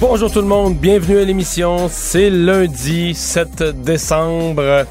Bonjour tout le monde, bienvenue à l'émission. C'est lundi 7 décembre.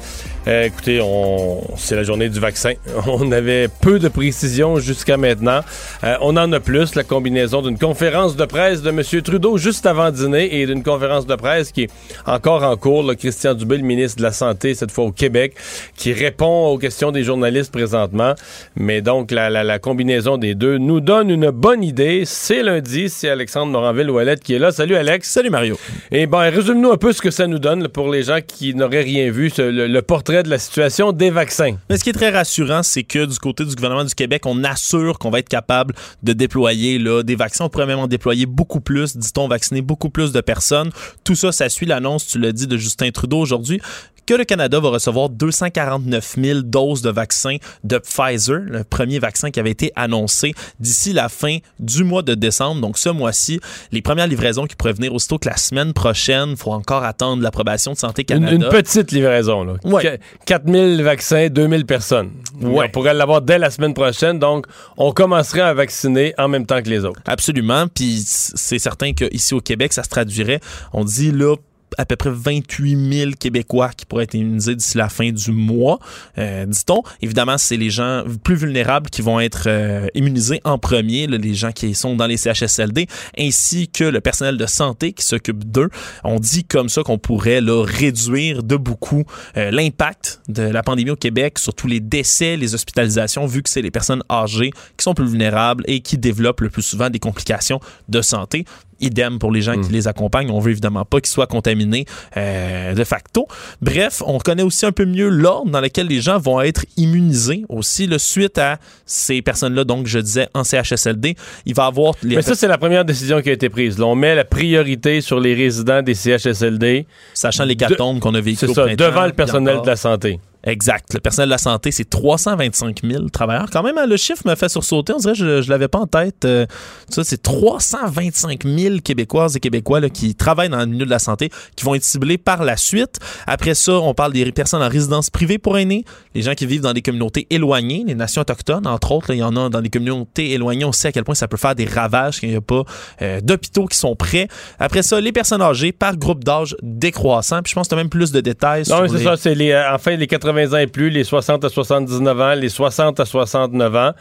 Euh, écoutez, on, c'est la journée du vaccin. On avait peu de précisions jusqu'à maintenant. Euh, on en a plus, la combinaison d'une conférence de presse de M. Trudeau juste avant dîner et d'une conférence de presse qui est encore en cours. Le Christian Dubé, le ministre de la Santé, cette fois au Québec, qui répond aux questions des journalistes présentement. Mais donc, la, la, la combinaison des deux nous donne une bonne idée. C'est lundi, c'est Alexandre Moranville-Ouellette qui est là. Salut Alex. Salut Mario. Et ben, résume-nous un peu ce que ça nous donne pour les gens qui n'auraient rien vu, ce, le, le portrait de la situation des vaccins. Mais ce qui est très rassurant, c'est que du côté du gouvernement du Québec, on assure qu'on va être capable de déployer là, des vaccins. On pourrait même en déployer beaucoup plus, dit-on, vacciner beaucoup plus de personnes. Tout ça, ça suit l'annonce, tu l'as dit, de Justin Trudeau aujourd'hui que le Canada va recevoir 249 000 doses de vaccins de Pfizer, le premier vaccin qui avait été annoncé d'ici la fin du mois de décembre. Donc ce mois-ci, les premières livraisons qui pourraient venir aussitôt que la semaine prochaine. Il faut encore attendre l'approbation de Santé Canada. Une, une petite livraison. Là. Ouais. 4 000 vaccins, 2 000 personnes. Ouais. On pourrait l'avoir dès la semaine prochaine. Donc, on commencerait à vacciner en même temps que les autres. Absolument. Puis c'est certain qu'ici au Québec, ça se traduirait. On dit là à peu près 28 000 Québécois qui pourraient être immunisés d'ici la fin du mois, euh, dit-on. Évidemment, c'est les gens plus vulnérables qui vont être euh, immunisés en premier, les gens qui sont dans les CHSLD, ainsi que le personnel de santé qui s'occupe d'eux. On dit comme ça qu'on pourrait réduire de beaucoup euh, l'impact de la pandémie au Québec, surtout les décès, les hospitalisations, vu que c'est les personnes âgées qui sont plus vulnérables et qui développent le plus souvent des complications de santé idem pour les gens qui les accompagnent. On veut évidemment pas qu'ils soient contaminés euh, de facto. Bref, on connaît aussi un peu mieux l'ordre dans lequel les gens vont être immunisés aussi le suite à ces personnes-là. Donc, je disais en CHSLD, il va avoir les Mais ça, c'est la première décision qui a été prise. Là, on met la priorité sur les résidents des CHSLD. sachant les catombes qu'on a vécu C'est ça, devant le personnel de la santé. Exact. Le personnel de la santé, c'est 325 000 travailleurs. Quand même, hein, le chiffre me fait sursauter. On dirait que je, je l'avais pas en tête. Euh, ça, c'est 325 000 Québécoises et Québécois là, qui travaillent dans le milieu de la santé, qui vont être ciblés par la suite. Après ça, on parle des personnes en résidence privée pour aînés, les gens qui vivent dans des communautés éloignées, les nations autochtones, entre autres. là, Il y en a dans des communautés éloignées. On sait à quel point ça peut faire des ravages qu'il n'y a pas euh, d'hôpitaux qui sont prêts. Après ça, les personnes âgées par groupe d'âge décroissant. Puis je pense que tu as même plus de détails Non, c'est les- ça, c'est les, euh, enfin les 80 ans et plus, les 60 à 79 ans, les 60 à 69 ans.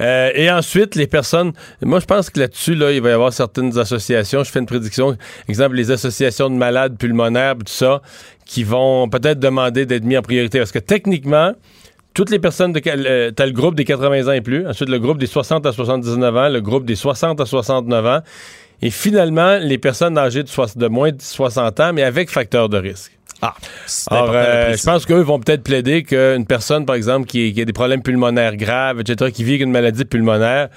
Euh, et ensuite, les personnes. Moi, je pense que là-dessus, là, il va y avoir certaines associations. Je fais une prédiction. Exemple, les associations de malades pulmonaires, tout ça, qui vont peut-être demander d'être mis en priorité. Parce que techniquement, toutes les personnes de. Euh, T'as le groupe des 80 ans et plus. Ensuite, le groupe des 60 à 79 ans. Le groupe des 60 à 69 ans. Et finalement, les personnes âgées de, de moins de 60 ans, mais avec facteur de risque. Ah, Alors, euh, je pense qu'eux vont peut-être plaider qu'une personne, par exemple, qui, qui a des problèmes pulmonaires graves, etc., qui vit avec une maladie pulmonaire,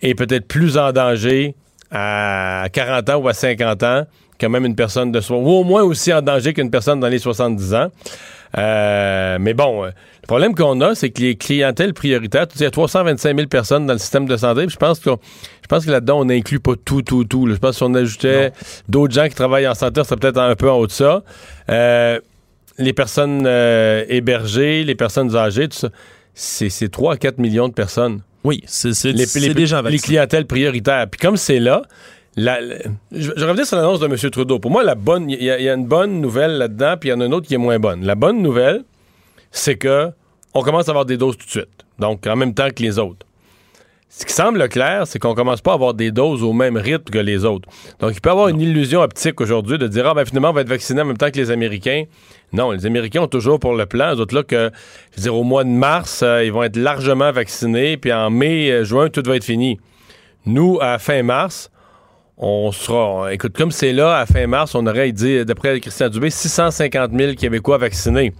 est peut-être plus en danger à 40 ans ou à 50 ans que même une personne de soi, ou au moins aussi en danger qu'une personne dans les 70 ans. Euh, mais bon, euh, le problème qu'on a, c'est que les clientèles prioritaires, tu sais, il y a 325 000 personnes dans le système de santé, puis je pense que je pense que là-dedans, on n'inclut pas tout, tout, tout. là. Je pense que si on ajoutait d'autres gens qui travaillent en santé, ça serait peut-être un peu en haut de ça. Euh, les personnes euh, hébergées, les personnes âgées, tout ça, c'est, c'est 3 à 4 millions de personnes. Oui, c'est Les, les- des gens les clientèles prioritaires. Puis comme c'est là, la- la- je, je reviens sur l'annonce de M. Trudeau. Pour moi, la bonne, il y, a- il y a une bonne nouvelle là-dedans, puis il y en a une autre qui est moins bonne. La bonne nouvelle, c'est que on commence à avoir des doses tout de suite. Donc, en même temps que les autres. Ce qui semble clair, c'est qu'on commence pas à avoir des doses au même rythme que les autres. Donc, il peut y avoir une illusion optique aujourd'hui de dire, ah, ben finalement, on va être vacciné en même temps que les Américains. Non, les Américains ont toujours pour le plan, eux autres là, que, je veux dire, au mois de mars, euh, ils vont être largement vaccinés, puis en mai, euh, juin, tout va être fini. Nous, à fin mars, on sera, écoute, comme c'est là, à fin mars, on aurait dit, d'après Christian Dubé, 650 000 Québécois vaccinés.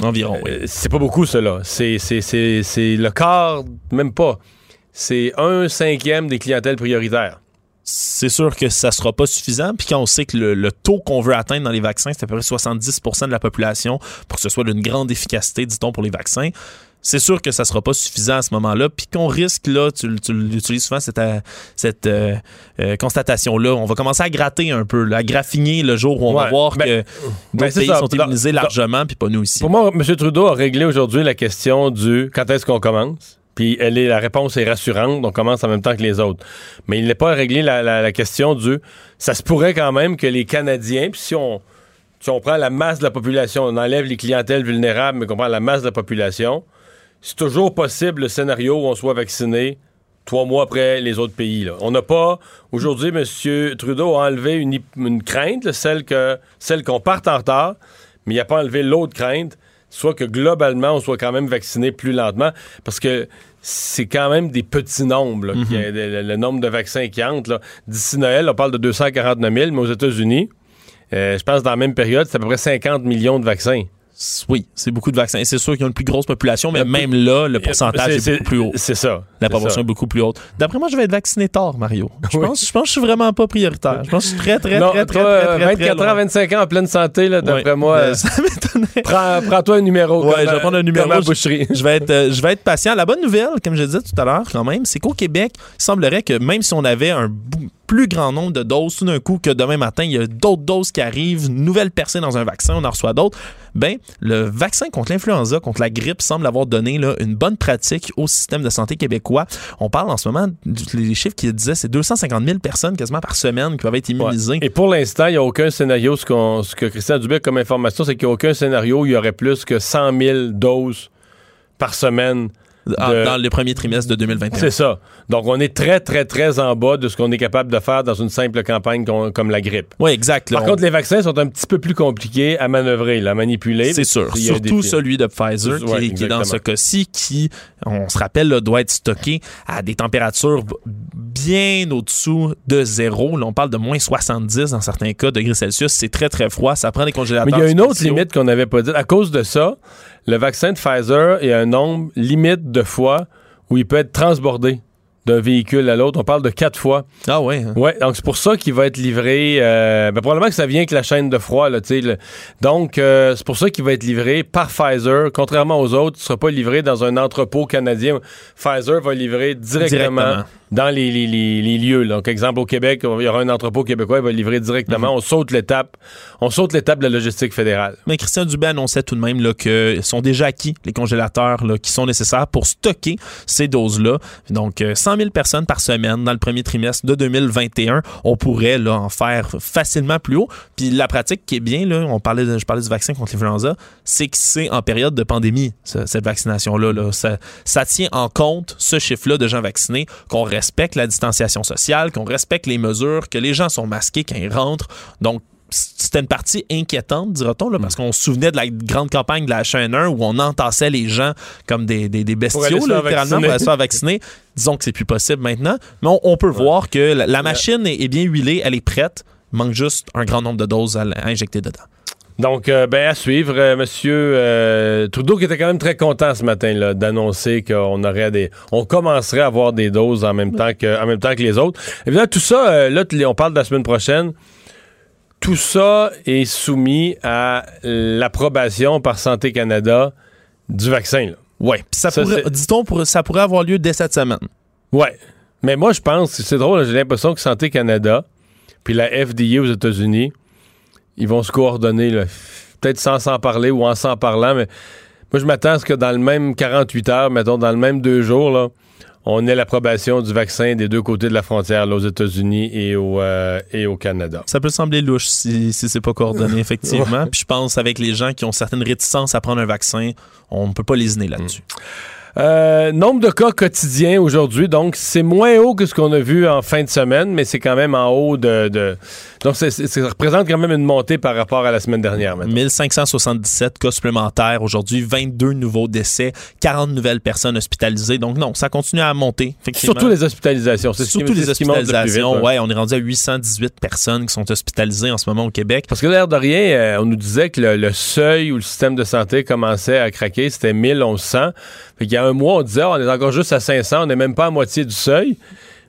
Environ, oui. Euh, c'est pas beaucoup, cela. C'est le quart, même pas. C'est un cinquième des clientèles prioritaires. c'est sûr que ça sera pas suffisant. Puis quand on sait que le, le taux qu'on veut atteindre dans les vaccins, c'est à peu près 70% de la population pour que ce soit d'une grande efficacité, dit-on, pour les vaccins, c'est sûr que ça sera pas suffisant à ce moment-là. Puis qu'on risque, là, tu, tu l'utilises souvent, cette, euh, cette euh, euh, constatation-là, on va commencer à gratter un peu, là, à graffiner le jour où on va voir ben, que d'autres pays ça. sont immunisés largement, puis pas nous ici. Pour moi, M. Trudeau a réglé aujourd'hui la question du quand est-ce qu'on commence? Puis elle est, la réponse est rassurante, on commence en même temps que les autres. Mais il n'est pas réglé la, question du ça se pourrait quand même que les Canadiens, puis si on, prend la masse de la population, on enlève les clientèles vulnérables, mais qu'on prend la masse de la population, c'est toujours possible le scénario où on soit vacciné trois mois après les autres pays. là. On n'a pas. Aujourd'hui, M. Trudeau a enlevé une, une crainte, celle que celle qu'on parte en retard, mais il n'a pas enlevé l'autre crainte, soit que globalement, on soit quand même vacciné plus lentement, parce que c'est quand même des petits nombres, là, qui- le, nombre de vaccins qui entrent. D'ici Noël, on parle de 249 000, mais aux États-Unis, euh, je pense dans la même période, c'est à peu près 50 millions de vaccins. Oui, c'est beaucoup de vaccins. C'est sûr qu'ils ont une plus grosse population, mais même là, le pourcentage est, beaucoup plus haut. C'est ça. La proportion est beaucoup plus haute. D'après moi, je vais être vacciné tard, Mario. Je, Oui. pense, je pense que je suis vraiment pas prioritaire. Je pense que je suis très, très, Non, très, très, toi, très, très, très, 24 ans, loin. 25 ans en pleine santé, d'après Ouais. moi. Euh, ça m'étonnerait. prends, prends-toi un numéro. Ouais, comme, je vais prendre un numéro. comme à la Je- boucherie. Je vais être, euh, je vais être patient. La bonne nouvelle, comme je disais tout à l'heure, quand même, c'est qu'au Québec, il semblerait que même si on avait un bou- plus grand nombre de doses, tout d'un coup, que demain matin, il y a d'autres doses qui arrivent, nouvelle percée dans un vaccin, on en reçoit d'autres, ben, le vaccin contre l'influenza, contre la grippe, semble avoir donné là, une bonne pratique au système de santé québécois. On parle en ce moment, les chiffres qui disaient, c'est 250 000 personnes quasiment par semaine qui peuvent être immunisées. Et pour l'instant, il n'y a aucun scénario. Ce, ce que Christian Dubé a comme information, c'est qu'il n'y a aucun scénario où il y aurait plus que 100 000 doses par semaine. De- dans le premier trimestre de 2021. C'est ça. Donc, on est très, très, très en bas de ce qu'on est capable de faire dans une simple campagne comme la grippe. Oui, exact. là, Par on- contre, les vaccins sont un petit peu plus compliqués à manœuvrer, là, à manipuler. C'est sûr. Surtout celui de Pfizer, qui, Ouais, est- qui est dans ce cas-ci, qui, on se rappelle, là, doit être stocké à des températures bien au-dessous de zéro. Là, on parle de moins 70 dans certains cas, degrés Celsius. C'est très, très froid. Ça prend des congélateurs. Mais il y a une autre spéciaux. limite qu'on n'avait pas dit. À cause de ça, le vaccin de Pfizer, il y a un nombre limite de fois où il peut être transbordé d'un véhicule à l'autre. On parle de quatre fois. Ah ouais. hein? Ouais, donc c'est pour ça qu'il va être livré. euh, ben, probablement que ça vient avec la chaîne de froid, là, le- Donc, euh, c'est pour ça qu'il va être livré par Pfizer. Contrairement aux autres, il ne sera pas livré dans un entrepôt canadien. Pfizer va livrer directement, Directement. Dans les, les- les- les lieux. là. Donc, exemple, au Québec, il y aura un entrepôt québécois, il va livrer directement. Mhm. On saute l'étape. On saute l'étape de la logistique fédérale. Mais Christian Dubé annonçait tout de même là, que sont déjà acquis les congélateurs là, qui sont nécessaires pour stocker ces doses-là. Donc, euh, 100 000 personnes par semaine dans le premier trimestre de 2021. On pourrait là, en faire facilement plus haut. Puis la pratique qui est bien, là, on parlait de- je parlais du vaccin contre l'influenza, c'est que c'est en période de pandémie, cette vaccination-là. Là. Ça, ça tient en compte ce chiffre-là de gens vaccinés, qu'on respecte la distanciation sociale, qu'on respecte les mesures, que les gens sont masqués quand ils rentrent. Donc, c'était une partie inquiétante, dira-t-on, là, parce qu'on se souvenait de la grande campagne de la H1N1 où on entassait les gens comme des, des, bestiaux, là, littéralement, pour aller se faire vacciner. Disons que c'est plus possible maintenant. Mais on, on peut voir que la, la machine est, est bien huilée, elle est prête. Il manque juste un grand nombre de doses à, à injecter dedans. Donc, euh, ben, à suivre, euh, Monsieur euh, Trudeau qui était quand même très content ce matin là, d'annoncer qu'on aurait des, on commencerait à avoir des doses en même temps que, en même temps que les autres. Évidemment, tout ça, euh, là, on parle de la semaine prochaine. Tout ça est soumis à l'approbation par Santé Canada du vaccin. Là. Ouais. Ça, Ça, pourrait, dit-on, pour- ça pourrait avoir lieu dès cette semaine. Ouais. Mais moi, je pense, c'est drôle, j'ai l'impression que Santé Canada, puis la FDA aux États-Unis, ils vont se coordonner, peut-être sans s'en parler ou en s'en parlant, mais moi, je m'attends à ce que dans le même 48 heures, mettons, dans le même deux jours, là, on ait l'approbation du vaccin des deux côtés de la frontière, là, aux États-Unis et au, euh, et au Canada. Ça peut sembler louche si, si c'est pas coordonné, effectivement. Puis je pense avec les gens qui ont certaines réticences à prendre un vaccin, on ne peut pas lésiner là-dessus. Euh, nombre de cas quotidiens aujourd'hui, donc c'est moins haut que ce qu'on a vu en fin de semaine, mais c'est quand même en haut de. de- donc c'est- ça représente quand même une montée par rapport à la semaine dernière. maintenant. 1577 cas supplémentaires aujourd'hui, 22 nouveaux décès, 40 nouvelles personnes hospitalisées. Donc non, ça continue à monter. Surtout les hospitalisations. C'est Surtout les ce qui plus vite, hospitalisations. ouais. on est rendu à 818 personnes qui sont hospitalisées en ce moment au Québec. Parce que l'air de rien, euh, on nous disait que le, le seuil où le système de santé commençait à craquer, c'était 1100. Fait qu'il y a un mois, on disait, Ah, on est encore juste à 500, on n'est même pas à moitié du seuil.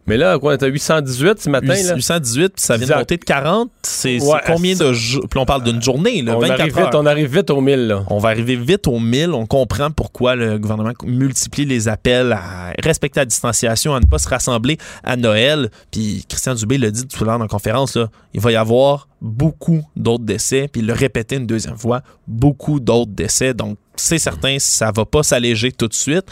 Mais là, quoi, on est à 818 ce matin, là. 818, puis ça vient de monter de 40. C'est Ouais, combien de jours? Puis on parle d'une journée, là, On 24 arrive, heures. vite, on arrive vite au 1000, là. On va arriver vite aux 1000. On comprend pourquoi le gouvernement multiplie les appels à respecter la distanciation, à ne pas se rassembler à Noël. Puis Christian Dubé l'a dit tout à l'heure dans la conférence, là, il va y avoir beaucoup d'autres décès. Puis il le répétait une deuxième fois, beaucoup d'autres décès. Donc, c'est certain, ça va pas s'alléger tout de suite.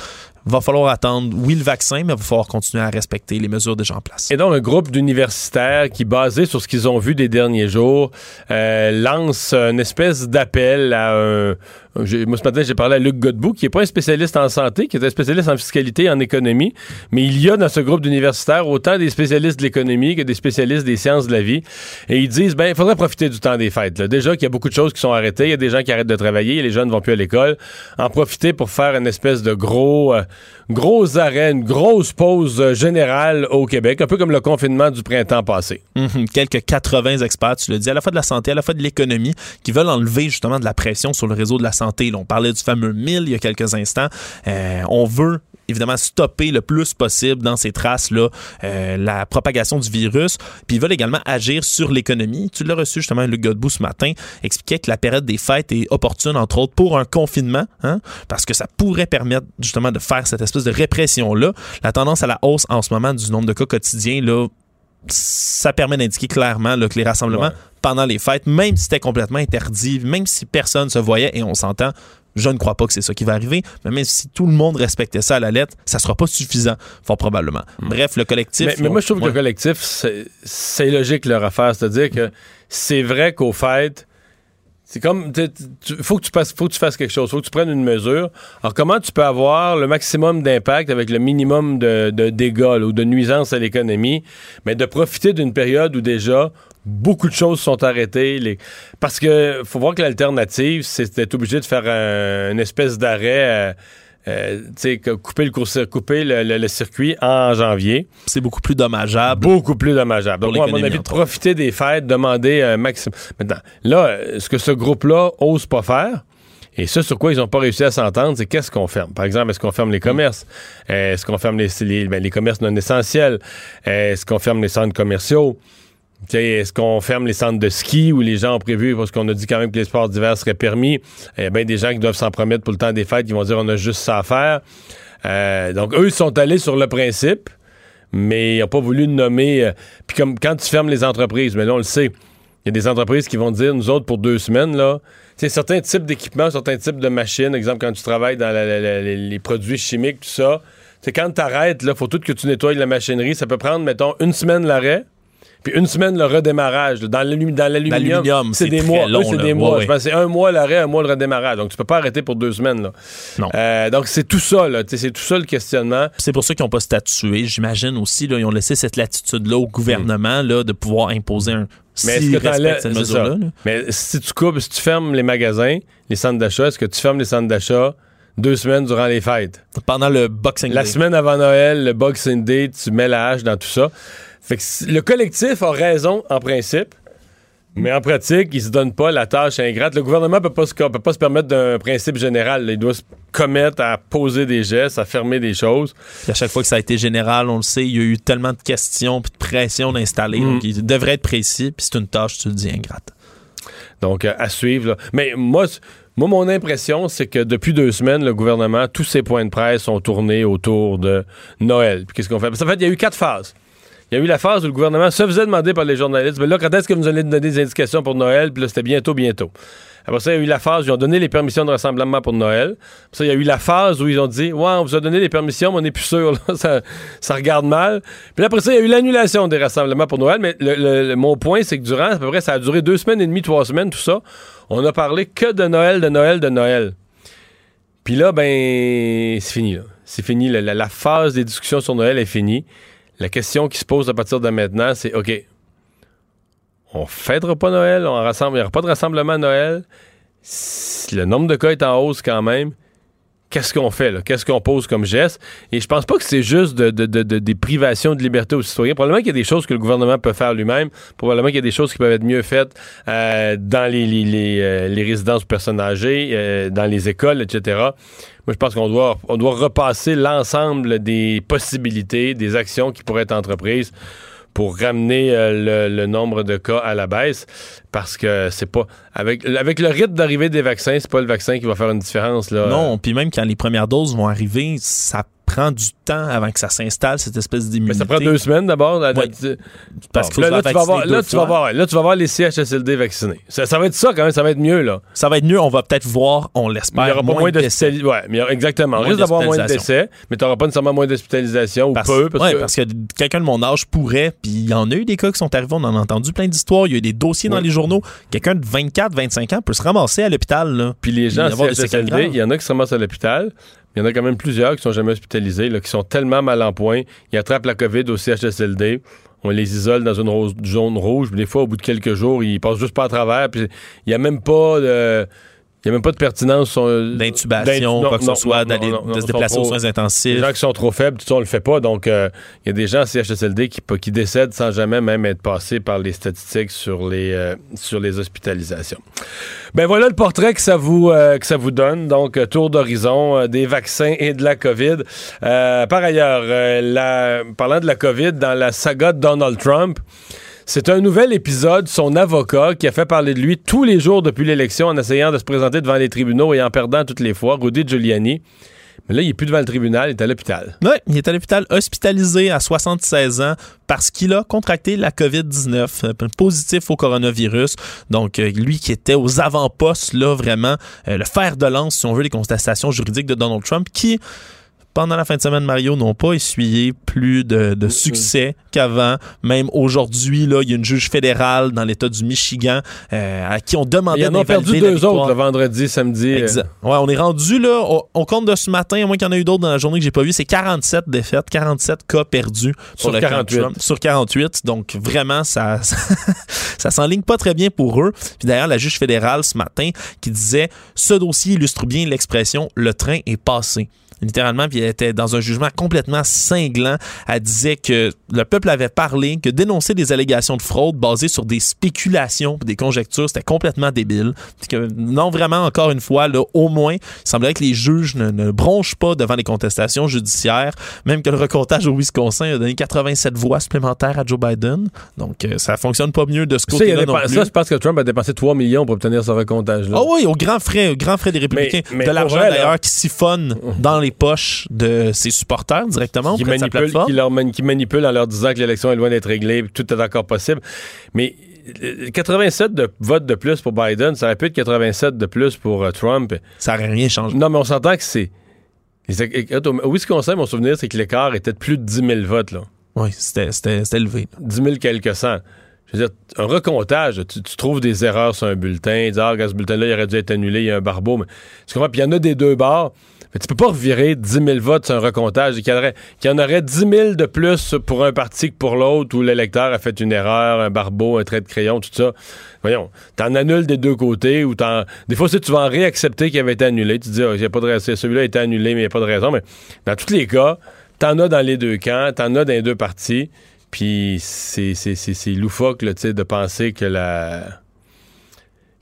Va falloir attendre, oui, le vaccin, mais va falloir continuer à respecter les mesures déjà en place. Et donc, un groupe d'universitaires qui, basé sur ce qu'ils ont vu des derniers jours, euh, lance une espèce d'appel à un. J'ai- Moi, ce matin, j'ai parlé à Luc Godbout, qui n'est pas un spécialiste en santé, qui est un spécialiste en fiscalité et en économie, mais il y a dans ce groupe d'universitaires autant des spécialistes de l'économie que des spécialistes des sciences de la vie. Et ils disent, ben, il faudrait profiter du temps des fêtes. Déjà qu'il y a beaucoup de choses qui sont arrêtées, il y a des gens qui arrêtent de travailler, les jeunes ne vont plus à l'école. En profiter pour faire une espèce de gros, euh, gros arrêt, une grosse pause euh, générale au Québec, un peu comme le confinement du printemps passé. Mhm. Quelques 80 experts, tu le dis, à la fois de la santé, à la fois de l'économie, qui veulent enlever justement de la pression sur le réseau de la santé. On parlait du fameux 1000 il y a quelques instants. Euh, on veut évidemment stopper le plus possible dans ces traces-là euh, la propagation du virus. Puis ils veulent également agir sur l'économie. Tu l'as reçu justement, Luc Godbout, ce matin, expliquait que la période des fêtes est opportune, entre autres, pour un confinement, hein, parce que ça pourrait permettre justement de faire cette espèce de répression-là. La tendance à la hausse en ce moment du nombre de cas quotidiens, là, ça permet d'indiquer clairement que les rassemblements. Pendant les fêtes, même si c'était complètement interdit, même si personne se voyait, et on s'entend, je ne crois pas que c'est ça qui va arriver, mais même si tout le monde respectait ça à la lettre, ça sera pas suffisant, fort probablement. Bref, le collectif... Hmm. Mais, mais moi, je trouve que le collectif, c'est- c'est logique leur affaire. C'est-à-dire que c'est vrai qu'au fait, c'est comme. Faut, que tu passes- faut que tu fasses quelque chose, faut que tu prennes une mesure. Alors, comment tu peux avoir le maximum d'impact avec le minimum de, de dégâts là, ou de nuisances à l'économie, mais de profiter d'une période où déjà beaucoup de choses sont arrêtées. les- Parce que faut voir que l'alternative, c'est d'être obligé de faire un- une espèce d'arrêt. Euh, couper, le, cours- couper le- le- le circuit en janvier C'est beaucoup plus dommageable. beaucoup plus dommageable. Donc, moi, à mon avis, de profiter des fêtes, demander un maximum. Maintenant, là, euh, ce que ce groupe-là ose pas faire, et ça, sur quoi ils n'ont pas réussi à s'entendre, c'est qu'est-ce qu'on ferme? Par exemple, est-ce qu'on ferme les commerces? Euh, Est-ce qu'on ferme les, les, ben, les commerces non essentiels? Euh, Est-ce qu'on ferme les centres commerciaux? Est-ce qu'on ferme les centres de ski où les gens ont prévu, parce qu'on a dit quand même que les sports d'hiver seraient permis? Il y a bien des gens qui doivent s'en promettre pour le temps des fêtes, qui vont dire on a juste ça à faire. Euh, donc, eux, ils sont allés sur le principe mais ils n'ont pas voulu nommer. euh, Puis comme quand tu fermes les entreprises, mais là, on le sait, il y a des entreprises qui vont dire, nous autres, pour deux semaines, là, sais, certains types d'équipements, certains types de machines, exemple, quand tu travailles dans les, produits chimiques, tout ça, c'est quand tu arrêtes, il faut tout que tu nettoies la machinerie. Ça peut prendre, mettons, une semaine l'arrêt. Puis une semaine le redémarrage. là. Dans l'alumi- dans l'aluminium, c'est des mois. C'est là. des mois. ouais. C'est un mois l'arrêt, un mois le redémarrage. Donc tu peux pas arrêter pour deux semaines. Là. Non. Euh, donc c'est tout ça. là. C'est tout ça le questionnement. C'est pour ça qu'ils n'ont pas statué. J'imagine aussi, là, ils ont laissé cette latitude-là au gouvernement là, de pouvoir imposer un. Mais est-ce s'ils que cette mesure-là. là. Mais si tu coupes, si tu fermes les magasins, les centres d'achat, est-ce que tu fermes les centres d'achat deux semaines durant les fêtes? Pendant le Boxing La Day. semaine avant Noël, le Boxing Day, tu mets la hache dans tout ça. Fait que le collectif a raison en principe, mais en pratique, il se donne pas la tâche ingrate. Le gouvernement peut pas se, peut pas se permettre d'un principe général. Il doit se commettre à poser des gestes, à fermer des choses. Puis à chaque fois que ça a été général, on le sait, il y a eu tellement de questions puis de pression d'installer. Mm. Donc, il devrait être précis. Puis c'est une tâche, tu le dis, ingrate. Donc, euh, à suivre. là. Mais moi, moi, mon impression, c'est que depuis deux semaines, le gouvernement, tous ses points de presse sont tournés autour de Noël. Puis qu'est-ce qu'on fait? Parce qu'en fait, il y a eu quatre phases. Il y a eu la phase où le gouvernement se faisait demander par les journalistes, mais là, quand est-ce que vous allez nous donner des indications pour Noël? Puis là, c'était bientôt, bientôt. Après ça, il y a eu la phase où ils ont donné les permissions de rassemblement pour Noël. Puis ça, il y a eu la phase où ils ont dit, ouais, on vous a donné les permissions, mais on n'est plus sûr, ça, ça regarde mal. Puis après ça, il y a eu l'annulation des rassemblements pour Noël. Mais mon point, c'est que durant, à peu près, ça a duré deux semaines et demie, trois semaines, tout ça. On a parlé que de Noël, de Noël, de Noël. Puis là, ben, c'est fini. C'est fini. La phase des discussions sur Noël est finie. La question qui se pose à partir de maintenant, c'est OK, on fêtera pas Noël, on rassemble, il n'y aura pas de rassemblement à Noël. Si le nombre de cas est en hausse quand même. Qu'est-ce qu'on fait, là? Qu'est-ce qu'on pose comme geste? Et je pense pas que c'est juste de, de- de- de- des privations de liberté aux citoyens. Probablement qu'il y a des choses que le gouvernement peut faire lui-même. Probablement qu'il y a des choses qui peuvent être mieux faites euh, dans les, les, les, euh, les résidences personnes âgées, euh, dans les écoles, etc. Moi, je pense qu'on doit, on doit repasser l'ensemble des possibilités, des actions qui pourraient être entreprises pour ramener euh, le, le nombre de cas à la baisse parce que c'est pas avec avec le rythme d'arrivée des vaccins, c'est pas le vaccin qui va faire une différence là. Non, puis même quand les premières doses vont arriver, ça prend du temps avant que ça s'installe, cette espèce Mais d'immunité. ça prend deux semaines d'abord. Ouais. Parce qu'il là, tu vas voir, là, tu vas voir, là, tu vas voir les CHSLD vaccinés. Ça, ça va être ça quand même, ça va être mieux là. Ça va être mieux, on va peut-être voir, on Il l'espère, n'y aura pas moins, moins de décès. Ouais, mais il y aura- exactement. On Moins risque d'avoir moins de décès, mais tu n'auras pas nécessairement moins d'hospitalisation ou Parce, peu. Parce ouais, que, parce que quelqu'un de mon âge pourrait, puis il y en a eu des cas qui sont arrivés, on en a entendu plein d'histoires, il y a eu des dossiers dans les journaux. Quelqu'un de 24, 25 ans peut se ramasser à l'hôpital. Puis les gens Il y il y en a qui se ramassent à l'hôpital. Il y en a quand même plusieurs qui sont jamais hospitalisés, qui sont tellement mal en point. Ils attrapent la COVID au CHSLD. On les isole dans une zone rouge. Puis des fois, au bout de quelques jours, ils passent juste pas à travers. Puis il n'y a même pas de... Il y a même pas de pertinence. sur- D'intubation, d'int- quoi que ce soit, d'aller se déplacer aux soins Les intensifs. gens qui sont trop faibles, tout ça, on le fait pas. Donc, euh, il y a des gens en CHSLD qui, qui décèdent sans jamais même être passés par les statistiques sur les, euh, sur les hospitalisations. Ben voilà le portrait que ça vous, euh, que ça vous donne. Donc, euh, tour d'horizon euh, des vaccins et de la COVID. Euh, par ailleurs, euh, la, parlant de la COVID, dans la saga de Donald Trump, c'est un nouvel épisode. Son avocat, qui a fait parler de lui tous les jours depuis l'élection en essayant de se présenter devant les tribunaux et en perdant toutes les fois, Rudy Giuliani. Mais là, il est plus devant le tribunal, il est à l'hôpital. Oui, il est à l'hôpital hospitalisé à 76 ans parce qu'il a contracté la COVID-19, euh, positif au coronavirus. Donc, euh, lui qui était aux avant-postes, là, vraiment, euh, le fer de lance, si on veut, des contestations juridiques de Donald Trump, qui, pendant la fin de semaine, Mario, n'ont pas essuyé plus de, de succès qu'avant. Même aujourd'hui, là, il y a une juge fédérale dans l'État du Michigan euh, à qui on demandait Ils en ont perdu deux victoire. autres le vendredi, samedi. Exact. Ouais, on est rendu là, au compte de ce matin, à moins qu'il y en ait eu d'autres dans la journée que j'ai pas vu, c'est 47 défaites, 47 cas perdus Sur pour le camp 48. Trump. Sur 48. Donc vraiment, ça, ça, ça s'enligne pas très bien pour eux. Puis d'ailleurs, la juge fédérale ce matin qui disait ce dossier illustre bien l'expression le train est passé. Littéralement, puis elle était dans un jugement complètement cinglant. Elle disait que le peuple avait parlé, que dénoncer des allégations de fraude basées sur des spéculations, des conjectures, c'était complètement débile. Que, non, vraiment, encore une fois, là, au moins, il semblerait que les juges ne, ne bronchent pas devant les contestations judiciaires, même que le recomptage au Wisconsin a donné 87 voix supplémentaires à Joe Biden. Donc, euh, ça fonctionne pas mieux de ce côté-là non plus. ça, je pense que Trump a dépensé 3 millions pour obtenir ce recomptage-là. Ah oui, au grand frais, au grand frais des républicains. Mais- mais de l'argent d'ailleurs qui siphonne dans les poches de ses supporters directement qui de sa plateforme? qui, leur mani- qui manipulent en leur disant que l'élection est loin d'être réglée, tout est encore possible. Mais euh, 87 de votes de plus pour Biden, ça aurait pu être 87 de plus pour euh, Trump. Ça n'aurait rien changé. Non, mais on s'entend que c'est. les- écoute, Au au Wisconsin, mon souvenir, c'est que l'écart était de plus de 10 000 votes. Là. Oui, c'était élevé. 10 000 quelques cents. Je veux dire, un recomptage, tu, tu trouves des erreurs sur un bulletin, tu dis, ah, ce bulletin-là, il aurait dû être annulé, il y a un barbeau. Mais, tu comprends? Puis il y en a des deux bords. Mais tu peux pas revirer 10 000 votes sur un recomptage. Aurait- qu'il y en aurait 10 000 de plus pour un parti que pour l'autre, où l'électeur a fait une erreur, un barbeau, un trait de crayon, tout ça. Voyons, t'en annules des deux côtés, ou t'en... Des fois, si tu vas en réaccepter qu'il avait été annulé, tu dis, ah, il y a pas de raison, celui-là a été annulé, mais il n'y a pas de raison. Mais dans tous les cas, t'en as dans les deux camps, t'en as dans les deux partis. Puis c'est, c'est, c'est, c'est loufoque là, de penser que la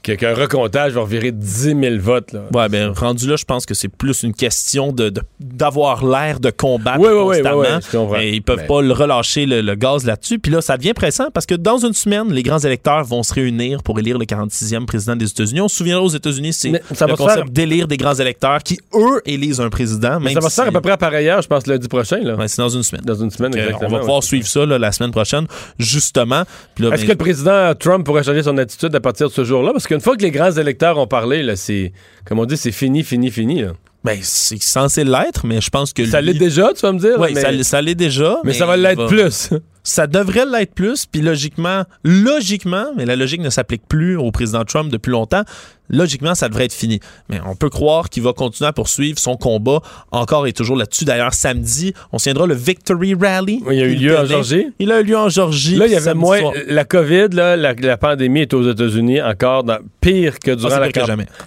qu'un recomptage va revirer 10 000 votes. Là. Ouais, ben rendu là, je pense que c'est plus une question de d'avoir l'air de combattre Oui, oui, oui, constamment. oui. Et ils peuvent Mais- pas le relâcher le, le gaz là-dessus. Puis là, ça devient pressant parce que dans une semaine, les grands électeurs vont se réunir pour élire le 46e président des États-Unis. On se souviendra aux États-Unis, c'est le concept faire- d'élire des grands électeurs qui, eux, élisent un président. Mais ça va se si- faire à peu près par ailleurs, je pense, lundi prochain. Là. Ouais, c'est dans une semaine. Dans une semaine, Donc, euh, exactement. on va ouais. pouvoir suivre ça là, la semaine prochaine, justement. Là, Est-ce ben, que le président Trump pourrait changer son attitude à partir de ce jour-là? Parce qu'une fois que les grands électeurs ont parlé, là, c'est, comme on dit, c'est fini, fini, fini. là. ben, c'est censé l'être, mais je pense que Ça l'est déjà, tu vas me dire? Mais, ça, l'est déjà. mais ça va l'être plus. Ça devrait l'être plus, puis logiquement, logiquement, mais la logique ne s'applique plus au président Trump depuis longtemps. Logiquement, ça devrait être fini. Mais on peut croire qu'il va continuer à poursuivre son combat encore et toujours là-dessus. D'ailleurs, samedi, on tiendra le Victory Rally. Oui, il a eu lieu en. Georgie. Il a eu lieu en Georgie. Là, il y avait moins. soir. La COVID, là, la, la pandémie est aux États-Unis encore dans- pire que durant Ah, la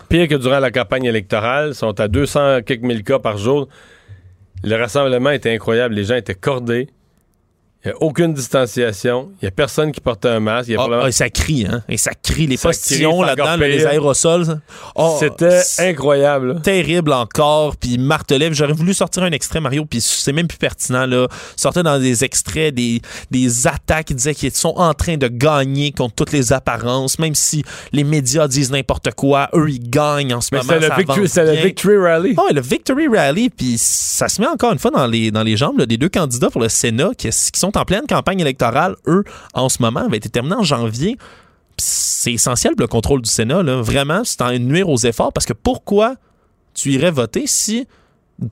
pire que durant la campagne électorale. Ils sont à 200 quelques mille cas par jour. Le rassemblement était incroyable. Les gens étaient cordés. Il n'y a aucune distanciation. Il n'y a personne qui portait un masque. Il y a Ah, probablement- ah, ça crie, hein? Et ça crie. Les Ça postillons là-dedans, les aérosols. Oh, C'était incroyable. terrible encore, puis il martelait. J'aurais voulu sortir un extrait, Mario, puis c'est même plus pertinent, là. Sortait dans des extraits des, des attaques qui disaient qu'ils sont en train de gagner contre toutes les apparences, même si les médias disent n'importe quoi, eux, ils gagnent en ce Mais moment. c'est le, victory, le Rally. Ouais, le Victory Rally, puis ça se met encore une fois dans les, dans les jambes là, des deux candidats pour le Sénat qui, qui sont en pleine campagne électorale. Eux, en ce moment, va être terminé en janvier. C'est essentiel pour le contrôle du Sénat. Là. Vraiment, c'est en nuire aux efforts parce que pourquoi tu irais voter si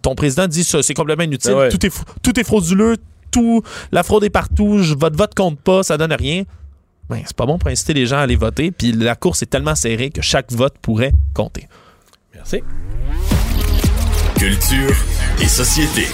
ton président dit ça, c'est complètement inutile, ouais. tout, est, tout est frauduleux, tout, la fraude est partout, je, votre vote compte pas, ça donne rien. Ben, c'est pas bon pour inciter les gens à aller voter, puis la course est tellement serrée que chaque vote pourrait compter. Merci. Culture et société.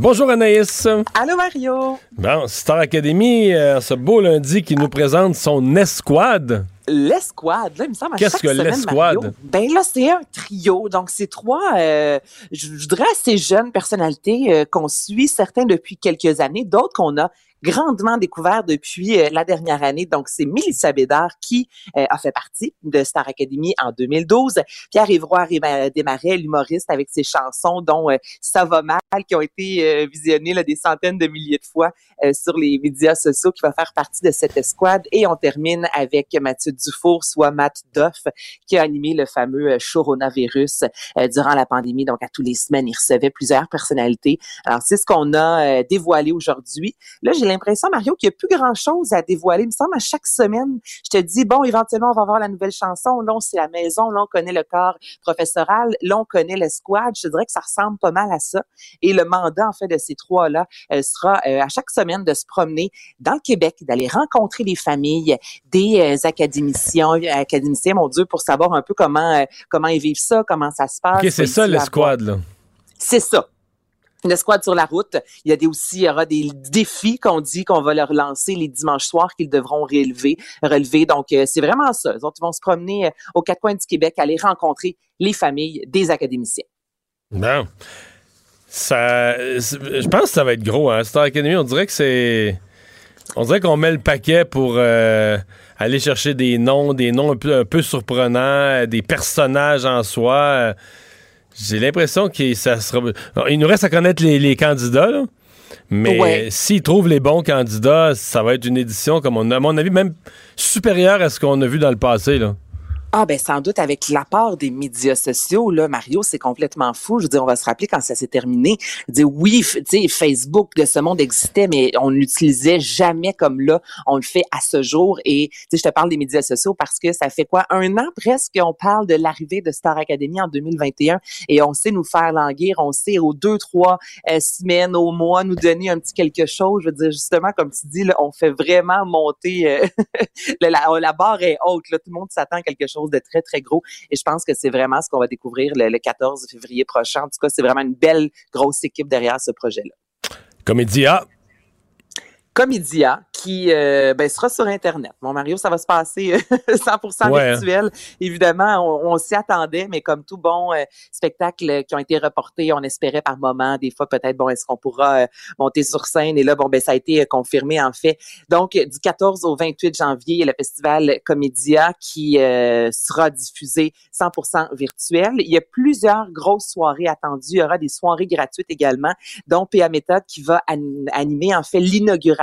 Bonjour Anaïs. Allô Mario! Bon, Star Academy, euh, ce beau lundi qui nous présente son escouade. L'escouade, là, il me semble à Qu'est-ce que l'escouade? Ben là, c'est un trio. Donc, c'est trois, euh, je voudrais assez jeunes personnalités euh, qu'on suit, certains depuis quelques années, d'autres qu'on a grandement découvert depuis euh, la dernière année. Donc, c'est Mélissa Bédard qui euh, a fait partie de Star Academy en 2012. Pierre-Yves Roy Réma- Desmarais, l'humoriste avec ses chansons dont euh, Ça va mal, qui ont été euh, visionnées là, des centaines de milliers de fois euh, sur les médias sociaux, qui va faire partie de cette escouade. Et on termine avec Mathieu Dufour, soit Matt Duff, qui a animé le fameux euh, Coronavirus euh, durant la pandémie. Donc, à tous les semaines, il recevait plusieurs personnalités. Alors, c'est ce qu'on a euh, dévoilé aujourd'hui. Là, j'ai l'impression, Mario, qu'il n'y a plus grand-chose à dévoiler. Il me semble, à chaque semaine, je te dis, bon, éventuellement, on va voir la nouvelle chanson. Là, on c'est la maison. Là, on connaît le corps professoral. Là, on connaît l'escouade. Je te dirais que ça ressemble pas mal à ça. Et le mandat, en fait, de ces trois-là euh, sera euh, à chaque semaine de se promener dans le Québec, d'aller rencontrer les familles, des euh, académiciens, académiciens, mon Dieu, pour savoir un peu comment euh, comment ils vivent ça, comment ça se passe. OK, c'est ça l'escouade, là. C'est ça. Une escouade sur la route. Il y a des aussi, il y aura des défis qu'on dit qu'on va leur lancer les dimanches soirs qu'ils devront relever, relever. Donc, euh, c'est vraiment ça. Ils vont se promener euh, aux quatre coins du Québec, aller rencontrer les familles des académiciens. Bon. Ça, je pense que ça va être gros, hein. Star Academy, on dirait que c'est. On dirait qu'on met le paquet pour euh, aller chercher des noms, des noms un peu, surprenants, des personnages en soi. J'ai l'impression que ça sera. Il nous reste à connaître les, les candidats, là. Mais Ouais. s'ils trouvent les bons candidats, ça va être une édition, comme on a, à mon avis, même supérieure à ce qu'on a vu dans le passé, là. Ah ben sans doute avec l'apport des médias sociaux là Mario c'est complètement fou. Je veux dire on va se rappeler quand ça s'est terminé. Je dire oui tu sais Facebook de ce monde existait mais on l'utilisait jamais comme là. On le fait à ce jour. Et tu sais je te parle des médias sociaux parce que ça fait quoi? Un an presque qu'on parle de l'arrivée de Star Academy en 2021 et on sait nous faire languir. On sait aux deux trois euh, semaines au mois nous donner un petit quelque chose. Je veux dire justement comme tu dis là on fait vraiment monter euh, la, la barre est haute là. Tout le monde s'attend à quelque chose de très, très gros. Et je pense que c'est vraiment ce qu'on va découvrir le, le 14 février prochain. En tout cas, c'est vraiment une belle, grosse équipe derrière ce projet-là. Comédia. Comédia qui euh, ben, sera sur Internet. Mon Mario, ça va se passer euh, 100% Ouais, hein. virtuel. Évidemment, on, on s'y attendait, mais comme tout bon euh, spectacle qui ont été reportés, on espérait par moment, des fois peut-être, bon, est-ce qu'on pourra euh, monter sur scène? Et là, bon, ben ça a été euh, confirmé en fait. Donc, du 14 au 28 janvier, il y a le festival Comédia qui euh, sera diffusé 100% virtuel. Il y a plusieurs grosses soirées attendues. Il y aura des soirées gratuites également, dont PA Méthode qui va an- animer en fait l'inauguration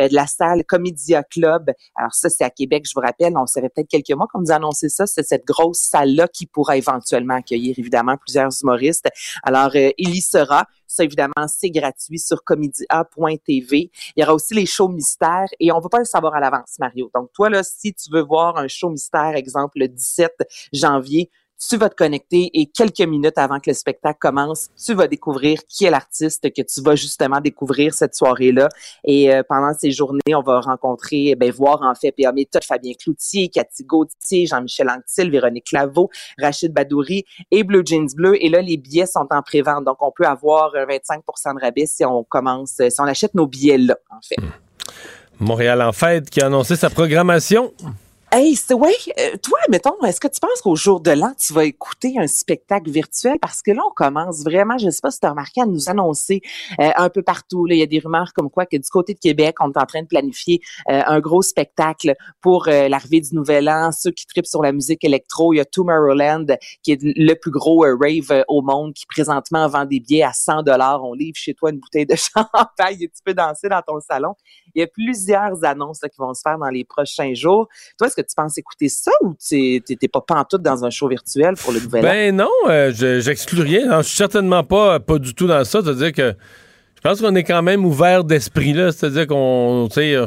euh, de la salle Comédia Club. Alors ça, c'est à Québec, je vous rappelle. On savait peut-être quelques mois qu'on nous a annoncé ça. C'est cette grosse salle-là qui pourra éventuellement accueillir évidemment plusieurs humoristes. Alors, euh, il y sera. Ça, évidemment, c'est gratuit sur comédia.tv. Il y aura aussi les shows mystères et on ne va pas le savoir à l'avance, Mario. Donc, toi, là, si tu veux voir un show mystère, exemple, le 17 janvier, tu vas te connecter et quelques minutes avant que le spectacle commence, tu vas découvrir qui est l'artiste que tu vas justement découvrir cette soirée-là. Et euh, pendant ces journées, on va rencontrer, ben voir en fait P.A. Méthode, Fabien Cloutier, Cathy Gauthier, Jean-Michel Anctil, Véronique Laveau, Rachid Badouri et Blue Jeans Bleu. Et là, les billets sont en pré-vente, donc on peut avoir 25% de rabais si on commence, si on achète nos billets là, en fait. Montréal en fête qui a annoncé sa programmation. Hey, c'est ouais. Euh, toi, mettons, est-ce que tu penses qu'au jour de l'an, tu vas écouter un spectacle virtuel? Parce que là, on commence vraiment, je ne sais pas si tu as remarqué, à nous annoncer euh, un peu partout. Là, il y a des rumeurs comme quoi que du côté de Québec, on est en train de planifier euh, un gros spectacle pour l'arrivée du Nouvel An. Ceux qui tripent sur la musique électro, il y a Tomorrowland, qui est le plus gros rave au monde, qui présentement vend des billets à 100 dollars. On livre chez toi une bouteille de champagne et tu peux danser dans ton salon. Il y a plusieurs annonces qui vont se faire dans les prochains jours. Toi, que tu penses écouter ça ou tu n'es pas pantoute dans un show virtuel pour le nouvel an? Ben non, euh, j'exclus rien. Je suis certainement pas, pas du tout dans ça. C'est-à-dire que je pense qu'on est quand même ouvert d'esprit là. C'est-à-dire qu'on, euh,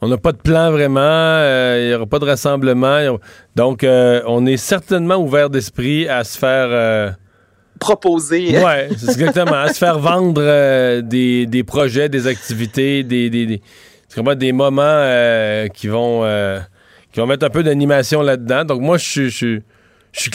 on n'a pas de plan vraiment, euh, il n'y aura pas de rassemblement. Donc, on est certainement ouvert d'esprit à se faire proposer. Oui, c'est exactement. à se faire vendre des, projets, des activités, des, des, des, des moments qui vont qui vont mettre un peu d'animation là-dedans. Donc moi, je suis, je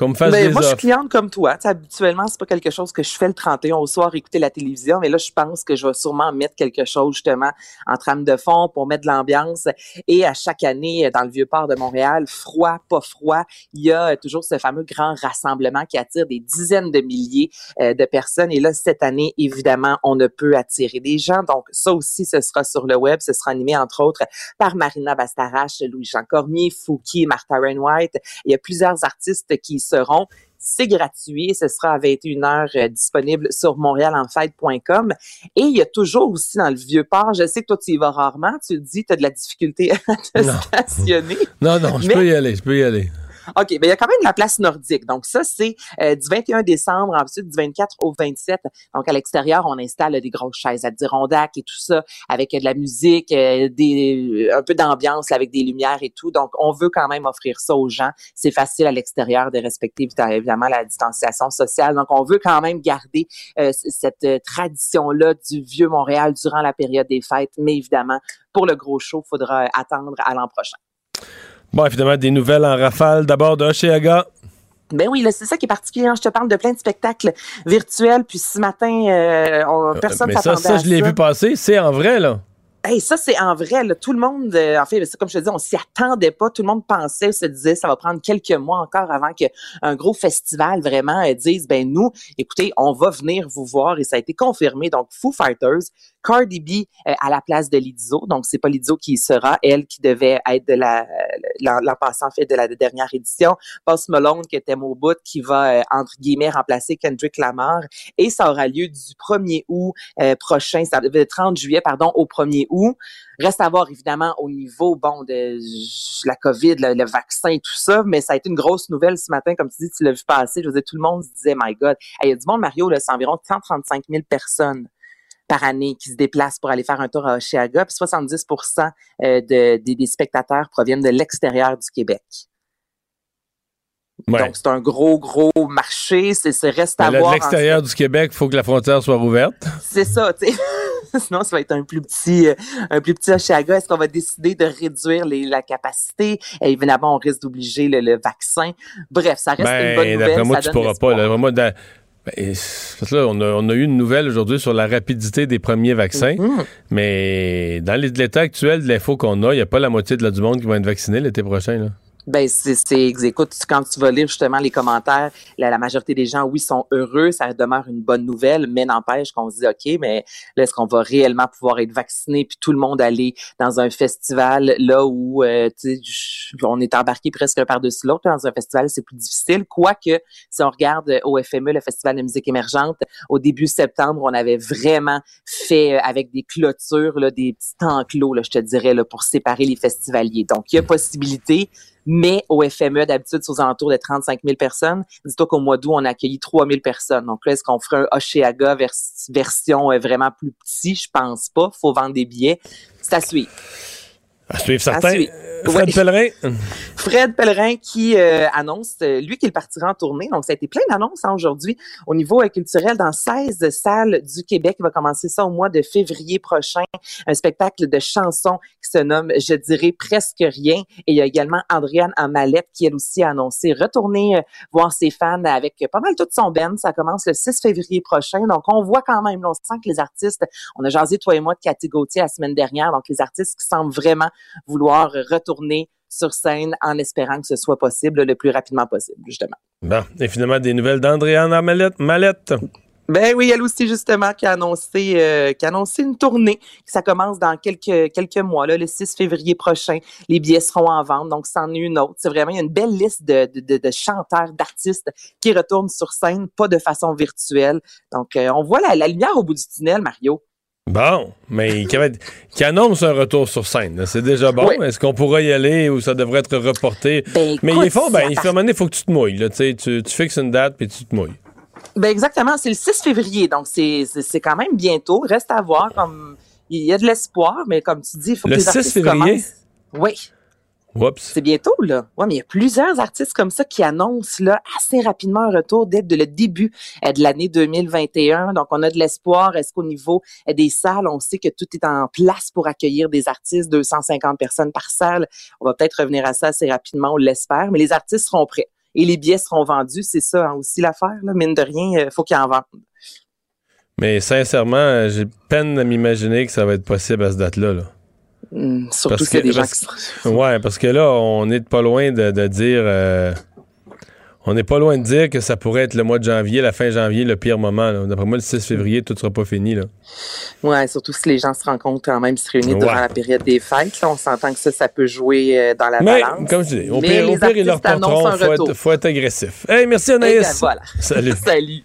ben, moi, je suis cliente comme toi. T'sais, habituellement, c'est pas quelque chose que je fais le 31 au soir, écouter la télévision, mais là, je pense que je vais sûrement mettre quelque chose justement en trame de fond pour mettre de l'ambiance. Et à chaque année, dans le vieux port de Montréal, froid, pas froid, il y a toujours ce fameux grand rassemblement qui attire des dizaines de milliers euh, de personnes. Et là, cette année, évidemment, on ne peut attirer des gens. Donc, ça aussi, ce sera sur le web. Ce sera animé, entre autres, par Marina Bastarache, Louis-Jean Cormier, Fouki, Martha Rainwhite. Il y a plusieurs artistes qui seront. C'est gratuit. Ce sera à 21h euh, disponible sur montréalenfête.com. Et il y a toujours aussi dans le vieux port, je sais que toi, tu y vas rarement. Tu te dis, tu as de la difficulté à te stationner. Non, non, je peux y aller, je peux y aller. OK, ben il y a quand même la place nordique. Donc ça, c'est euh, du 21 décembre, ensuite du 24 au 27. Donc à l'extérieur, on installe des grosses chaises à Dirondac et tout ça, avec de la musique, euh, des, un peu d'ambiance avec des lumières et tout. Donc on veut quand même offrir ça aux gens. C'est facile à l'extérieur de respecter évidemment la distanciation sociale. Donc on veut quand même garder euh, cette tradition-là du vieux Montréal durant la période des fêtes. Mais évidemment, pour le gros show, il faudra attendre à l'an prochain. Bon, évidemment, des nouvelles en rafale. D'abord de Aga. Ben oui, c'est ça qui est particulier. Hein. Je te parle de plein de spectacles virtuels. Puis ce matin, euh, on, euh, personne ne s'attendait ça, ça, je l'ai vu passer. C'est en vrai, là. Hey, ça, c'est en vrai. Là, tout le monde, euh, en fait, comme je te dis, on s'y attendait pas. Tout le monde pensait, se disait, ça va prendre quelques mois encore avant qu'un gros festival vraiment euh, dise, ben nous, écoutez, on va venir vous voir et ça a été confirmé. Donc, Foo Fighters, Cardi B euh, à la place de Lizzo. Donc, c'est pas Lizzo qui sera, elle qui devait être de la l'an passant, fait, de la dernière édition. Post Malone, qui était au bout, qui va, entre guillemets, remplacer Kendrick Lamar. Et ça aura lieu du 1er août prochain, ça, le 30 juillet, pardon, au 1er août. Reste à voir, évidemment, au niveau, bon, de la COVID, le, vaccin et tout ça, mais ça a été une grosse nouvelle ce matin, comme tu dis, tu l'as vu passer. Je veux tout le monde se disait, my God, il y a du monde, Mario, c'est environ 135 000 personnes par année qui se déplacent pour aller faire un tour à Oshiaga, puis 70 euh, de, des spectateurs proviennent de l'extérieur du Québec. Donc, c'est un gros, gros marché. C'est reste à voir. De l'extérieur du Québec, il faut que la frontière soit ouverte. C'est ça, tu sais. Sinon, ça va être un plus petit, euh, un plus petit Oshaga. Est-ce qu'on va décider de réduire les, la capacité? Et évidemment, on risque d'obliger le, vaccin. Bref, ça reste une bonne ben, nouvelle. D'après moi, tu pourras pas. Là, ben, là, on, a, on, a, eu une nouvelle aujourd'hui sur la rapidité des premiers vaccins, mm-hmm. mais dans l'état actuel de l'info qu'on a, il n'y a pas la moitié de la du monde qui va être vacciné l'été prochain. Là. Ben c'est écoute quand tu vas lire justement les commentaires, la, majorité des gens oui sont heureux, ça demeure une bonne nouvelle, mais n'empêche qu'on se dit ok, mais là est-ce qu'on va réellement pouvoir être vacciné puis tout le monde aller dans un festival là où euh, on est embarqué presque par dessus l'autre dans un festival c'est plus difficile. Quoique si on regarde au FME le festival de musique émergente au début septembre on avait vraiment fait euh, avec des clôtures là des petits enclos là je te dirais là pour séparer les festivaliers. Donc il y a possibilité mais au FME, d'habitude, c'est aux alentours de 35 000 personnes. Dis-toi qu'au mois d'août, on a accueilli 3 000 personnes. Donc là, est-ce qu'on ferait un Oshéaga version euh, vraiment plus petit? Je pense pas. faut vendre des billets. C'est à suivre. À suivre certains. Fred Pellerin. Fred Pellerin qui euh, annonce, euh, lui, qu'il partira en tournée. Donc, ça a été plein d'annonces hein, aujourd'hui au niveau euh, culturel dans 16 salles du Québec. Il va commencer ça au mois de février prochain. Un spectacle de chansons qui se nomme Je dirais presque rien. Et il y a également Andréane Amalette qui, elle aussi, a annoncé retourner voir ses fans avec pas mal toute son band. Ça commence le 6 février prochain. Donc, on voit quand même, on sent que les artistes, on a jasé, toi et moi, de Cathy Gauthier la semaine dernière. Donc, les artistes qui semblent vraiment vouloir retourner sur scène en espérant que ce soit possible le plus rapidement possible, justement. Bon, et finalement, des nouvelles d'Andréane Mallette. Ben oui, elle aussi justement qui a annoncé euh, qui a annoncé une tournée. Ça commence dans quelques quelques mois là, le 6 février prochain. Les billets seront en vente, donc c'en est une autre. C'est vraiment une belle liste de, de, de chanteurs, d'artistes qui retournent sur scène, pas de façon virtuelle. Donc euh, on voit la, la lumière au bout du tunnel, Mario. Bon, mais qui, annonce un retour sur scène, c'est déjà bon. Est-ce qu'on pourra y aller ou ça devrait être reporté? Ben, mais il faut, ben, il faut, il faut que tu te mouilles. Là, tu, tu fixes une date puis tu te mouilles. Ben exactement, c'est le 6 février, donc c'est quand même bientôt. Reste à voir. Comme il y a de l'espoir, mais comme tu dis, il faut que les 6 février? Oui. C'est bientôt, là. Ouais, mais il y a plusieurs artistes comme ça qui annoncent là, assez rapidement un retour dès le début euh, de l'année 2021. Donc, on a de l'espoir. Est-ce qu'au niveau euh, des salles, on sait que tout est en place pour accueillir des artistes, 250 personnes par salle? On va peut-être revenir à ça assez rapidement, on l'espère, mais les artistes seront prêts. Et les billets seront vendus, c'est ça hein, aussi l'affaire. Mine de rien, il euh, faut qu'ils en vendent. Mais sincèrement, j'ai peine à m'imaginer que ça va être possible à ce date-là. Là. Hmm, surtout y a des gens qui Ouais, parce que là, on est pas loin de, dire. Euh, on n'est pas loin de dire que ça pourrait être le mois de janvier, la fin janvier, le pire moment. D'après moi, le 6 février, tout sera pas fini. Là. Ouais, surtout si les gens se rencontrent quand même, se réunissent durant la période des fêtes. on s'entend que ça, ça peut jouer euh, dans la Mais, balance. Comme je dis, au pire, ils leur porteront. Faut faut être agressif. Hey, merci Anaïs. Ben, voilà. Salut. Salut.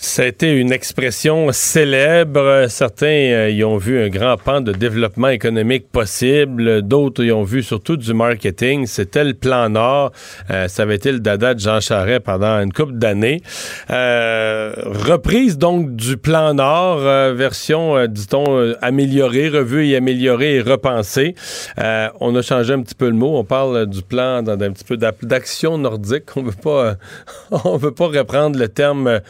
Ça a été une expression célèbre. Certains euh, y ont vu un grand pan de développement économique possible. D'autres y ont vu surtout du marketing. C'était le plan Nord. Euh, ça avait été le dada de Jean Charest pendant une couple d'années. Euh, reprise donc du plan Nord, version, dit-on, améliorée, revue et améliorée et repensée. on a changé un petit peu le mot. On parle du plan d'un petit peu d'action nordique. On veut pas, on veut pas reprendre le terme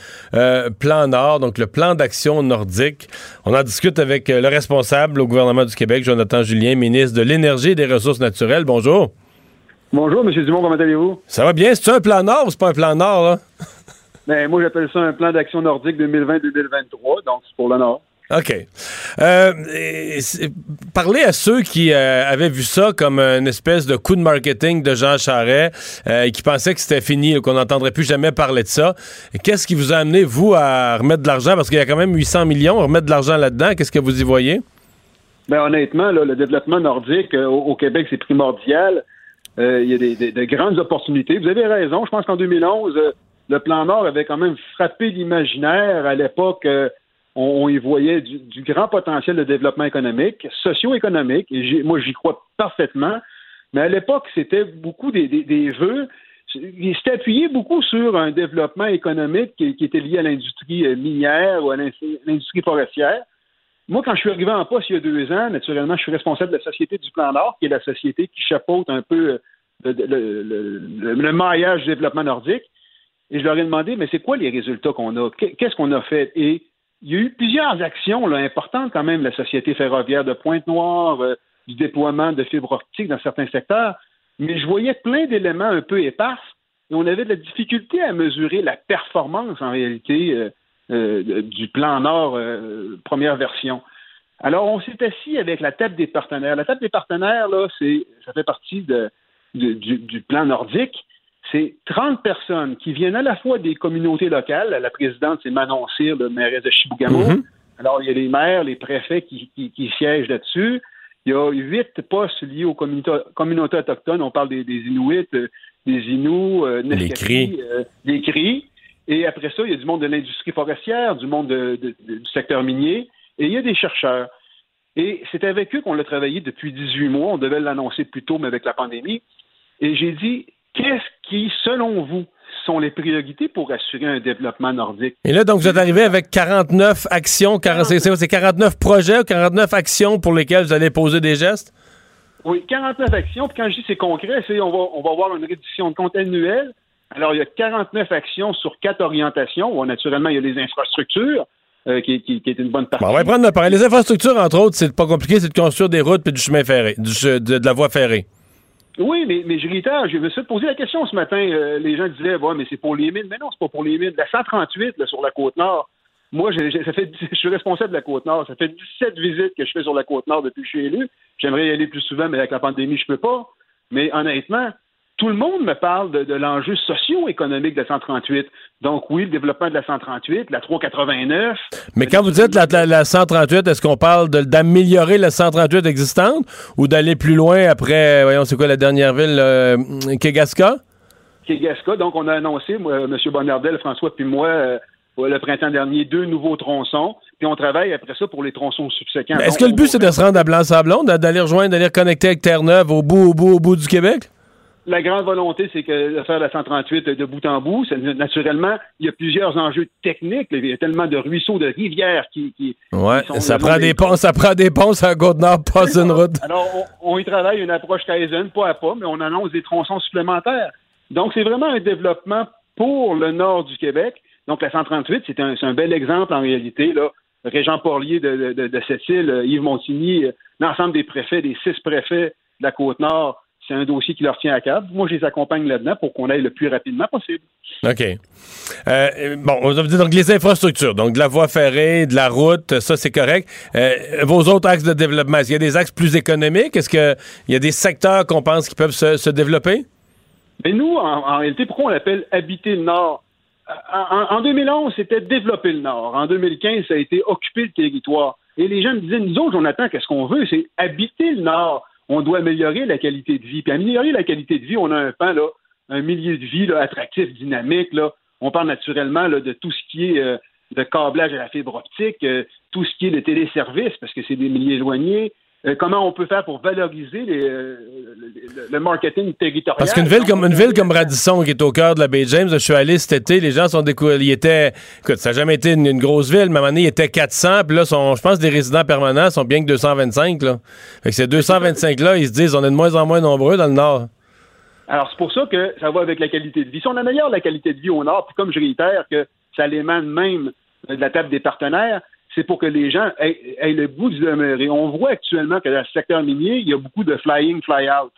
plan Nord, donc le plan d'action nordique. On en discute avec euh, le responsable au gouvernement du Québec, Jonathan Julien, ministre de l'Énergie et des Ressources naturelles. Bonjour. Bonjour, M. Dumont, comment allez-vous? Ça va bien? C'est un plan Nord ou c'est pas un plan Nord, là? Ben, moi, j'appelle ça un plan d'action nordique 2020-2023, donc c'est pour le Nord. OK. Euh, parlez à ceux qui euh, avaient vu ça comme une espèce de coup de marketing de Jean Charest euh, et qui pensaient que c'était fini, qu'on n'entendrait plus jamais parler de ça. Qu'est-ce qui vous a amené, vous, à remettre de l'argent? Parce qu'il y a quand même 800 millions, remettre de l'argent là-dedans. Qu'est-ce que vous y voyez? Ben, honnêtement, le développement nordique au, Québec, c'est primordial. il y a des, de grandes opportunités. Vous avez raison. Je pense qu'en 2011, le plan Nord avait quand même frappé l'imaginaire à l'époque on, y voyait du, grand potentiel de développement économique, socio-économique, et moi j'y crois parfaitement, mais à l'époque, c'était beaucoup des, vœux. Il s'était appuyé beaucoup sur un développement économique qui, était lié à l'industrie euh, minière ou à l'industrie forestière. Moi, quand je suis arrivé en poste il y a deux ans, naturellement, je suis responsable de la Société du Plan Nord, qui est la société qui chapeaute un peu euh, le, maillage du développement nordique. Et je leur ai demandé, mais c'est quoi les résultats qu'on a? Qu'est-ce qu'on a fait? Il y a eu plusieurs actions là, importantes quand même, la Société ferroviaire de Pointe-Noire, euh, du déploiement de fibres optiques dans certains secteurs, mais je voyais plein d'éléments un peu épars et on avait de la difficulté à mesurer la performance en réalité euh, euh, du plan Nord première version. Alors on s'est assis avec la table des partenaires. La table des partenaires, là, c'est ça fait partie du plan nordique, c'est 30 personnes qui viennent à la fois des communautés locales. La présidente, c'est Manon Cyr, le maire de Chibougamau. Mhm. Alors, il y a les maires, les préfets qui, qui- qui siègent là-dessus. Il y a huit postes liés aux communautés, autochtones. On parle des, des Inuits, euh, des Inuits, euh, Cris. euh, des Cris. Et après ça, il y a du monde de l'industrie forestière, du monde de- de- de- du secteur minier, et il y a des chercheurs. Et c'est avec eux qu'on l'a travaillé depuis 18 mois. On devait l'annoncer plus tôt, mais avec la pandémie. Et j'ai dit, qu'est-ce qui, selon vous, sont les priorités pour assurer un développement nordique? Et là, donc, vous êtes arrivé avec 49 actions, 40 c'est c'est- c'est 49 projets ou 49 actions pour lesquelles vous allez poser des gestes? Oui, 49 actions. Puis quand je dis c'est concret, c'est on va, on va avoir une réduction de compte annuelle. Alors, il y a 49 actions sur quatre orientations. Naturellement, il y a les infrastructures, euh, qui, qui- qui est une bonne partie. Bon, on va prendre le. Les infrastructures, entre autres, c'est pas compliqué, c'est de construire des routes puis du chemin ferré, du de la voie ferrée. Oui, mais, mais je réitère, je me suis posé la question ce matin. euh, les gens disaient, mais c'est pour les mines. Mais non, c'est pas pour les mines. La 138, là, sur la côte nord, moi, j'ai- ça fait, je suis responsable de la côte nord. Ça fait 17 visites que je fais sur la côte nord depuis que je suis élu. J'aimerais y aller plus souvent, mais avec la pandémie, je peux pas. Mais honnêtement, tout le monde me parle de, de l'enjeu socio-économique de la 138. Donc oui, le développement de la 138, la 389. Mais quand vous dites la, la- la 138, est-ce qu'on parle d'améliorer la 138 existante ou d'aller plus loin après, voyons, c'est quoi la dernière ville, euh, Kegaska? Kegaska. Donc, on a annoncé, moi, M. Bonnardel, François, puis moi, euh, le printemps dernier, deux nouveaux tronçons. Puis on travaille après ça pour les tronçons subséquents. Est-ce que le but, c'est de se rendre à Blanc-Sablon, d'a- d'aller rejoindre, d'aller reconnecter avec Terre-Neuve au bout, au bout, au bout du Québec? La grande volonté, c'est que de faire la 138 de bout en bout. Naturellement, il y a plusieurs enjeux techniques. Il y a tellement de ruisseaux, de rivières qui. qui Ouais, qui sont ça prend des ponts, ça prend des ponts sur la Côte-Nord, pas une route. Alors, on, on y travaille une approche Kaizen, pas à pas, mais on annonce des tronçons supplémentaires. Donc, c'est vraiment un développement pour le nord du Québec. Donc, la 138, c'est un, bel exemple en réalité. Là. Régent Porlier de, de, de, de cette île, Yves Montigny, euh, l'ensemble des préfets, des six préfets de la Côte-Nord, c'est un dossier qui leur tient à cœur. Moi, je les accompagne là-dedans pour qu'on aille le plus rapidement possible. OK. Euh, bon, on dit donc les infrastructures, donc de la voie ferrée, de la route, ça c'est correct. Euh, vos autres axes de développement, est-ce qu'il y a des axes plus économiques? Est-ce qu'il y a des secteurs qu'on pense qui peuvent se, se développer? Mais nous, en, en réalité, pourquoi on l'appelle habiter le Nord? En, en 2011, c'était développer le Nord. En 2015, ça a été occuper le territoire. Et les gens me disaient, nous autres, Jonathan, qu'est-ce qu'on veut? C'est habiter le Nord. On doit améliorer la qualité de vie. Puis améliorer la qualité de vie, on a un pan, là, un milieu de vie là, attractif, dynamique. Là. On parle naturellement là, de tout ce qui est euh, de câblage à la fibre optique, euh, tout ce qui est de téléservice, parce que c'est des milieux éloignés. Euh, comment on peut faire pour valoriser les, euh, le, le marketing territorial? Parce qu'une ville comme une ville comme Radisson, qui est au cœur de la baie James, je suis allé cet été, les gens sont découverts. Ils étaient, écoute, ça n'a jamais été une, une grosse ville, mais à un moment donné, il était 400, puis là, sont, je pense les résidents permanents sont bien que 225, là. Fait que ces 225-là, ils se disent, on est de moins en moins nombreux dans le Nord. Alors, c'est pour ça que ça va avec la qualité de vie. Si on améliore la qualité de vie au Nord, puis comme je réitère que ça l'émane même de la table des partenaires, c'est pour que les gens aient, aient le goût de demeurer. On voit actuellement que dans le secteur minier, il y a beaucoup de fly-in, fly-out.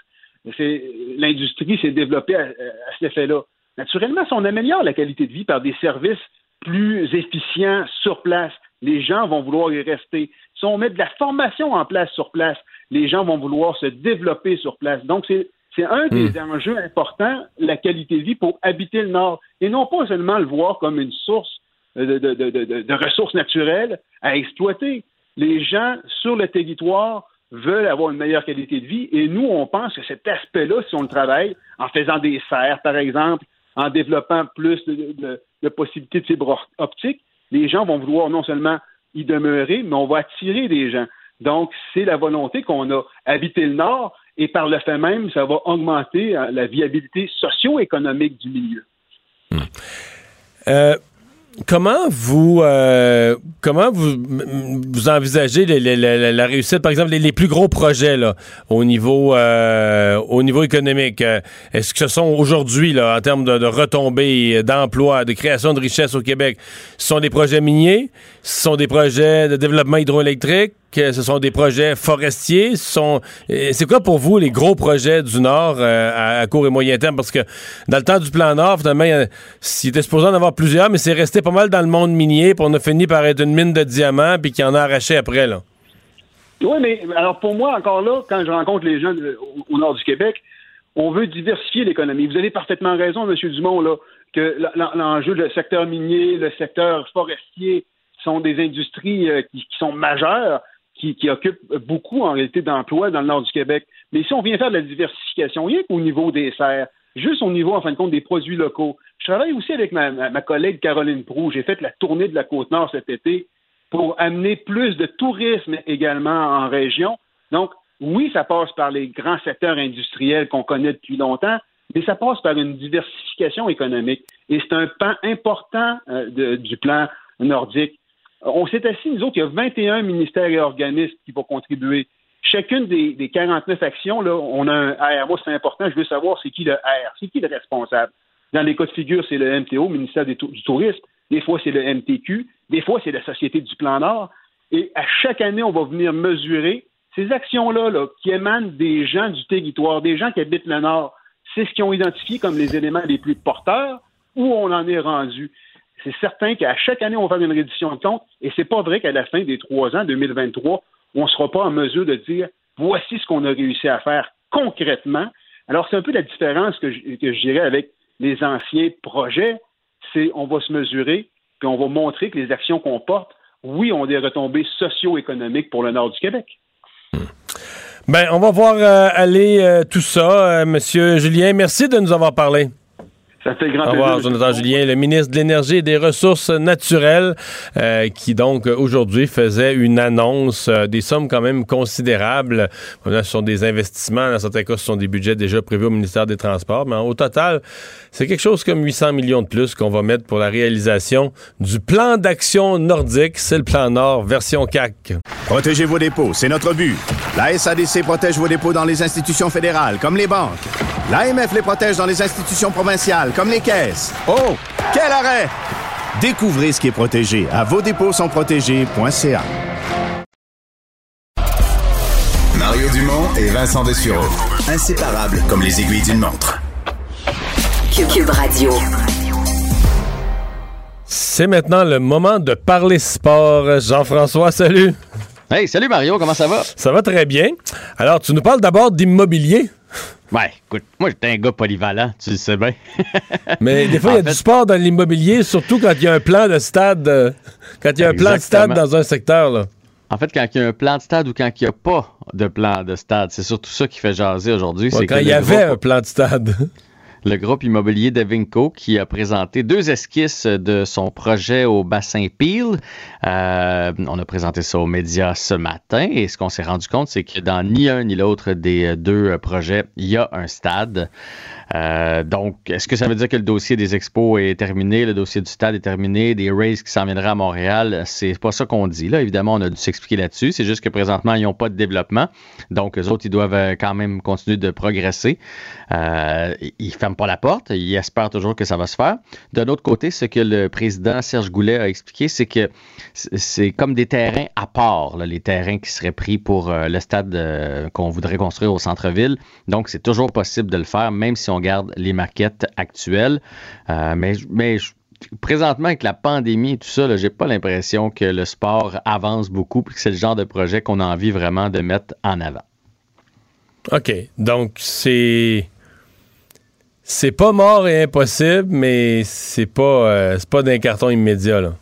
L'industrie s'est développée à, à cet effet-là. Naturellement, si on améliore la qualité de vie par des services plus efficients sur place, les gens vont vouloir y rester. Si on met de la formation en place sur place, les gens vont vouloir se développer sur place. Donc, c'est c'est un des enjeux importants, la qualité de vie pour habiter le Nord. Et non pas seulement le voir comme une source de, ressources naturelles à exploiter. Les gens sur le territoire veulent avoir une meilleure qualité de vie et nous, on pense que cet aspect-là, si on le travaille en faisant des serres, par exemple, en développant plus de, de- de possibilités de fibre optique, les gens vont vouloir non seulement y demeurer, mais on va attirer des gens. Donc, c'est la volonté qu'on a habité le Nord et par le fait même, ça va augmenter euh, la viabilité socio-économique du milieu. Euh, comment vous euh, comment vous, vous envisagez la réussite, par exemple, les, plus gros projets au niveau euh, au niveau économique? euh, Est-ce que ce sont aujourd'hui, en termes de retombées, d'emplois, de création de richesses au Québec, ce sont des projets miniers, ce sont des projets de développement hydroélectrique, euh, ce sont des projets forestiers, euh, c'est quoi pour vous les gros projets du Nord euh, à, court et moyen terme? Parce que dans le temps du plan Nord, finalement, il était supposé en avoir plusieurs, mais c'est resté pas mal dans le monde minier, puis on a fini par être une mine de diamants, puis qui en a arraché après, là. Oui, mais alors pour moi, encore là, quand je rencontre les gens de- au, nord du Québec, On veut diversifier l'économie. Vous avez parfaitement raison, M. Dumont, là, que l'enjeu, le secteur minier, le secteur forestier sont des industries euh, qui, sont majeures, qui, occupent beaucoup en réalité d'emplois dans le nord du Québec. Mais si on vient faire de la diversification, rien qu'au niveau des serres, juste au niveau, en fin de compte, des produits locaux. Je travaille aussi avec ma, ma collègue Caroline Prou. J'ai fait la tournée de la Côte-Nord cet été pour amener plus de tourisme également en région. Donc, oui, ça passe par les grands secteurs industriels qu'on connaît depuis longtemps, mais ça passe par une diversification économique. Et c'est un pan important euh, du plan nordique. On s'est assis, nous autres, il y a 21 ministères et organismes qui vont contribuer. Chacune des, 49 actions, là, on a un R. Moi, c'est important, je veux savoir c'est qui le R, c'est qui le responsable. Dans les cas de figure, c'est le MTO, ministère du Tourisme. Des fois, c'est le MTQ. Des fois, c'est la Société du Plan Nord. Et à chaque année, on va venir mesurer ces actions-là là, qui émanent des gens du territoire, des gens qui habitent le Nord. C'est ce qu'ils ont identifié comme les éléments les plus porteurs où on en est rendu? C'est certain qu'à chaque année, on va faire une rédition de compte et c'est pas vrai qu'à la fin des trois ans, 2023, on ne sera pas en mesure de dire voici ce qu'on a réussi à faire concrètement. Alors, c'est un peu la différence que je, dirais avec les anciens projets. C'est on va se mesurer, puis on va montrer que les actions qu'on porte, oui, ont des retombées socio-économiques pour le nord du Québec. Ben, on va voir euh, aller euh, tout ça, euh, Monsieur Julien. Merci de nous avoir parlé. Ça fait grand Au revoir, Jonathan Julien, le ministre de l'Énergie et des Ressources naturelles, euh, qui donc aujourd'hui faisait une annonce euh, des sommes quand même considérables. ce sont des investissements, dans certains cas, ce sont des budgets déjà prévus au ministère des Transports, mais au total, c'est quelque chose comme 800 millions de plus qu'on va mettre pour la réalisation du plan d'action nordique. C'est le plan Nord, version CAC. Protégez vos dépôts, c'est notre but. La SADC protège vos dépôts dans les institutions fédérales, comme les banques. L'AMF les protège dans les institutions provinciales, comme les caisses. Oh, quel arrêt! Découvrez ce qui est protégé à vos dépôts sont protégés.ca. Mario Dumont et Vincent Dessureau. Inséparables comme les aiguilles d'une montre. Cube Radio. C'est maintenant le moment de parler sport. Jean-François, salut. Hey, salut Mario, comment ça va? Ça va très bien. Alors, tu nous parles d'abord d'immobilier. Ouais, écoute, moi j'étais un gars polyvalent, tu le sais bien. Mais des fois, il y a du sport dans l'immobilier, surtout quand il y a un plan de stade, euh, quand il y a un plan de stade dans un secteur. Là. En fait, quand il y a un plan de stade ou quand il n'y a pas de plan de stade, c'est surtout ça qui fait jaser aujourd'hui. quand il y avait un plan de stade. Le groupe immobilier Devinco qui a présenté deux esquisses de son projet au bassin Peel. Euh, on a présenté ça aux médias ce matin et ce qu'on s'est rendu compte, c'est que dans ni un ni l'autre des deux projets, il y a un stade. Euh, donc, est-ce que ça veut dire que le dossier des expos est terminé, le dossier du stade est terminé, des races qui s'en à Montréal? C'est pas ça qu'on dit. Là, évidemment, on a dû s'expliquer là-dessus. C'est juste que présentement, ils n'ont pas de développement. Donc, eux autres, ils doivent euh, quand même continuer de progresser. Euh, ils ferment pas la porte. Ils espèrent toujours que ça va se faire. D'un autre côté, ce que le président Serge Goulet a expliqué, c'est que c'est comme des terrains à part, les terrains qui seraient pris pour le stade qu'on voudrait construire au centre-ville. Donc, c'est toujours possible de le faire, même si on garde les maquettes actuelles. Euh, mais mais présentement, avec la pandémie et tout ça, j'ai pas l'impression que le sport avance beaucoup et que c'est le genre de projet qu'on a envie vraiment de mettre en avant. OK. Donc, c'est. C'est pas mort et impossible, mais c'est pas, euh, c'est pas d'un carton immédiat, là.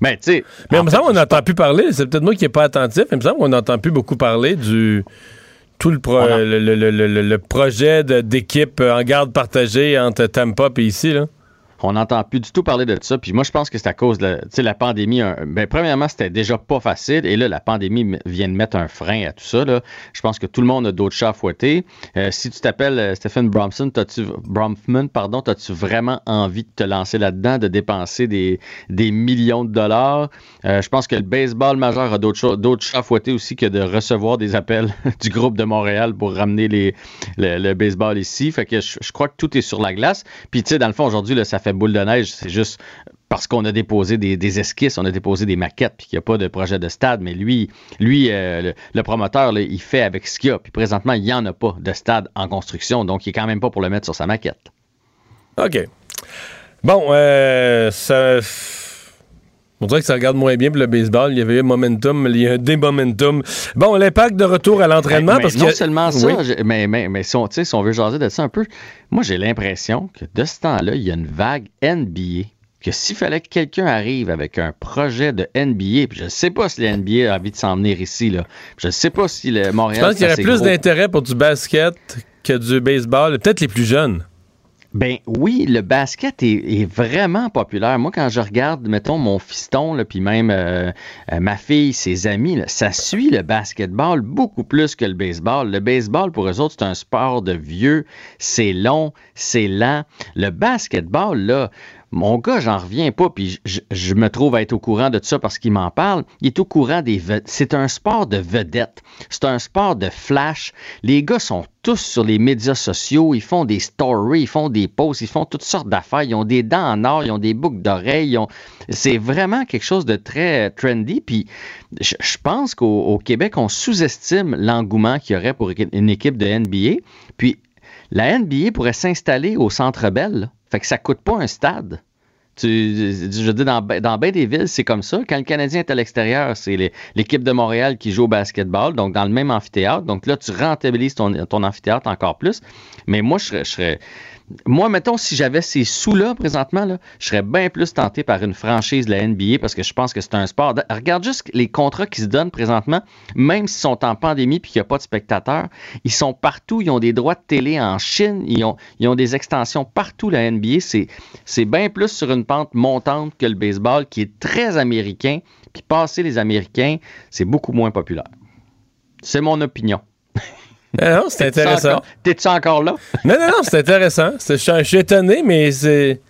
Ben, mais, mais il me semble qu'on n'entend plus parler. C'est peut-être moi qui n'ai pas attentif, mais il me semble qu'on n'entend plus beaucoup parler du, tout le, le, projet d'équipe en garde partagée entre Tampa et ici, là? On n'entend plus du tout parler de ça. Puis moi, je pense que c'est à cause de la pandémie. ben, premièrement, c'était déjà pas facile. Et là, la pandémie vient de mettre un frein à tout ça. Là. Je pense que tout le monde a d'autres chats à fouetter. Euh, si tu t'appelles euh, Stephen Bromson, t'as-tu, Bromfman, pardon, as-tu vraiment envie de te lancer là-dedans, de dépenser des, des millions de dollars? Euh, je pense que le baseball majeur a d'autres, d'autres chats à fouetter aussi que de recevoir des appels du groupe de Montréal pour ramener les, le, baseball ici. Fait que je, crois que tout est sur la glace. Puis, tu sais, dans le fond, aujourd'hui, ça fait boule de neige, c'est juste parce qu'on a déposé des, esquisses, on a déposé des maquettes, puis qu'il n'y a pas de projet de stade. Mais lui, lui euh, le, promoteur, il fait avec ce qu'il y a. Puis présentement, il n'y en a pas de stade en construction, donc il n'est quand même pas pour le mettre sur sa maquette. OK. Bon, euh, ça. On dirait que ça regarde moins bien pour le baseball. Il y avait un momentum, il y a un démomentum. Bon, l'impact de retour à l'entraînement. Mais parce non que... seulement ça, Oui. mais, mais, mais si, on, si on veut jaser de ça un peu, moi j'ai l'impression que de ce temps-là, il y a une vague NBA. Que s'il fallait que quelqu'un arrive avec un projet de NBA, puis je ne sais pas si la NBA a envie de s'en venir ici, là. Je ne sais pas si le Je Montréal. pense qu'il y aurait plus d'intérêt pour du basket que du baseball. Peut-être les plus jeunes. Ben oui, le basket est, vraiment populaire. Moi, quand je regarde, mettons, mon fiston, là, puis même euh, euh, ma fille, ses amis, ça suit le basketball beaucoup plus que le baseball. Le baseball, pour eux autres, c'est un sport de vieux, c'est long, c'est lent. Le basketball, là, mon gars, j'en reviens pas, puis je, me trouve à être au courant de ça parce qu'il m'en parle. Il est au courant des vedettes. C'est un sport de vedettes. C'est un sport de flash. Les gars sont tous sur les médias sociaux. Ils font des stories, ils font des posts, ils font toutes sortes d'affaires. Ils ont des dents en or, ils ont des boucles d'oreilles. C'est vraiment quelque chose de très trendy. Puis je, pense qu'au au Québec, on sous-estime l'engouement qu'il y aurait pour une équipe de NBA. Puis la NBA pourrait s'installer au Centre Bell. Fait que ça coûte pas un stade. Je dire, dans, ben- dans bien des villes, c'est comme ça. Quand le Canadien est à l'extérieur, c'est l'équipe de Montréal qui joue au basketball, donc dans le même amphithéâtre. Donc là, tu rentabilises ton, amphithéâtre encore plus. Mais moi, je je serais- moi, mettons, si j'avais ces sous-là présentement, là, je serais bien plus tenté par une franchise de la NBA parce que je pense que c'est un sport. de- Regarde juste les contrats qui se donnent présentement, même s'ils sont en pandémie puis qu'il n'y a pas de spectateurs, ils sont partout. Ils ont des droits de télé en Chine, ils ont, ils ont des extensions partout. La NBA, c'est c'est bien plus sur une pente montante que le baseball qui est très américain. Puis passer les Américains, c'est beaucoup moins populaire. C'est mon opinion. Ah non, c'est intéressant. T'es-tu encore là? Non, non, non, c'est intéressant. Je suis- étonné, mais c'est.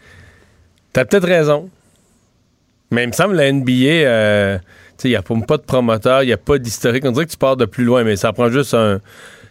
T'as peut-être raison. Mais il me semble que la NBA, euh, tu sais, il n'y a pas de promoteur, il n'y a pas d'historique. On dirait que tu pars de plus loin, mais ça prend juste un.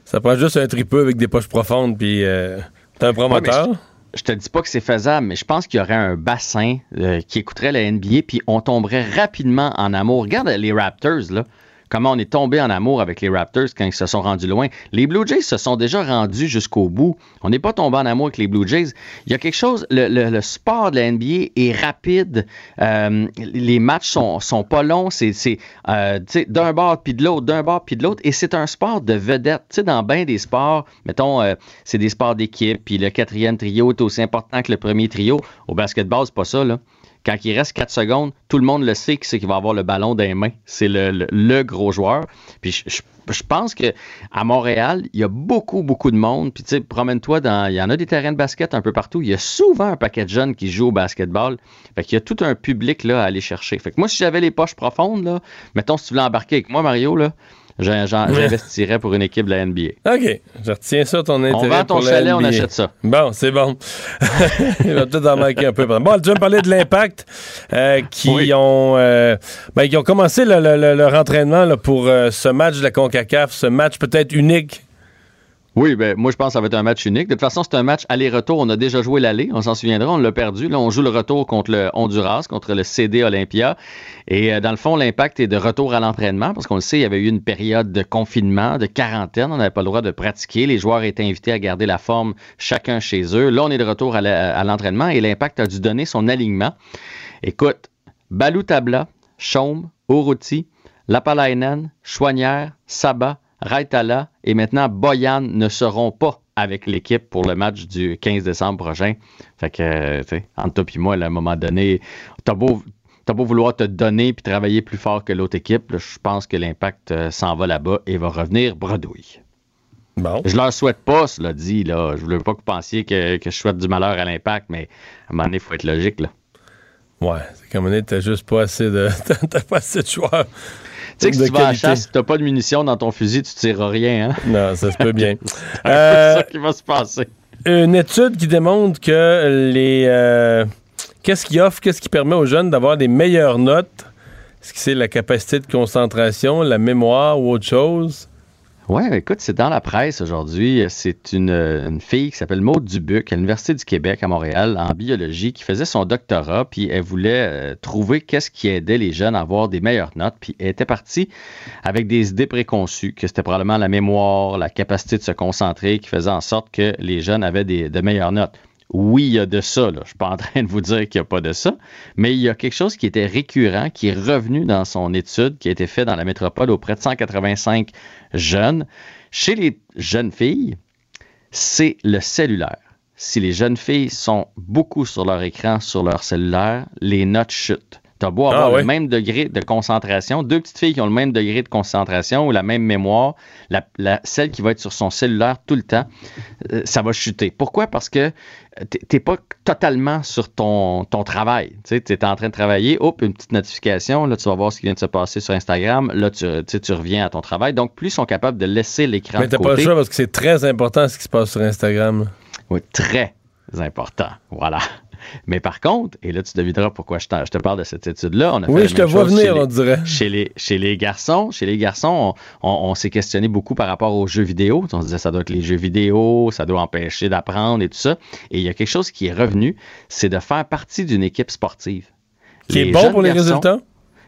Ça prend juste un tripeux avec des poches profondes, puis euh, t'as un promoteur. Ouais, Je te dis pas que c'est faisable, mais je pense qu'il y aurait un bassin euh, qui écouterait la NBA, puis on tomberait rapidement en amour. Regarde les Raptors, là. Comment on est tombé en amour avec les Raptors quand ils se sont rendus loin. Les Blue Jays se sont déjà rendus jusqu'au bout. On n'est pas tombé en amour avec les Blue Jays. Il y a quelque chose, le, sport de la NBA est rapide. Euh, les matchs sont, sont pas longs. C'est euh, d'un bord puis de l'autre, d'un bord puis de l'autre. Et c'est un sport de vedette. Tu sais, dans bien des sports, mettons, euh, c'est des sports d'équipe, puis le quatrième trio est aussi important que le premier trio. Au basketball, c'est pas ça, là. Quand il reste 4 secondes, tout le monde le sait qui c'est qui va avoir le ballon dans les mains. C'est le, le- gros joueur. Puis je, pense que à Montréal, il y a beaucoup, beaucoup de monde. Puis tu sais, promène-toi dans. Il y en a des terrains de basket un peu partout. Il y a souvent un paquet de jeunes qui jouent au basketball. Fait qu'il y a tout un public là à aller chercher. Fait que moi, si j'avais les poches profondes, là, mettons si tu voulais embarquer avec moi, Mario, là. J'investirais pour une équipe de la NBA. OK, je retiens ça, ton intérêt. On vend ton pour la chalet, on achète ça. Bon, c'est bon. Il va peut-être en manquer un peu. Bon, tu vas me parler de l'impact euh, qui, Oui. ont, euh, ben, qui ont commencé le- le- le- leur entraînement là, pour euh, ce match de la CONCACAF, ce match peut-être unique. Oui, ben moi je pense que ça va être un match unique. De toute façon, c'est un match aller-retour. On a déjà joué l'aller, on s'en souviendra, on l'a perdu. Là, on joue le retour contre le Honduras, contre le CD Olympia. Et euh, dans le fond, l'impact est de retour à l'entraînement parce qu'on le sait, il y avait eu une période de confinement, de quarantaine. On n'avait pas le droit de pratiquer. Les joueurs étaient invités à garder la forme chacun chez eux. Là, on est de retour à l'entraînement et l'impact a dû donner son alignement. Écoute, Balou Tabla, Chaume, Uruti, Lapalainen, Chouanière, Saba, Raitala et maintenant Boyan ne seront pas avec l'équipe pour le match du 15 décembre prochain. Fait que, tu sais, entre toi et moi, là, à un moment donné, t'as beau, vouloir te donner puis travailler plus fort que l'autre équipe, je pense que l'impact euh, s'en va là-bas et va revenir bredouille. Bon. Je leur souhaite pas, cela dit, là. Je voulais pas que vous pensiez que, que je souhaite du malheur à l'impact, mais à un moment donné, il faut être logique, là. Ouais, c'est comme on est, t'as juste pas assez de, t'as pas assez de joueurs. Tu sais que si tu vas à la chasse, si t'as pas de munitions dans ton fusil, tu tireras rien, hein? Non, ça se peut bien. c'est Euh, ça qui va se passer. une étude qui démontre que les euh, qu'est-ce qui offre, qu'est-ce qui permet aux jeunes d'avoir des meilleures notes? Est-ce que c'est la capacité de concentration, la mémoire ou autre chose? Oui, écoute, c'est dans la presse aujourd'hui. C'est une, fille qui s'appelle Maude Dubuc à l'Université du Québec à Montréal en biologie qui faisait son doctorat, puis elle voulait euh, trouver qu'est-ce qui aidait les jeunes à avoir des meilleures notes, puis elle était partie avec des idées préconçues, que c'était probablement la mémoire, la capacité de se concentrer qui faisait en sorte que les jeunes avaient des, de meilleures notes. Oui, il y a de ça. Je ne suis pas en train de vous dire qu'il n'y a pas de ça, mais il y a quelque chose qui était récurrent, qui est revenu dans son étude, qui a été fait dans la métropole auprès de 185 jeunes. Chez les jeunes filles, c'est le cellulaire. Si les jeunes filles sont beaucoup sur leur écran, sur leur cellulaire, les notes chutent. Tu as beau Ah avoir ouais. le même degré de concentration, deux petites filles qui ont le même degré de concentration ou la même mémoire, la, la- celle qui va être sur son cellulaire tout le temps, euh, ça va chuter. Pourquoi? Parce que tu n'es pas totalement sur ton, ton travail. Tu es en train de travailler, hop, une petite notification, là, tu vas voir ce qui vient de se passer sur Instagram, là, tu, tu reviens à ton travail. Donc, plus ils sont capables de laisser l'écran Mais t'as pas le choix parce que c'est très important ce qui se passe sur Instagram. oui, très important. Voilà. Mais par contre, et là, tu devineras pourquoi je, te parle de cette étude-là. On a fait Oui, je te vois venir, les- on dirait. Chez les, chez les garçons, chez les garçons, on, on- on s'est questionné beaucoup par rapport aux jeux vidéo. On se disait ça doit être les jeux vidéo, ça doit empêcher d'apprendre et tout ça. Et il y a quelque chose qui est revenu, c'est de faire partie d'une équipe sportive. Qui est bon pour les garçons, résultats?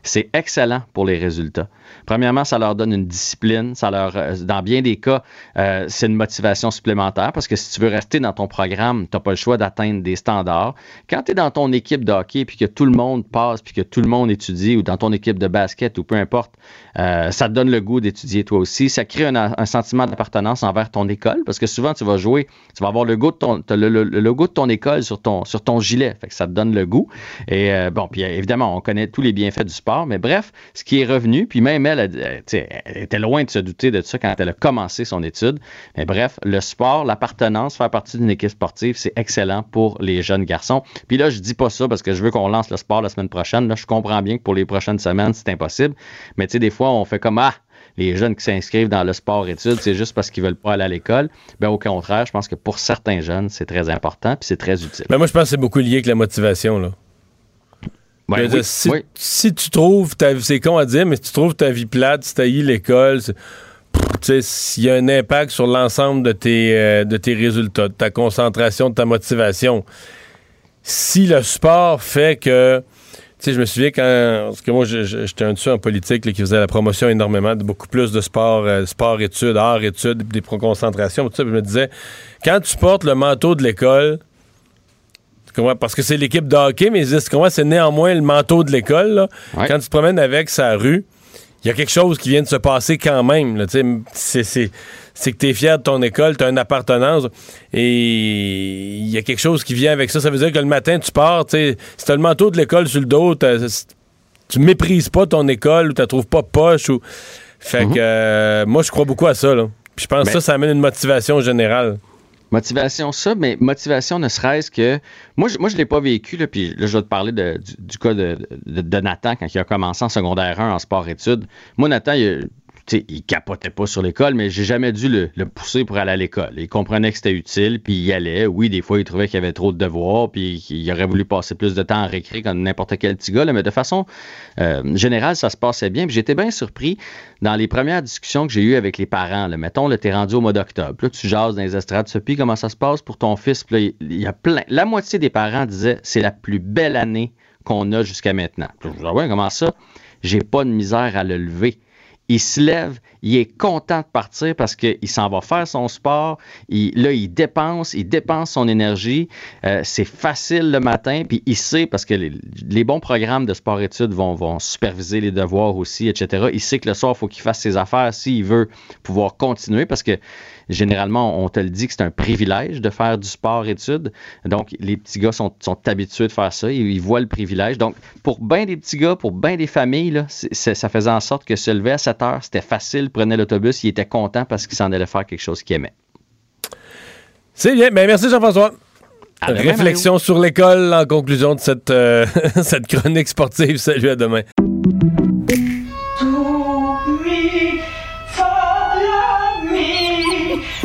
C'est excellent pour les résultats. Premièrement, ça leur donne une discipline. Ça leur, euh, dans bien des cas, euh, c'est une motivation supplémentaire parce que si tu veux rester dans ton programme, tu n'as pas le choix d'atteindre des standards. Quand tu es dans ton équipe de hockey puis que tout le monde passe puis que tout le monde étudie ou dans ton équipe de basket ou peu importe, euh, ça te donne le goût d'étudier toi aussi. Ça crée un, sentiment d'appartenance envers ton école parce que souvent tu vas jouer, tu vas avoir le goût de ton, le, le- le logo de ton école sur ton, sur ton gilet. Ça te donne le goût. Et bon, puis évidemment, on connaît tous les bienfaits du sport, mais bref, ce qui est revenu, puis même elle, elle, était loin de se douter de ça quand elle a commencé son étude. Mais bref, le sport, l'appartenance, faire partie d'une équipe sportive, c'est excellent pour les jeunes garçons. Puis là, je dis pas ça parce que je veux qu'on lance le sport la semaine prochaine. Là, je comprends bien que pour les prochaines semaines, c'est impossible. Mais tu sais, des fois, on fait comme ah, les jeunes qui s'inscrivent dans le sport études, c'est juste parce qu'ils veulent pas aller à l'école. Ben au contraire, je pense que pour certains jeunes, c'est très important puis c'est très utile. Mais moi, je pense que c'est beaucoup lié avec la motivation. Là. Ouais, oui, si, oui. si tu trouves ta c'est con à dire, mais si tu trouves ta vie plate, si tu l'école, s'il y a un impact sur l'ensemble de tes, euh, de tes résultats, de ta concentration, de ta motivation, si le sport fait que. Tu sais, je me souviens quand. Parce que moi, j'étais un dessus en politique là, qui faisait la promotion énormément de beaucoup plus de sport, euh, sport-études, art-études, des pro- concentrations, tout ça. je me disais, quand tu portes le manteau de l'école? Parce que c'est l'équipe de hockey, mais c'est néanmoins le manteau de l'école. Ouais. Quand tu te promènes avec sa rue, il y a quelque chose qui vient de se passer quand même. C'est- que tu es fier de ton école, tu as une appartenance et il y a quelque chose qui vient avec ça. Ça veut dire que le matin, tu pars, si tu as le manteau de l'école sur le dos, tu méprises pas ton école ou tu la trouves pas poche. Ou... Fait que euh, moi, je crois beaucoup à ça. Là. Puis je pense que ça, ça amène une motivation générale. Motivation, ça, mais motivation ne serait-ce que. Moi, je, moi, je l'ai pas vécu, là, puis là, je vais te parler de- du, du cas de, de- Nathan quand il a commencé en secondaire 1 en sport-études. Moi, Nathan, il, il capotait pas sur l'école, mais j'ai jamais dû le, pousser pour aller à l'école. Il comprenait que c'était utile, puis il y allait. Oui, des fois, il trouvait qu'il y avait trop de devoirs, puis qu'il aurait voulu passer plus de temps en récré comme n'importe quel petit gars, mais de façon euh, générale, ça se passait bien. Puis j'étais bien surpris dans les premières discussions que j'ai eues avec les parents. Mettons, là, t'es rendu au mois d'octobre. Là, tu jases dans les estrades. Sophie, comment ça se passe pour ton fils? Puis il y a plein. La moitié des parents disaient c'est la plus belle année qu'on a jusqu'à maintenant. Puis je ouais, comment ça? J'ai pas de misère à le lever. Il se lève, il est content de partir parce qu'il s'en va faire son sport. Il- là, il dépense, il dépense son énergie. Euh, c'est facile le matin, puis il sait, parce que les, les bons programmes de sport-études vont, vont superviser les devoirs aussi, etc. Il sait que le soir, il faut qu'il fasse ses affaires s'il veut pouvoir continuer, parce que généralement, on te le dit que c'est un privilège de faire du sport-études. Donc, les petits gars sont, sont habitués de faire ça. Ils, ils voient le privilège. Donc, pour bien des petits gars, pour bien des familles, là, ça faisait en sorte que se lever à 7 heures, c'était facile, prenait l'autobus, il était content parce qu'il s'en allait faire quelque chose qu'il aimait. C'est bien. Ben, merci Jean-François. Réflexion sur l'école en conclusion de cette, euh, cette chronique sportive. Salut, à demain.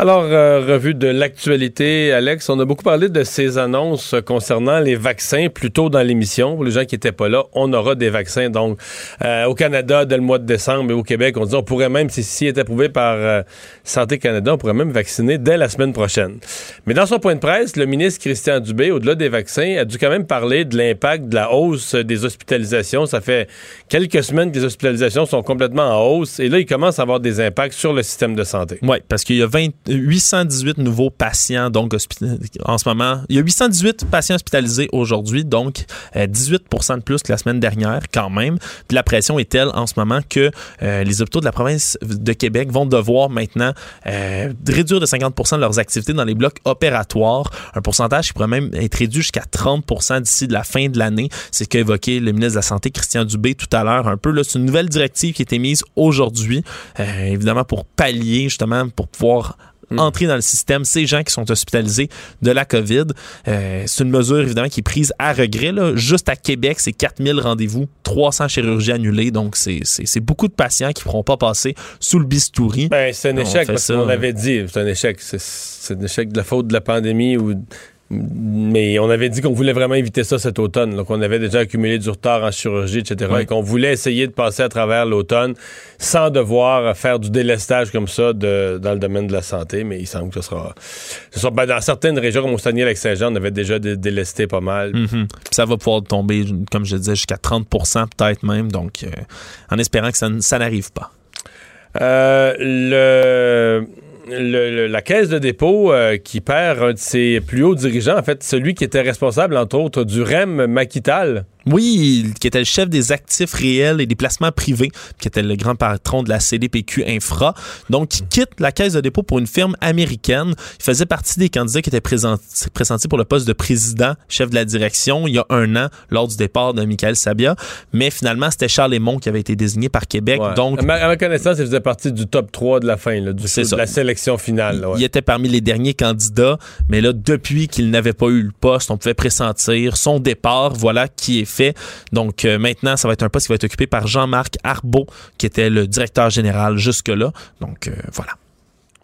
Alors, euh, revue de l'actualité, Alex, on a beaucoup parlé de ces annonces concernant les vaccins plus tôt dans l'émission. Pour les gens qui n'étaient pas là, on aura des vaccins. Donc, euh, au Canada, dès le mois de décembre et au Québec, on dit on pourrait même, si si est approuvé par euh, Santé Canada, on pourrait même vacciner dès la semaine prochaine. Mais dans son point de presse, le ministre Christian Dubé, au-delà des vaccins, a dû quand même parler de l'impact de la hausse des hospitalisations. Ça fait quelques semaines que les hospitalisations sont complètement en hausse et là, il commence à avoir des impacts sur le système de santé. Oui, parce qu'il y a 20, 818 nouveaux patients donc en ce moment. Il y a 818 patients hospitalisés aujourd'hui, donc 18 de plus que la semaine dernière quand même. Puis la pression est telle en ce moment que euh, les hôpitaux de la province de Québec vont devoir maintenant euh, réduire de 50 de leurs activités dans les blocs opératoires. Un pourcentage qui pourrait même être réduit jusqu'à 30% d'ici la fin de l'année. C'est ce qu'a évoqué le ministre de la Santé, Christian Dubé, tout à l'heure un peu. C'est une nouvelle directive qui a été mise aujourd'hui, euh, évidemment pour pallier justement, pour pouvoir. Entrer dans le système ces gens qui sont hospitalisés de la COVID. Euh, c'est une mesure évidemment qui est prise à regret. Là. Juste à Québec, c'est 4000 rendez-vous, 300 chirurgies annulées. Donc, c'est, beaucoup de patients qui ne pourront pas passer sous le bistouri. Ben, c'est un échec, parce qu'on l'avait dit. C'est un échec. C'est, c'est un échec de la faute de la pandémie ou mais on avait dit qu'on voulait vraiment éviter ça cet automne, donc on avait déjà accumulé du retard en chirurgie, etc. Et qu'on voulait essayer de passer à travers l'automne sans devoir faire du délestage comme ça de, dans le domaine de la santé. Mais il semble que ce sera. Ce sera ben, dans certaines régions comme au Saguenay-Lac-Saint-Jean, on avait déjà délesté pas mal. Mm-hmm. Ça va pouvoir tomber, comme je disais, jusqu'à 30% peut-être même. Donc, euh, en espérant que ça, ça n'arrive pas. Euh, le la caisse de dépôt euh, qui perd un de ses plus hauts dirigeants, en fait, celui qui était responsable, entre autres, du REM Maquital. Oui, qui était le chef des actifs réels et des placements privés, qui était le grand patron de la CDPQ Infra. Donc, il quitte la caisse de dépôt pour une firme américaine. Il faisait partie des candidats qui étaient présentés pour le poste de président, chef de la direction, il y a un an, lors du départ de Michael Sabia. Mais finalement, c'était Charles Lemont qui avait été désigné par Québec. Donc, à ma, connaissance, il faisait partie du top 3 de la fin, là, du, de la sélection finale. Il était parmi les derniers candidats, mais là, depuis qu'il n'avait pas eu le poste, on pouvait pressentir son départ. Voilà qui est fait. Donc euh, maintenant, ça va être un poste qui va être occupé par Jean-Marc Arbeau, qui était le directeur général jusque-là. Donc euh, voilà.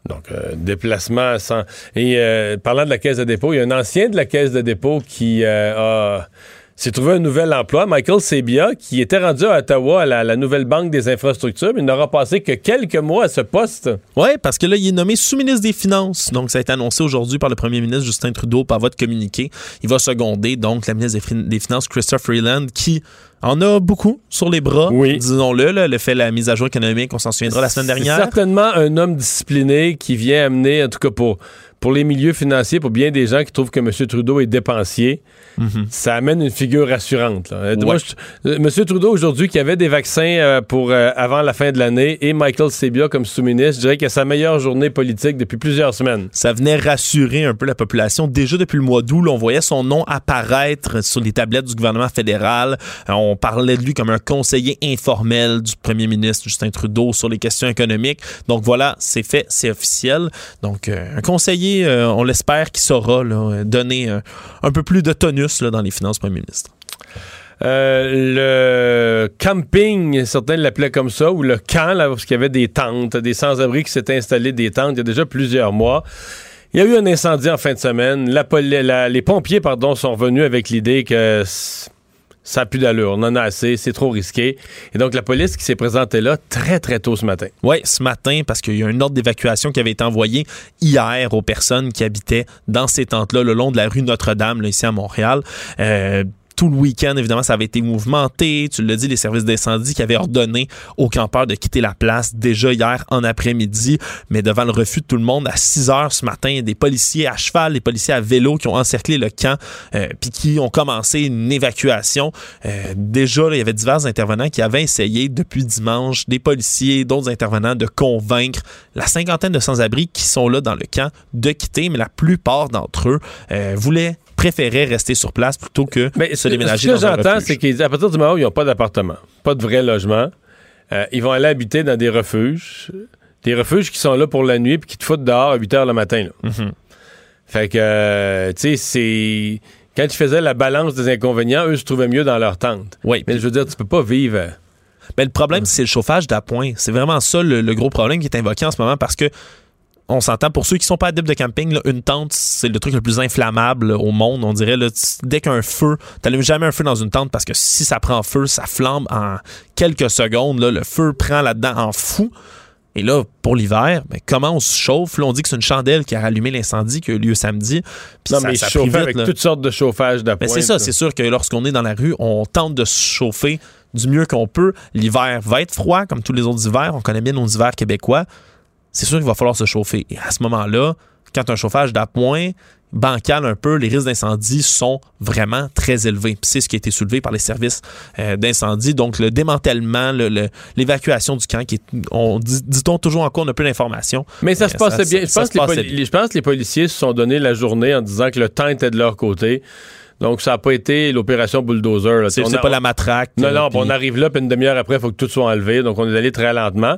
Donc, euh, déplacement sans. Et parlant de la caisse de dépôt, il y a un ancien de la caisse de dépôt qui a s'est trouvé un nouvel emploi. Michael Sebia, qui était rendu à Ottawa à la, nouvelle banque des infrastructures, mais il n'aura passé que quelques mois à ce poste. Oui, parce que là, il est nommé sous-ministre des Finances. Donc, ça a été annoncé aujourd'hui par le premier ministre Justin Trudeau par votre communiqué. Il va seconder, donc, la ministre des Finances, Christophe Freeland, qui en a beaucoup sur les bras, oui. disons-le. Le fait la mise à jour économique, on s'en souviendra la semaine dernière. certainement un homme discipliné qui vient amener, en tout cas pour pour les milieux financiers, pour bien des gens qui trouvent que M. Trudeau est dépensier, mhm. ça amène une figure rassurante. Euh, M. Trudeau, aujourd'hui, qui avait des vaccins euh, pour euh, avant la fin de l'année, et Michael Sebia comme sous-ministre, je dirais qu'il a sa meilleure journée politique depuis plusieurs semaines. Ça venait rassurer un peu la population. Déjà depuis le mois d'août, on voyait son nom apparaître sur les tablettes du gouvernement fédéral. on parlait de lui comme un conseiller informel du premier ministre Justin Trudeau sur les questions économiques. Donc voilà, c'est fait, c'est officiel. Donc un conseiller euh, on l'espère, qu'il saura donner euh, un peu plus de tonus dans les finances Premier ministre. Euh, le camping, certains l'appelaient comme ça, ou le camp, là, parce qu'il y avait des tentes, des sans-abri qui s'étaient installés des tentes il y a déjà plusieurs mois. Il y a eu un incendie en fin de semaine. les pompiers, pardon, sont revenus avec l'idée que ça n'a plus d'allure, on en a assez, c'est trop risqué. Et donc, la police qui s'est présentée là très, très tôt ce matin. Oui, ce matin, parce qu'il y a un ordre d'évacuation qui avait été envoyé hier aux personnes qui habitaient dans ces tentes-là, le long de la rue Notre-Dame, ici à Montréal. Euh, tout le week-end, évidemment, ça avait été mouvementé. Tu l'as dit, les services d'incendie qui avaient ordonné aux campeurs de quitter la place déjà hier en après-midi, mais devant le refus de tout le monde, à 6 heures ce matin, il y a des policiers à cheval, des policiers à vélo qui ont encerclé le camp, euh, puis qui ont commencé une évacuation. Euh, déjà, il y avait divers intervenants qui avaient essayé depuis dimanche, des policiers, d'autres intervenants, de convaincre la cinquantaine de sans-abri qui sont là dans le camp de quitter, mais la plupart d'entre eux euh, voulaient préféraient rester sur place plutôt que se déménager. Ce que j'entends, c'est qu'à partir du moment où ils n'ont pas d'appartement, pas de vrai logement, euh, ils vont aller habiter dans des refuges. Des refuges qui sont là pour la nuit puis qui te foutent dehors à 8 h le matin. Mm-hmm. Fait que, euh, tu sais, c'est. Quand ils faisaient la balance des inconvénients, eux se trouvaient mieux dans leur tente. Oui. Mais je veux dire, tu peux pas vivre Mais le problème, c'est le chauffage d'appoint. C'est vraiment ça le, le gros problème qui est invoqué en ce moment parce que on s'entend pour ceux qui sont pas adeptes de camping, là, une tente, c'est le truc le plus inflammable au monde. On dirait, là, dès qu'un feu, t'allumes jamais un feu dans une tente parce que si ça prend feu, ça flambe en quelques secondes. Le feu prend là-dedans en fou. Et là, pour l'hiver, ben, comment on se chauffe? Là, on dit que c'est une chandelle qui a rallumé l'incendie qui a eu lieu samedi. Puis Non, ça- mais ça vite, avec là. toutes sortes de chauffage. Ben, c'est ça, c'est sûr que lorsqu'on est dans la rue, on tente de se chauffer du mieux qu'on peut. L'hiver va être froid, comme tous les autres hivers. On connaît bien nos hivers québécois. C'est sûr qu'il va falloir se chauffer. Et à ce moment-là, quand un chauffage d'appoint bancal un peu, les risques d'incendie sont vraiment très élevés. C'est ce qui a été soulevé par les services euh, d'incendie. Donc, le démantèlement, le- le- l'évacuation du camp, qui est, on dit- dit-on toujours encore, on a peu d'informations. Mais ça Euh, se passait bien. Je ça pense, se passait bien. je pense que les policiers se sont donné la journée en disant que le temps était de leur côté. Donc, ça n'a pas été l'opération bulldozer. C'est pas la matraque. Non, non, on arrive là, puis une demi-heure après, il faut que tout soit enlevé. Donc, on est allé très lentement,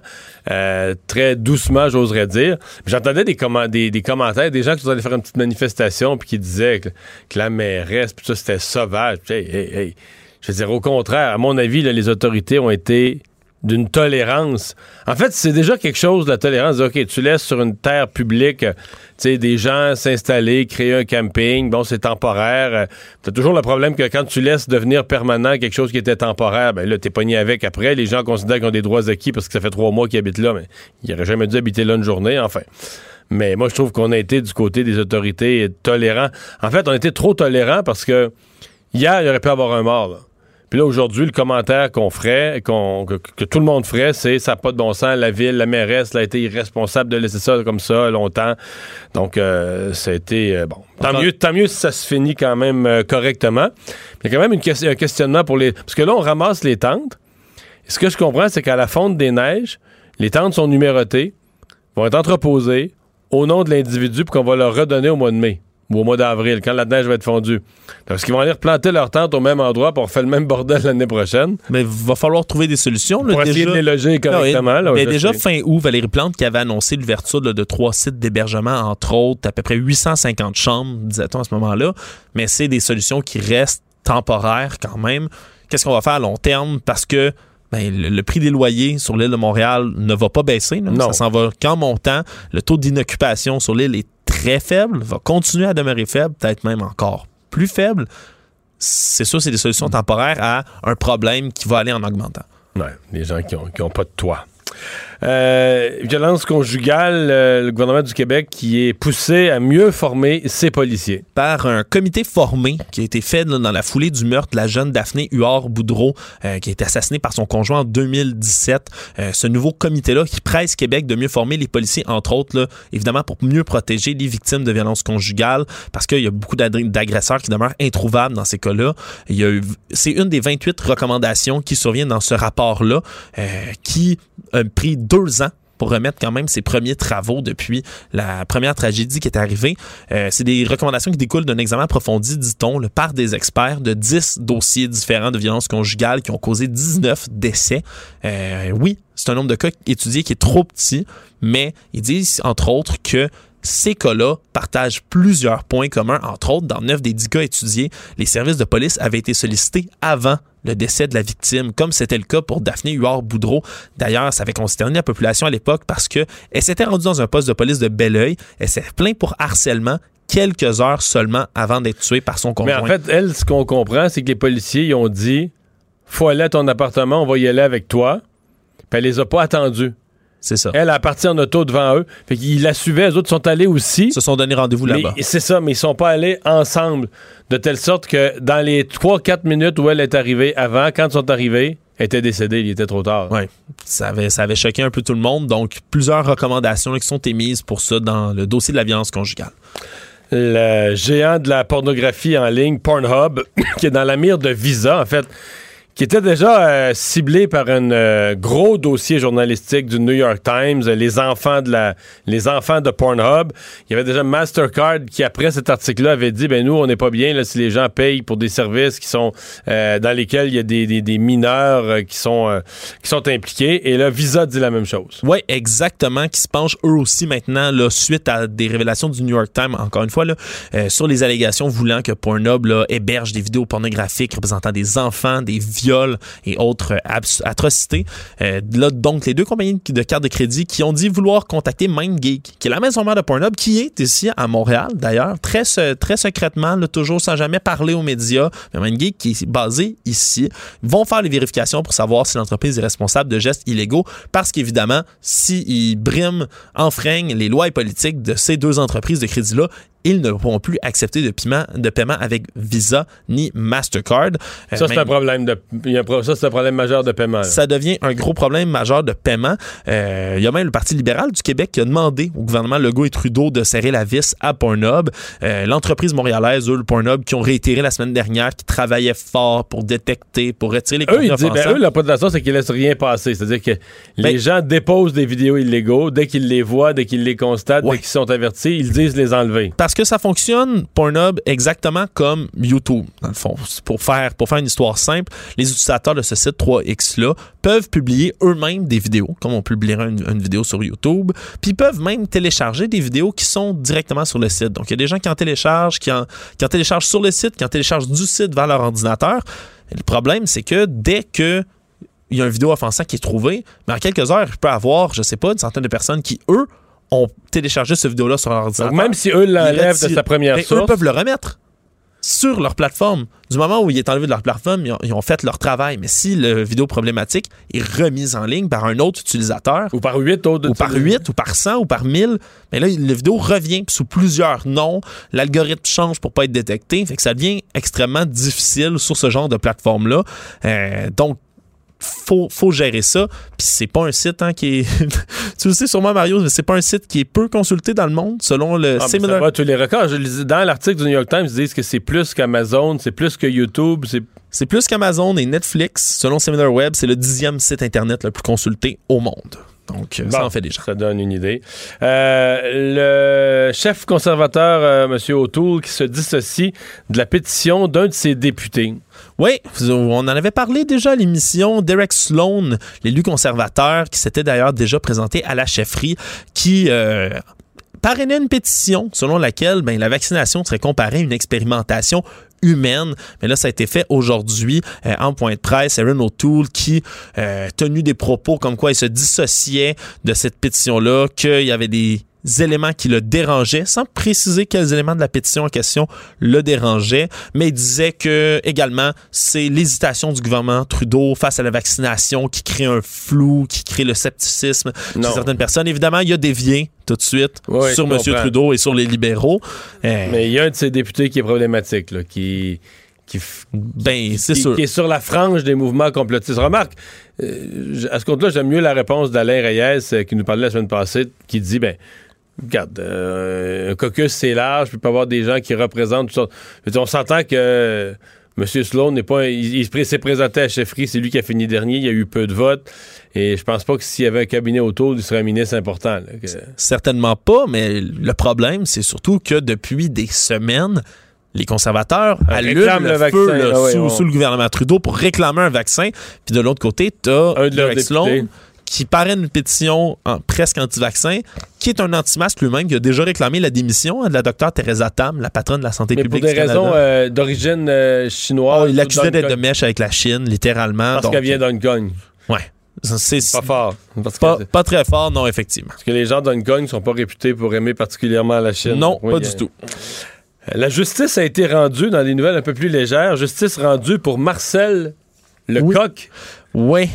euh, très doucement, j'oserais dire. J'entendais des, des, des commentaires, des gens qui sont allés faire une petite manifestation, puis qui disaient que, que la mairesse, puis ça, c'était sauvage. Puis, hey, hey, hey. Je veux dire, au contraire, à mon avis, là, les autorités ont été d'une tolérance. En fait, c'est déjà quelque chose, la tolérance. OK, tu laisses sur une terre publique, euh, des gens s'installer, créer un camping. Bon, c'est temporaire. Euh, T'as toujours le problème que quand tu laisses devenir permanent quelque chose qui était temporaire, ben là, t'es pogné avec après. Les gens considèrent qu'ils ont des droits acquis parce que ça fait trois mois qu'ils habitent là, mais ils n'auraient jamais dû habiter là une journée, enfin. Mais moi, je trouve qu'on a été du côté des autorités tolérants. En fait, on été trop tolérants parce que hier, il aurait pu avoir un mort, là. Puis là, aujourd'hui, le commentaire qu'on ferait, qu'on- que, que tout le monde ferait, c'est ça n'a pas de bon sens. La ville, la mairesse, là, a été irresponsable de laisser ça comme ça longtemps. Donc, euh, ça a été euh, bon. Tant mieux, tant mieux si ça se finit quand même euh, correctement. Il y a quand même une un questionnement pour les. Parce que là, on ramasse les tentes. Et ce que je comprends, c'est qu'à la fonte des neiges, les tentes sont numérotées, vont être entreposées au nom de l'individu pour qu'on va leur redonner au mois de mai ou au mois d'avril, quand la neige va être fondue. Parce qu'ils vont aller replanter leur tente au même endroit pour faire le même bordel l'année prochaine. Mais il va falloir trouver des solutions. là, Pour essayer déjà. de les loger correctement. Ah là, oui. je Ben, déjà, sais. fin août, Valérie Plante qui avait annoncé l'ouverture de trois sites d'hébergement, entre autres, à peu près 850 chambres, disait-on à ce moment-là. Mais c'est des solutions qui restent temporaires quand même. Qu'est-ce qu'on va faire à long terme? Parce que ben, le, le prix des loyers sur l'île de Montréal ne va pas baisser. là. Non. Ça s'en va qu'en montant. Le taux d'inoccupation sur l'île est très faible, va continuer à demeurer faible, peut-être même encore plus faible. C'est sûr, c'est des solutions temporaires à un problème qui va aller en augmentant. Ouais, les gens qui ont, qui ont pas de toit. Euh, violence conjugale, euh, le gouvernement du Québec qui est poussé à mieux former ses policiers. par un comité formé qui a été fait là, dans la foulée du meurtre de la jeune Daphné Huard-Boudreau euh, qui a été assassinée par son conjoint en 2017. Euh, ce nouveau comité-là qui presse Québec de mieux former les policiers, entre autres, là, évidemment pour mieux protéger les victimes de violences conjugales parce qu'il y a beaucoup d'agresseurs qui demeurent introuvables dans ces cas-là. C'est une des 28 recommandations qui surviennent dans ce rapport-là euh, qui a pris deux ans pour remettre quand même ses premiers travaux depuis la première tragédie qui est arrivée. Euh, c'est des recommandations qui découlent d'un examen approfondi, dit-on, par des experts de 10 dossiers différents de violences conjugales qui ont causé 19 décès. Euh, oui, c'est un nombre de cas étudiés qui est trop petit, mais ils disent, entre autres, que ces cas-là partagent plusieurs points communs. Entre autres, dans 9 des 10 cas étudiés, les services de police avaient été sollicités avant le décès de la victime, comme c'était le cas pour Daphné Huard-Boudreau. D'ailleurs, ça avait consterné la population à l'époque parce que elle s'était rendue dans un poste de police de Belleuil. Elle s'est plainte pour harcèlement quelques heures seulement avant d'être tuée par son Mais conjoint. en fait, elle, ce qu'on comprend, c'est que les policiers ils ont dit faut aller à ton appartement, on va y aller avec toi. Puis elle les a pas attendus. C'est ça. Elle a parti en auto devant eux. Fait qu'ils la suivaient, les autres sont allés aussi. Ils se sont donné rendez-vous là-bas. c'est ça, mais ils sont pas allés ensemble. De telle sorte que dans les 3-4 minutes où elle est arrivée avant, quand ils sont arrivés, elle était décédée, il était trop tard. Ouais, ça avait, ça avait choqué un peu tout le monde. Donc, plusieurs recommandations qui sont émises pour ça dans le dossier de la violence conjugale. Le géant de la pornographie en ligne, Pornhub, qui est dans la mire de Visa, en fait, qui était déjà euh, ciblé par un euh, gros dossier journalistique du New York Times, euh, les enfants de la, les enfants de Pornhub. Il y avait déjà Mastercard qui après cet article-là avait dit, ben nous on n'est pas bien là si les gens payent pour des services qui sont dans lesquels il y a des, des- des mineurs qui sont qui sont impliqués. Et là, Visa dit la même chose. Oui, exactement, qui se penchent eux aussi maintenant, là, suite à des révélations du New York Times, encore une fois, là, sur les allégations voulant que Pornhub là, héberge des vidéos pornographiques représentant des enfants, des viols viols et autres atrocités. Euh, là, donc, les deux compagnies de cartes de crédit qui ont dit vouloir contacter MindGeek, qui est la maison mère de Pornhub, qui est ici à Montréal, d'ailleurs, très, très secrètement, là, toujours sans jamais parler aux médias. Mais MindGeek, qui est basé ici, vont faire les vérifications pour savoir si l'entreprise est responsable de gestes illégaux, parce qu'évidemment, s'ils briment, enfreignent les lois et politiques de ces deux entreprises de crédit-là, ils ne pourront plus accepter de paiement, de paiement avec Visa ni Mastercard. Euh, Ça, c'est un problème de. Il y a un pro- Ça, c'est un problème majeur de paiement. là. ça devient un gros problème majeur de paiement. Euh, Il y a même le Parti libéral du Québec qui a demandé au gouvernement Legault et Trudeau de serrer la vis à Pornhub. Euh, L'entreprise montréalaise, eux, le Pornhub, qui ont réitéré la semaine dernière, qui travaillaient fort pour détecter, pour retirer les Eux, ils contenus disent, ben, eux, leur protestation, c'est qu'ils laissent rien passer. C'est-à-dire que les Ben- gens déposent des vidéos illégaux. Dès qu'ils les voient, dès qu'ils les constatent, dès qu'ils sont avertis, ils disent les enlever. Parce que ça fonctionne, Pornhub, exactement comme YouTube, dans le fond. Pour faire, pour faire une histoire simple, les utilisateurs de ce site 3X-là peuvent publier eux-mêmes des vidéos, comme on publierait une, une vidéo sur YouTube, puis peuvent même télécharger des vidéos qui sont directement sur le site. Donc, il y a des gens qui en téléchargent, qui en, qui en téléchargent sur le site, qui en téléchargent du site vers leur ordinateur. Et le problème, c'est que dès que il y a une vidéo offensant qui est trouvée, mais en quelques heures, il peut avoir, je sais pas, une centaine de personnes qui, eux, ont téléchargé cette vidéo-là sur leur ordinateur. même si eux l'enlèvent de sa première ben, source. Eux peuvent le remettre sur leur plateforme. Du moment où il est enlevé de leur plateforme, ils ont, ils ont fait leur travail. Mais si le vidéo problématique est remise en ligne par un autre utilisateur, ou par 8 autres ou par 8, ou par 100, ou par 1000, mais là, le vidéo revient sous plusieurs noms. L'algorithme change pour pas être détecté. Fait que ça devient extrêmement difficile sur ce genre de plateforme-là. Euh, donc, faut, faut gérer ça. Puis c'est pas un site hein, qui est. tu le sais sûrement, Mario, mais c'est pas un site qui est peu consulté dans le monde, selon le Ah, mais Similar. ça va tous les records. Je dans l'article du New York Times, ils disent que c'est plus qu'Amazon, c'est plus que YouTube, c'est C'est plus qu'Amazon et Netflix. Selon SimilarWeb, c'est le dixième site Internet le plus consulté au monde. Donc, euh, ça en fait déjà. Ça donne une idée. Euh, le chef conservateur, euh, M. O'Toole, qui se dissocie de la pétition d'un de ses députés. Oui, on en avait parlé déjà à l'émission. Derek Sloan, l'élu conservateur, qui s'était d'ailleurs déjà présenté à la chefferie, qui euh, parrainait une pétition selon laquelle ben, la vaccination serait comparée à une expérimentation humaine. Mais là, ça a été fait aujourd'hui euh, en point de presse. Aaron O'Toole qui euh, tenu des propos comme quoi il se dissociait de cette pétition-là, qu'il y avait des éléments qui le dérangeaient, sans préciser quels éléments de la pétition en question le dérangeaient, mais il disait que également c'est l'hésitation du gouvernement Trudeau face à la vaccination qui crée un flou, qui crée le scepticisme chez certaines personnes. Évidemment, il a dévié tout de suite Oui, sur M. Trudeau et sur les libéraux. Euh, Mais il y a un de ses députés qui est problématique, là, qui, qui, ben, c'est qui- sûr. qui est sur la frange des mouvements complotistes. Remarque, euh, à ce compte-là, j'aime mieux la réponse d'Alain Reyes, euh, qui nous parlait la semaine passée, qui dit, ben, regarde, euh, un caucus, c'est large, puis il peut y avoir des gens qui représentent toutes sortes. Je veux dire, on s'entend que euh, M. Sloan n'est pas. Il, il s'est présenté à chefferie, c'est lui qui a fini dernier, il y a eu peu de votes. Et je pense pas que s'il y avait un cabinet autour, il serait un ministre important. là, que- Certainement pas, mais le problème, c'est surtout que depuis des semaines, les conservateurs Ah, allument le, le feu là, Ah ouais, sous, on- sous le gouvernement Trudeau pour réclamer un vaccin. Puis de l'autre côté, tu as Un de leurs. Qui parraine une pétition en- presque anti-vaccin, qui est un anti-masque lui-même, qui a déjà réclamé la démission hein, de la docteure Teresa Tam, la patronne de la santé Mais pour publique des du raisons euh, d'origine euh, chinoise. Oh, il l'accusait d'être de mèche avec la Chine, littéralement. Parce qu'elle vient d'Hong Kong. Ouais. C'est Pas fort. Parce pas, très fort, non, effectivement. parce que les gens d'Hong Kong ne sont pas réputés pour aimer particulièrement la Chine. Non, Oui, pas a- du tout. La justice a été rendue dans des nouvelles un peu plus légères. Justice rendue pour Marcel Lecoq. Oui.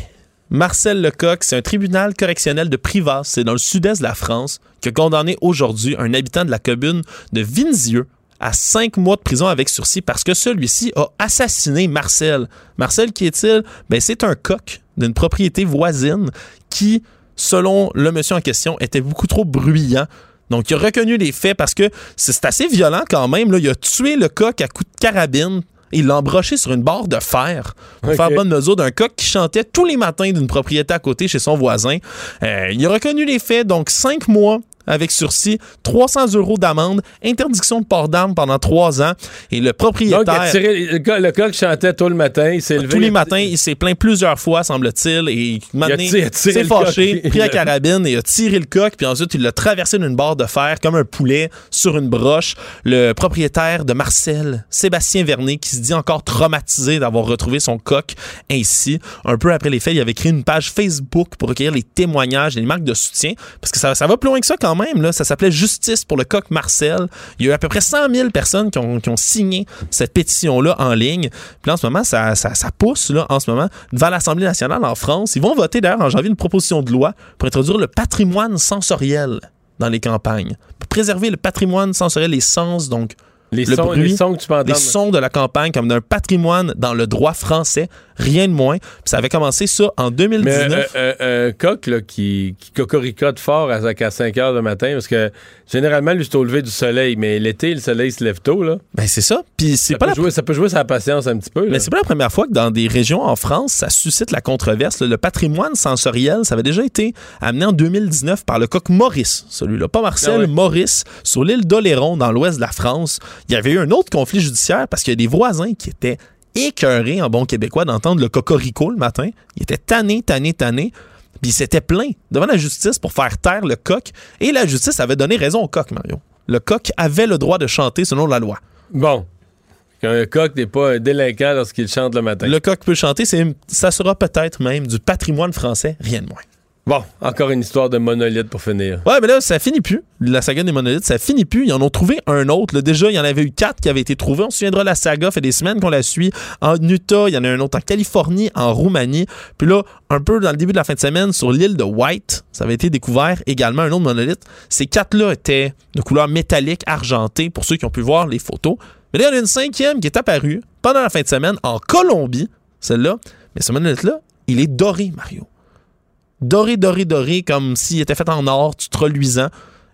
Marcel Lecoq, c'est un tribunal correctionnel de Privas, c'est dans le sud-est de la France, qui a condamné aujourd'hui un habitant de la commune de Vinzieux à cinq mois de prison avec sursis parce que celui-ci a assassiné Marcel. Marcel, qui est-il? Ben, c'est un coq d'une propriété voisine qui, selon le monsieur en question, était beaucoup trop bruyant. Donc, il a reconnu les faits parce que c'est assez violent quand même. Là. Il a tué le coq à coups de carabine. Et Il l'a embroché sur une barre de fer pour faire bonne mesure d'un coq qui chantait tous les matins d'une propriété à côté chez son voisin. Euh, il a reconnu les faits, donc cinq mois avec sursis, 300 euros d'amende, interdiction de port d'armes pendant trois ans. Et le propriétaire. Donc, tiré- le, gars, le gars qui chantait tôt le matin, il s'est levé. Tous les matins, il s'est plaint plusieurs fois, semble-t-il, et il s'est fâché, coq. pris la carabine et a tiré le coq, puis ensuite il l'a traversé d'une barre de fer comme un poulet sur une broche. Le propriétaire de Marcel, Sébastien Vernet, qui se dit encore traumatisé d'avoir retrouvé son coq ainsi. Un peu après les faits, il avait créé une page Facebook pour recueillir les témoignages et les marques de soutien, parce que ça, ça va plus loin que ça quand même. Là. Ça s'appelait Justice pour le coq Marcel. Il y a eu à peu près 100 000 personnes qui ont, signé cette pétition-là en ligne. Puis en ce moment, ça pousse là, en ce moment devant l'Assemblée nationale en France. Ils vont voter d'ailleurs en janvier une proposition de loi pour introduire le patrimoine sensoriel dans les campagnes. Pour préserver le patrimoine sensoriel, les sens, donc Les le sons, bruit, les sons que tu peux les sons de la campagne comme d'un patrimoine dans le droit français, rien de moins. Puis ça avait commencé ça en Mais 2019. euh, euh, un coq là, qui, qui cocoricote fort à, à 5 heures le matin, parce que généralement, lui, c'est au lever du soleil, mais l'été, le soleil se lève tôt. Là. Ben c'est ça. Puis c'est Ça, pas peut la jouer, ça peut jouer sa patience un petit peu. là. Mais c'est pas la première fois que dans des régions en France, ça suscite la controverse. Le patrimoine sensoriel, ça avait déjà été amené en 2019 par le coq Maurice, celui-là, pas Marcel, Ah ouais. Maurice, sur l'île d'Oléron, dans l'ouest de la France. Il y avait eu un autre conflit judiciaire parce qu'il y a des voisins qui étaient écœurés, en bon québécois, d'entendre le cocorico le matin. Ils étaient tannés, tannés, tannés. Puis ils s'étaient plaints devant la justice pour faire taire le coq. Et la justice avait donné raison au coq, Mario. Le coq avait le droit de chanter selon la loi. Bon. Qu'un coq n'est pas un délinquant lorsqu'il chante le matin. Le coq peut chanter, c'est, ça sera peut-être même du patrimoine français, rien de moins. Bon, encore une histoire de monolithe pour finir. Ouais, mais là, ça finit plus. La saga des monolithes, ça finit plus. Ils en ont trouvé un autre. là. Déjà, il y en avait eu quatre qui avaient été trouvés. On se souviendra, la saga fait des semaines qu'on la suit. En Utah, il y en a un autre en Californie, en Roumanie. Puis là, un peu dans le début de la fin de semaine, sur l'île de White, ça avait été découvert également un autre monolithe. Ces quatre-là étaient de couleur métallique argentée, pour ceux qui ont pu voir les photos. Mais là, il y en a une cinquième qui est apparue pendant la fin de semaine en Colombie, celle-là. Mais ce monolithe-là, il est doré, Mario doré, doré, doré, comme s'il était fait en or, tout reluisant.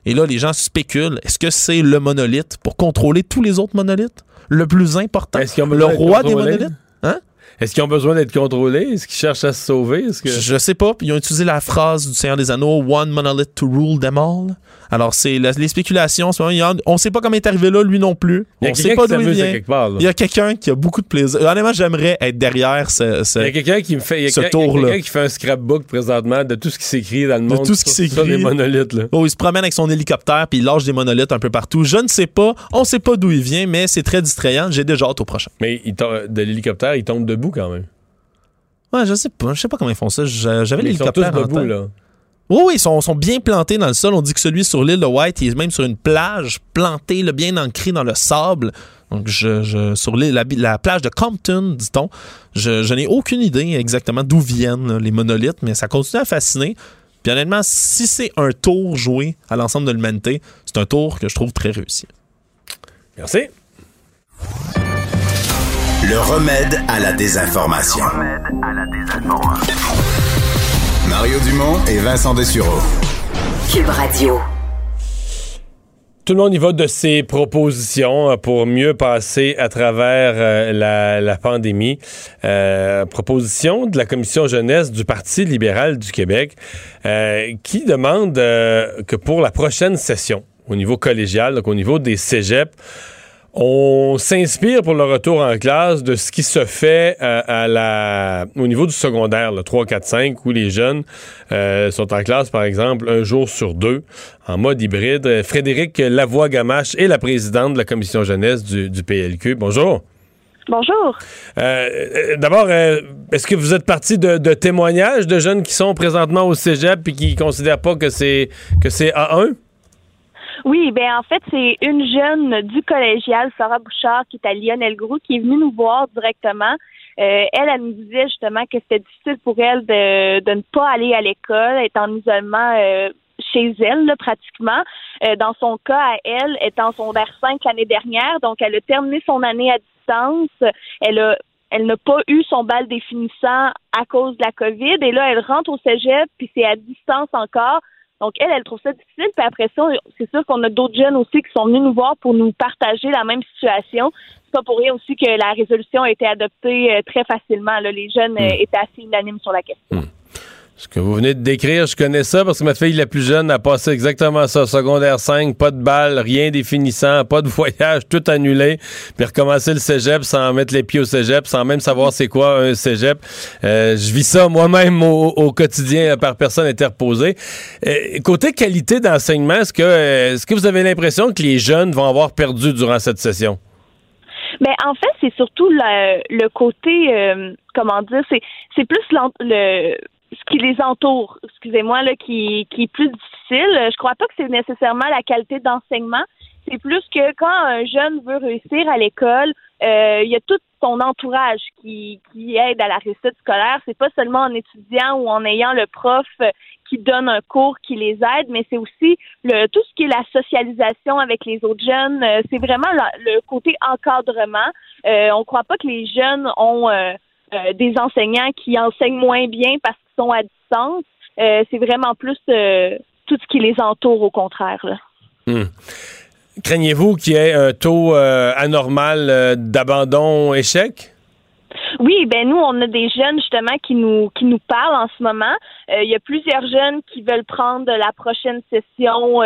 Et là, les gens spéculent, est-ce que c'est le monolithe pour contrôler tous les autres monolithes? Le plus important? Le roi des monolithes? Hein? Est-ce qu'ils ont besoin d'être contrôlés? Est-ce qu'ils cherchent à se sauver? Est-ce que... Je sais pas. Ils ont utilisé la phrase du Seigneur des Anneaux, One monolith to rule them all. Alors, c'est les spéculations. on sait pas comment il est arrivé là, lui non plus. On sait pas d'où il vient. quelque part, là. Il y a quelqu'un qui a beaucoup de plaisir. Honnêtement, j'aimerais être derrière ce, ce- Il y a quelqu'un qui me fait. Il y a ce quelqu'un- il y a tour-là. quelqu'un qui fait un scrapbook présentement de tout ce qui s'écrit dans le De monde. tout ce qui s'écrit. Les monolithes, là. Oh, il se promène avec son hélicoptère puis il lâche des monolithes un peu partout. Je ne sais pas. On sait pas d'où il vient, mais c'est très distrayant. J'ai déjà hâte au prochain. Mais il de l'hélicoptère, il tombe debout quand même. Ouais, je sais pas. Je sais pas comment ils font ça. J'a- J'avais Mais ils sont tous l'hélicoptère debout, là. Oui, oui, ils sont, sont bien plantés dans le sol. On dit que celui sur l'île de White, il est même sur une plage plantée, là, bien ancrée dans le sable. Donc, je, je- sur l'île- la, la plage de Compton, dit-on, je, je n'ai aucune idée exactement d'où viennent là, les monolithes, mais ça continue à fasciner. Puis honnêtement, si c'est un tour joué à l'ensemble de l'humanité, c'est un tour que je trouve très réussi. Merci. Le remède à la désinformation. Mario Dumont et Vincent Dessureau. Cube Radio. Tout le monde y va de ses propositions euh, pour mieux passer à travers euh, la, la pandémie. Euh, proposition de la Commission jeunesse du Parti libéral du Québec euh, qui demande euh, que pour la prochaine session, au niveau collégial, donc au niveau des cégeps, on s'inspire pour le retour en classe de ce qui se fait euh, à la, au niveau du secondaire, le 3, 4, 5, où les jeunes euh, sont en classe, par exemple, un jour sur deux, en mode hybride. Frédéric Lavoie-Gamache est la présidente de la commission jeunesse du, du PLQ. Bonjour. Bonjour. Euh, D'abord, est-ce que vous êtes parti de, de témoignages de jeunes qui sont présentement au cégep et qui ne considèrent pas que c'est que c'est A1? Oui, ben en fait, c'est une jeune du collégial, Sarah Bouchard, qui est à Lionel Groux, qui est venue nous voir directement. Euh, elle, elle nous disait justement que c'était difficile pour elle de, de ne pas aller à l'école, être en isolement euh, chez elle, là, pratiquement. Euh, dans son cas, à elle, est en secondaire 5 l'année dernière, donc elle a terminé son année à distance. Elle a elle n'a pas eu son bal définissant à cause de la COVID. Et là, elle rentre au cégep, puis c'est à distance encore. Donc, elle, elle trouve ça difficile. Puis après ça, c'est sûr qu'on a d'autres jeunes aussi qui sont venus nous voir pour nous partager la même situation. C'est pas pour rien aussi que la résolution a été adoptée euh, très facilement. Là. Les jeunes euh, étaient assez unanimes sur la question. Ce que vous venez de décrire, je connais ça parce que ma fille la plus jeune a passé exactement ça. Secondaire 5, pas de balle, rien définissant, pas de voyage, tout annulé. Puis recommencer le cégep sans mettre les pieds au cégep, sans même savoir c'est quoi un cégep. Euh, je vis ça moi-même au, quotidien par personne interposée. Euh, côté qualité d'enseignement, est-ce que, euh, est-ce que vous avez l'impression que les jeunes vont avoir perdu durant cette session? Mais en fait, c'est surtout le, le côté, comment dire, c'est, c'est plus le ce qui les entoure, excusez-moi, là, qui, qui est plus difficile. Je crois pas que c'est nécessairement la qualité d'enseignement. C'est plus que quand un jeune veut réussir à l'école, euh, il y a tout son entourage qui, qui aide à la réussite scolaire. C'est pas seulement en étudiant ou en ayant le prof qui donne un cours qui les aide, mais c'est aussi le tout ce qui est la socialisation avec les autres jeunes. Euh, c'est vraiment le côté encadrement. Euh, on croit pas que les jeunes ont euh, euh, des enseignants qui enseignent moins bien parce qu'ils sont à distance. Euh, c'est vraiment plus euh, tout ce qui les entoure, au contraire. Hmm. Craignez-vous qu'il y ait un taux anormal d'abandon échec? Oui, ben nous, on a des jeunes justement qui nous qui nous parlent en ce moment. Il y a plusieurs jeunes qui veulent prendre la prochaine session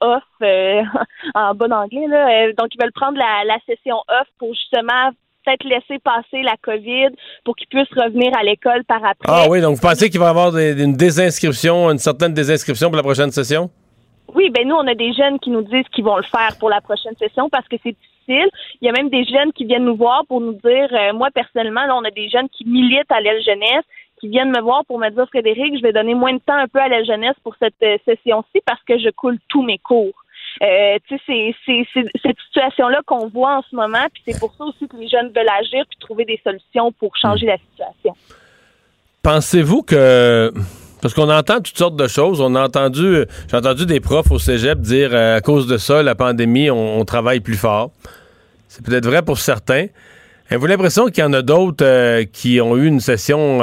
off en bon anglais là. donc ils veulent prendre la, la session off pour justement peut-être laisser passer la COVID pour qu'ils puissent revenir à l'école par après. Ah oui, donc vous pensez qu'il va y avoir une désinscription, une certaine désinscription pour la prochaine session? Oui, ben nous, on a des jeunes qui nous disent qu'ils vont le faire pour la prochaine session parce que c'est difficile. Il y a même des jeunes qui viennent nous voir pour nous dire, euh, moi personnellement, là, on a des jeunes qui militent à l'aile jeunesse, qui viennent me voir pour me dire, Frédéric, je vais donner moins de temps un peu à l'aile jeunesse pour cette euh, session-ci parce que je coule tous mes cours. Euh, c'est cette situation-là qu'on voit en ce moment, puis c'est pour ça aussi que les jeunes veulent agir puis trouver des solutions pour changer la situation. Pensez-vous que parce qu'on entend toutes sortes de choses. On a entendu, j'ai entendu des profs au cégep dire euh, à cause de ça, la pandémie, on, travaille plus fort. C'est peut-être vrai pour certains. Avez-vous l'impression qu'il y en a d'autres euh, qui ont eu une session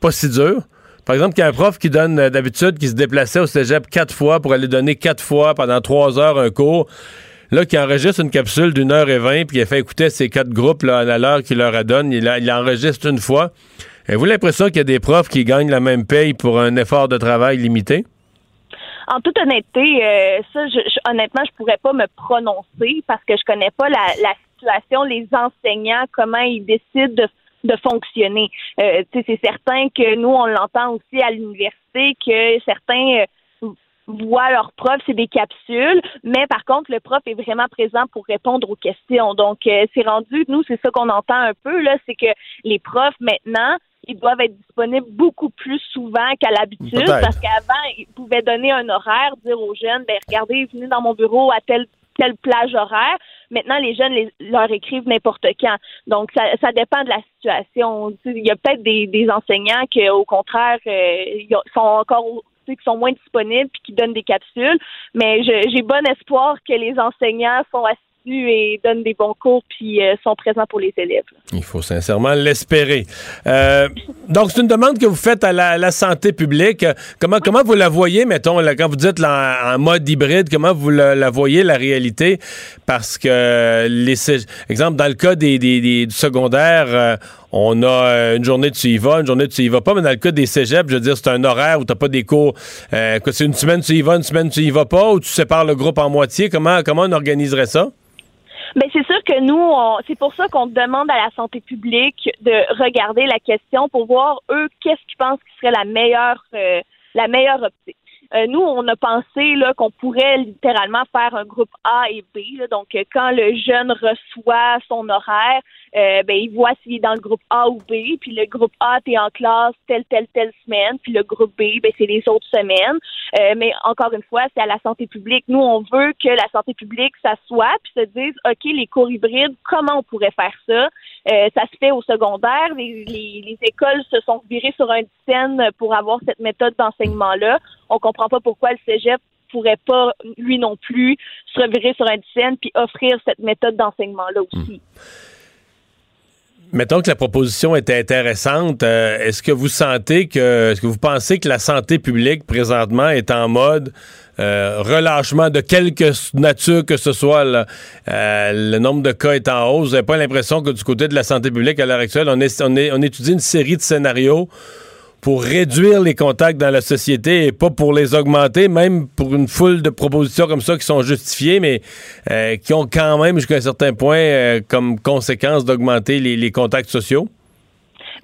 pas si dure? Par exemple, qu'il y a un prof qui donne euh, d'habitude, qui se déplaçait au cégep quatre fois pour aller donner quatre fois pendant trois heures un cours. Là, qui enregistre une capsule d'une heure et vingt, puis il fait écouter ces quatre groupes à l'heure qu'il leur a donné. Il, il enregistre une fois. Avez-vous l'impression qu'il y a des profs qui gagnent la même paye pour un effort de travail limité? En toute honnêteté, euh, ça, je, honnêtement, je pourrais pas me prononcer parce que je connais pas la, la situation, les enseignants, comment ils décident de de fonctionner. Euh, c'est certain que nous, on l'entend aussi à l'université, que certains euh, voient leur prof, c'est des capsules, mais par contre, le prof est vraiment présent pour répondre aux questions. Donc, euh, c'est rendu, nous, c'est ça qu'on entend un peu, là, c'est que les profs, maintenant, ils doivent être disponibles beaucoup plus souvent qu'à l'habitude parce qu'avant, ils pouvaient donner un horaire, dire aux jeunes, ben regardez, venez dans mon bureau à telle plage horaire. Maintenant, les jeunes leur écrivent n'importe quand. Donc, ça, ça, dépend de la situation. Il y a peut-être des, des, enseignants qui, au contraire, euh, sont encore qui sont moins disponibles puis qui donnent des capsules. Mais j'ai bon espoir que les enseignants sont assis et donnent des bons cours puis euh, sont présents pour les élèves. Il faut sincèrement l'espérer. Euh, donc, c'est une demande que vous faites à la, santé publique. Comment, comment vous la voyez, mettons, quand vous dites en mode hybride, comment vous la, voyez, la réalité? Parce que, les, exemple, dans le cas des, du secondaire, euh, on a une journée tu y vas, une journée tu y vas pas, mais dans le cas des cégeps, je veux dire, c'est un horaire où t'as pas des cours, que c'est une semaine tu y vas, une semaine tu y vas pas, ou tu sépares le groupe en moitié. Comment, comment on organiserait ça? Mais c'est sûr que nous, c'est pour ça qu'on demande à la santé publique de regarder la question pour voir eux qu'est-ce qu'ils pensent qui serait la meilleure euh, la meilleure optique. Euh, nous, on a pensé là qu'on pourrait littéralement faire un groupe A et B. donc, euh, quand le jeune reçoit son horaire, euh, ben il voit s'il est dans le groupe A ou B. Puis le groupe A, t'es en classe telle telle telle semaine. Puis le groupe B, ben c'est les autres semaines. mais encore une fois, c'est à la santé publique. Nous, on veut que la santé publique s'assoie puis se dise, ok, les cours hybrides, comment on pourrait faire ça? Ça se fait au secondaire. Les, les, les écoles se sont virées sur un scène pour avoir cette méthode d'enseignement là. On comprend pas pourquoi le cégep pourrait pas, lui non plus, se revirer sur un scène puis offrir cette méthode d'enseignement-là aussi. Hmm. Mettons que la proposition était intéressante. Euh, est-ce que vous sentez que, est-ce que vous pensez que la santé publique présentement est en mode euh, relâchement de quelque nature que ce soit, euh, le nombre de cas est en hausse. Vous n'avez pas l'impression que du côté de la santé publique à l'heure actuelle, est, est, on étudie une série de scénarios pour réduire les contacts dans la société et pas pour les augmenter, même pour une foule de propositions comme ça qui sont justifiées, mais euh, qui ont quand même jusqu'à un certain point euh, comme conséquence d'augmenter les, contacts sociaux?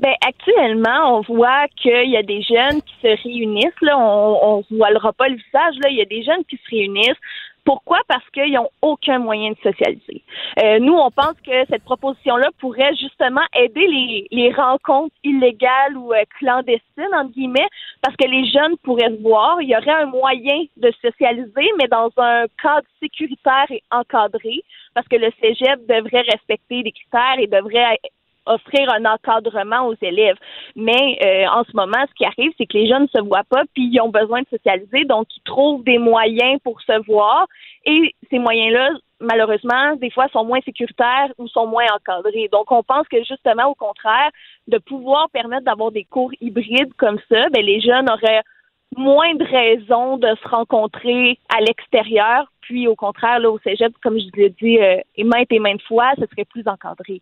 Ben, actuellement, on voit qu'il y a des jeunes qui se réunissent. Là, on ne voilera pas le visage. Là, il y a des jeunes qui se réunissent pourquoi? Parce qu'ils n'ont aucun moyen de socialiser. Euh, nous, on pense que cette proposition-là pourrait justement aider les, rencontres illégales ou euh, clandestines, entre guillemets, parce que les jeunes pourraient se voir. Il y aurait un moyen de socialiser, mais dans un cadre sécuritaire et encadré, parce que le cégep devrait respecter les critères et devrait offrir un encadrement aux élèves. Mais euh, en ce moment, ce qui arrive, c'est que les jeunes ne se voient pas, puis ils ont besoin de socialiser, donc ils trouvent des moyens pour se voir. Et ces moyens-là, malheureusement, des fois, sont moins sécuritaires ou sont moins encadrés. Donc, on pense que justement, au contraire, de pouvoir permettre d'avoir des cours hybrides comme ça, ben, les jeunes auraient moins de raisons de se rencontrer à l'extérieur, puis au contraire, là, au cégep, comme je l'ai dit euh, maintes et maintes fois, ce serait plus encadré.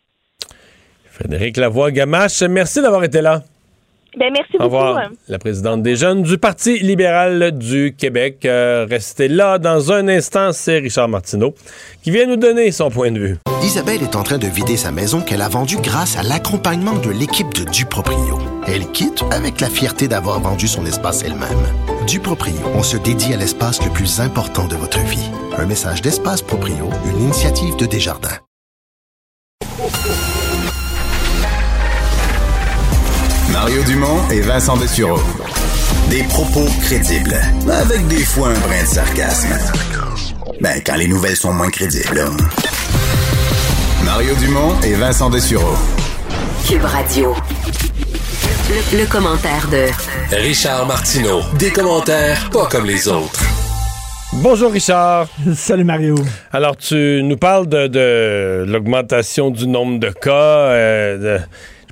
Frédéric Lavoie-Gamache, merci d'avoir été là. Ben, merci Au revoir. beaucoup. La présidente des jeunes du Parti libéral du Québec. Euh, restez là dans un instant, c'est Richard Martineau qui vient nous donner son point de vue. Isabelle est en train de vider sa maison qu'elle a vendue grâce à l'accompagnement de l'équipe de Duproprio. Elle quitte avec la fierté d'avoir vendu son espace elle-même. Duproprio, on se dédie à l'espace le plus important de votre vie. Un message d'Espace Proprio, une initiative de Desjardins. Mario Dumont et Vincent Dessureau. Des propos crédibles, avec des fois un brin de sarcasme. Ben, quand les nouvelles sont moins crédibles. là. Mario Dumont et Vincent Dessureau. Cube Radio. Le, le commentaire de Richard Martineau. Des commentaires pas comme les autres. Bonjour Richard. Salut Mario. Alors tu nous parles de, de l'augmentation du nombre de cas. euh, de-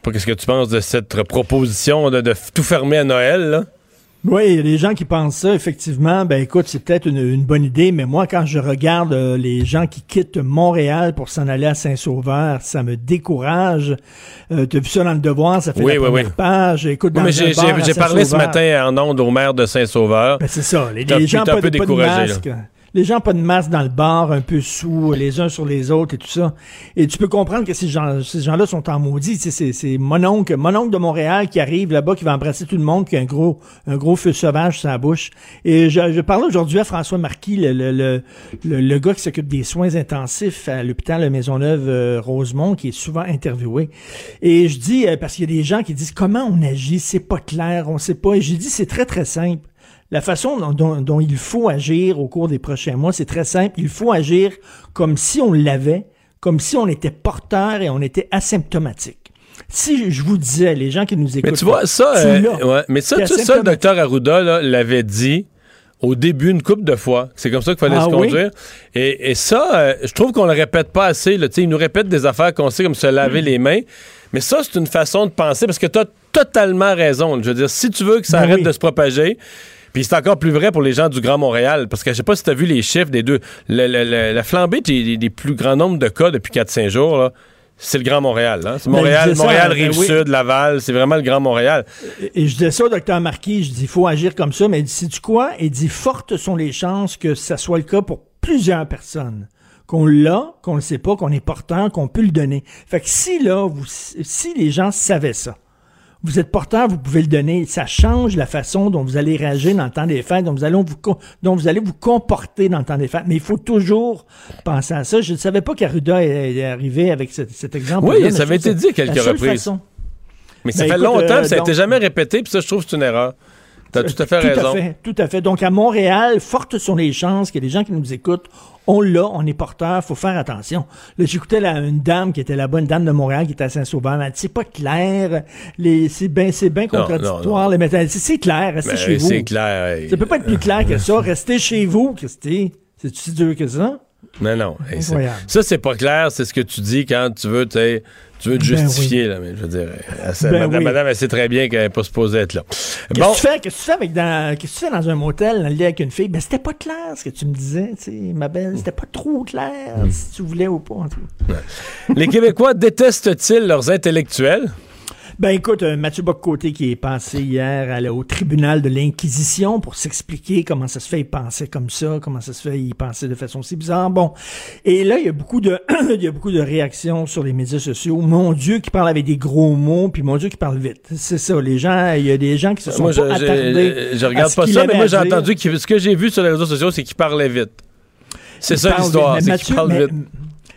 sais pas qu'est-ce que tu penses de cette proposition de, de tout fermer à Noël. Là? Oui, il y a des gens qui pensent ça, effectivement. Ben écoute, c'est peut-être une, une bonne idée, mais moi, quand je regarde euh, les gens qui quittent Montréal pour s'en aller à Saint-Sauveur, ça me décourage. Euh, tu as vu ça dans le devoir, ça fait Oui, la oui, première oui. page. Écoute, dans mais j'ai, parlé ce matin en ondes au maire de Saint-Sauveur. Ben, c'est ça. Les, gens pas, un peu de, pas de découragé, là. Les gens pas de masque dans le bar, un peu sous, les uns sur les autres et tout ça. Et tu peux comprendre que ces gens, ces gens-là sont en maudit. Tu sais, C'est, mon oncle, mon oncle de Montréal qui arrive là-bas, qui va embrasser tout le monde, qui a un gros, un gros feu sauvage sur sa bouche. Et je, je parlais aujourd'hui à François Marquis, le, le, le, le- gars qui s'occupe des soins intensifs à l'hôpital Maisonneuve euh, Rosemont, qui est souvent interviewé. Et je dis, euh, parce qu'il y a des gens qui disent comment on agit, c'est pas clair, on sait pas. Et j'ai dit, c'est très très simple. La façon dont, dont- dont il faut agir au cours des prochains mois, c'est très simple. Il faut agir comme si on l'avait, comme si on était porteur et on était asymptomatique. Si je vous disais, les gens qui nous écoutent, Mais tu vois, ça, tu euh, ouais, mais ça, tu ça, le docteur Arruda l'avait dit au début une couple de fois. C'est comme ça qu'il fallait Ah se oui? conduire. Et, et ça, euh, je trouve qu'on le répète pas assez. Là. Tu sais, Il nous répète des affaires qu'on sait comme se laver Hmm. les mains. Mais ça, c'est une façon de penser parce que tu as totalement raison. Je veux dire, si tu veux que ça Ben arrête oui. de se propager, puis c'est encore plus vrai pour les gens du Grand Montréal, parce que je sais pas si tu as vu les chiffres des deux. Le- le- le- la flambée des, plus grands nombres de cas depuis 4-5 jours, là, c'est le Grand Montréal. hein. C'est Ben, Montréal, ça, Montréal, ben oui. Rive-Sud, Laval, c'est vraiment le Grand Montréal. Et je disais ça au docteur Marquis, je dis, il faut agir comme ça, mais il dit, sais-tu quoi? Il dit, fortes sont les chances que ça soit le cas pour plusieurs personnes. Qu'on l'a, qu'on le sait pas, qu'on est porteur, qu'on peut le donner. Fait que si là, vous, si les gens savaient ça, vous êtes porteur, vous pouvez le donner. Ça change la façon dont vous allez réagir dans le temps des fêtes, dont vous allez vous, co- dont vous allez vous comporter dans le temps des fêtes. Mais il faut toujours penser à ça. Je ne savais pas qu'Arruda est arrivé avec ce- cet exemple. Oui, ça avait été dit à quelques reprises. Mais ça Ben, fait écoute, longtemps, euh, ça n'a été jamais répété, puis ça, je trouve que c'est une erreur. Tu as tout à fait raison. à fait, tout à fait. Donc, à Montréal, fortes sont les chances qu'il y ait des gens qui nous écoutent. On l'a, on est porteur, faut faire attention. Là, j'écoutais la- une dame qui était là-bas, une dame de Montréal qui était à Saint-Sauveur. Elle dit, c'est pas clair, les, c'est bien, c'est bien Non, contradictoire. les dit, c'est clair, restez Ben, chez vous. c'est clair. Ça peut pas être plus clair que ça. Restez chez vous, Christy. C'est si dur que ça? Non, non. hey, ça, c'est pas clair. C'est ce que tu dis quand tu veux, tu veux te Ben justifier. Là, mais je veux dire, elle sait- Ben madame, oui. madame, elle sait très bien qu'elle n'est pas supposée être là. Qu'est-ce Bon, que tu fais? Qu'est-ce que tu fais avec dans, que tu fais dans un motel, dans le lit avec une fille? Ben, c'était pas clair, ce que tu me disais, tu sais, ma belle. C'était pas trop clair, Hmm. si tu voulais ou pas, en tout cas. les Québécois détestent-ils leurs intellectuels? Ben écoute, euh, Mathieu Boccoté qui est passé hier au tribunal de l'Inquisition pour s'expliquer comment ça se fait il pensait comme ça, comment ça se fait il pensait de façon si bizarre. Bon, et là il y a beaucoup de il y a beaucoup de réactions sur les médias sociaux. Mon Dieu qui parle avec des gros mots, puis mon Dieu qui parle vite. C'est ça, les gens, il y a des gens qui se sont Moi, je, pas je- attardés. je à regarde pas ça, mais moi, j'ai entendu que ce que j'ai vu sur les réseaux sociaux, c'est qu'il parlait vite. C'est ça l'histoire, c'est qu'il parle mais- vite.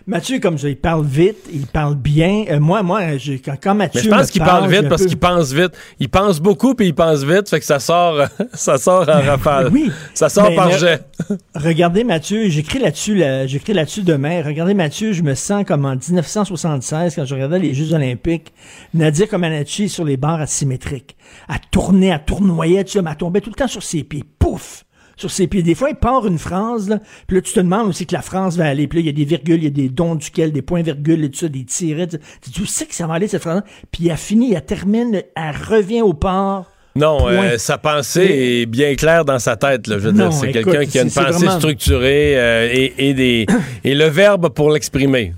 Mathieu, comme ça, il parle vite, il parle bien. Euh, moi, moi, j'ai- quand, quand Mathieu. Mais je pense qu'il parle vite parce peu- qu'il pense vite. Il pense beaucoup puis il pense vite, fait que ça sort, ça sort en rafale. Oui. Ça sort par le- jet. Regardez Mathieu, j'écris là-dessus, là, j'écris là-dessus demain. Regardez Mathieu, je me sens comme en 1976 quand je regardais les Jeux Olympiques. Nadia Comaneci sur les barres asymétriques. Elle tournait, elle tournoyait, tu sais, elle tombait tout le temps sur ses pieds. Pouf! Sur ses pieds. Des fois, il part une phrase, là, puis là, tu te demandes aussi que la France va aller. Puis là, il y a des virgules, il y a des dons duquel, des points-virgules et tout ça, des tirets. Tu tu dis, où c'est que ça va aller, cette phrase Puis elle finit, elle termine, elle revient au port. Non, euh, sa pensée est bien claire dans sa tête. Là, je veux Non, dire, c'est quelqu'un qui a une pensée vraiment- structurée euh, et, et des, et le verbe pour l'exprimer.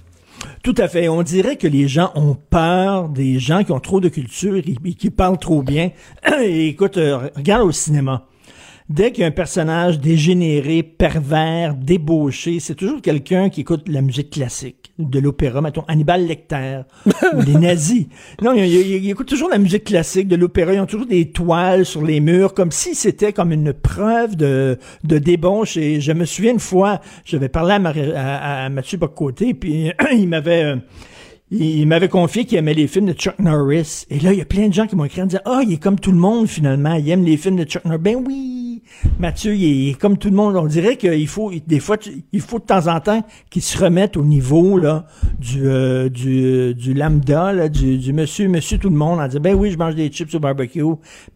Tout à fait. On dirait que les gens ont peur des gens qui ont trop de culture et et qui parlent trop bien. Et écoute, euh, regarde au cinéma. Dès qu'il y a un personnage dégénéré, pervers, débauché, c'est toujours quelqu'un qui écoute la musique classique, de l'opéra, mettons Hannibal Lecter, ou les nazis. Non, il, il- il écoute toujours la musique classique, de l'opéra. Ils ont toujours des toiles sur les murs, comme si c'était comme une preuve de, de débauche. Et je me souviens une fois, j'avais parlé à, Marie- à, à Mathieu Bocoté, puis il m'avait... euh, il m'avait confié qu'il aimait les films de Chuck Norris. Et là, il y a plein de gens qui m'ont écrit en disant Ah, il est comme tout le monde finalement. Il aime les films de Chuck Norris. Ben oui, Mathieu, il est, est comme tout le monde. On dirait qu'il faut, des fois, tu- il faut de temps en temps qu'il se remette au niveau là, du, euh, du, du lambda, là, du, du monsieur, monsieur tout le monde, en disant Ben oui, je mange des chips au barbecue.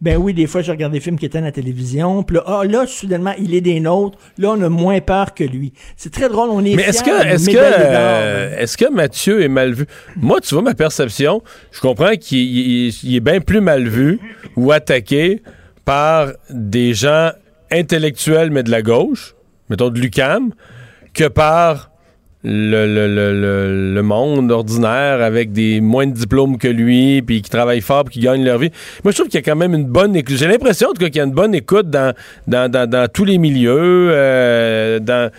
Ben oui, des fois, je regarde des films qui étaient à la télévision. Puis là, ah, là, soudainement, il est des nôtres. Là, on a moins peur que lui. C'est très drôle. On est Mais est-ce que, est-ce que, euh, est-ce que Mathieu est mal vu? Moi, tu vois, ma perception, je comprends qu'il il- il est bien plus mal vu ou attaqué par des gens intellectuels, mais de la gauche, mettons de l'UCAM, que par le, monde ordinaire avec des moins de diplômes que lui, puis qui travaillent fort, puis qui gagnent leur vie. Moi, je trouve qu'il y a quand même une bonne écoute. J'ai l'impression, en tout cas, qu'il y a une bonne écoute dans, tous les milieux, euh.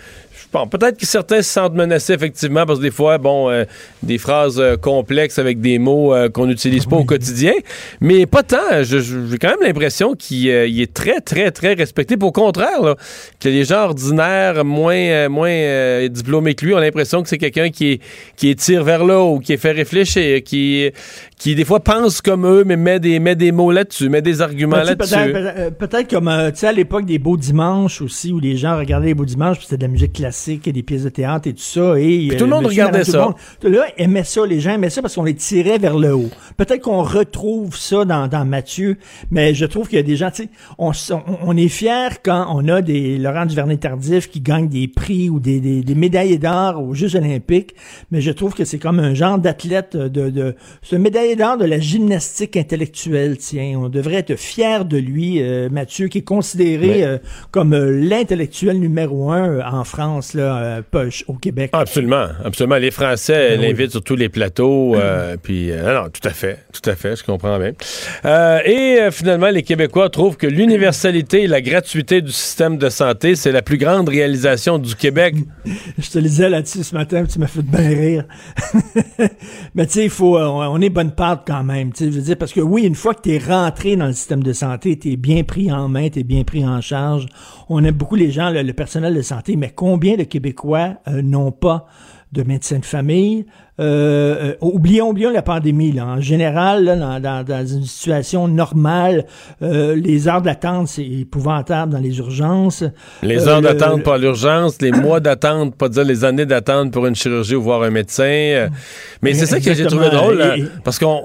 Bon, peut-être que certains se sentent menacés, effectivement, parce que des fois, bon, euh, des phrases euh, complexes avec des mots euh, qu'on n'utilise pas au quotidien, mais pas tant. J'ai quand même l'impression qu'il il est très, très, très respecté. Au contraire, là, que les gens ordinaires, moins, moins diplômés que lui, ont l'impression que c'est quelqu'un qui, est- qui est tire vers là ou qui est fait réfléchir, qui, qui des fois pense comme eux, mais met des, met des mots là-dessus, met des arguments là-dessus. Peut-être comme, tu sais, à l'époque des Beaux Dimanches aussi, où les gens regardaient les Beaux Dimanches, puis c'était de la musique classique et des pièces de théâtre et tout ça. Et, Puis tout le monde monsieur, regardait madame, tout ça. le monde, là, aimait ça. Les gens aimaient ça parce qu'on les tirait vers le haut. Peut-être qu'on retrouve ça dans, dans Mathieu, mais je trouve qu'il y a des gens, tu sais, on, s- on, on est fiers quand on a des Laurent Duvernay-Tardif qui gagnent des prix ou des, des, des médailles d'or aux Jeux olympiques, mais je trouve que c'est comme un genre d'athlète de, de ce médaillé d'or de la gymnastique intellectuelle, tiens. On devrait être fier de lui, euh, Mathieu, qui est considéré Mais- euh, comme euh, l'intellectuel numéro un euh, en France, là, euh, pas au Québec. Ah, absolument, absolument. Les Français Ben oui. l'invitent sur tous les plateaux. euh, puis, euh, non, tout à fait, tout à fait, je comprends bien. Et finalement, les Québécois trouvent que l'universalité et la gratuité du système de santé, c'est la plus grande réalisation du Québec. Je te le disais là-dessus ce matin, tu m'as fait bien rire. Mais tu sais, il faut, on est bonne part quand même. Tu veux dire, parce que oui, une fois que tu es rentré dans le système de santé, tu es bien pris en main, tu es bien pris en charge. On aime beaucoup les gens, le, le personnel de santé, mais combien de Québécois euh, n'ont pas de médecin de famille? Euh, euh, oublions, oublions la pandémie. Là. En général, là, dans, dans- dans une situation normale, euh, les heures d'attente, c'est épouvantable dans les urgences. Les heures le- d'attente pour l'urgence, les mois d'attente, pas dire les années d'attente pour une chirurgie ou voir un médecin. Mais c'est ça que j'ai trouvé drôle, là, Et- parce qu'on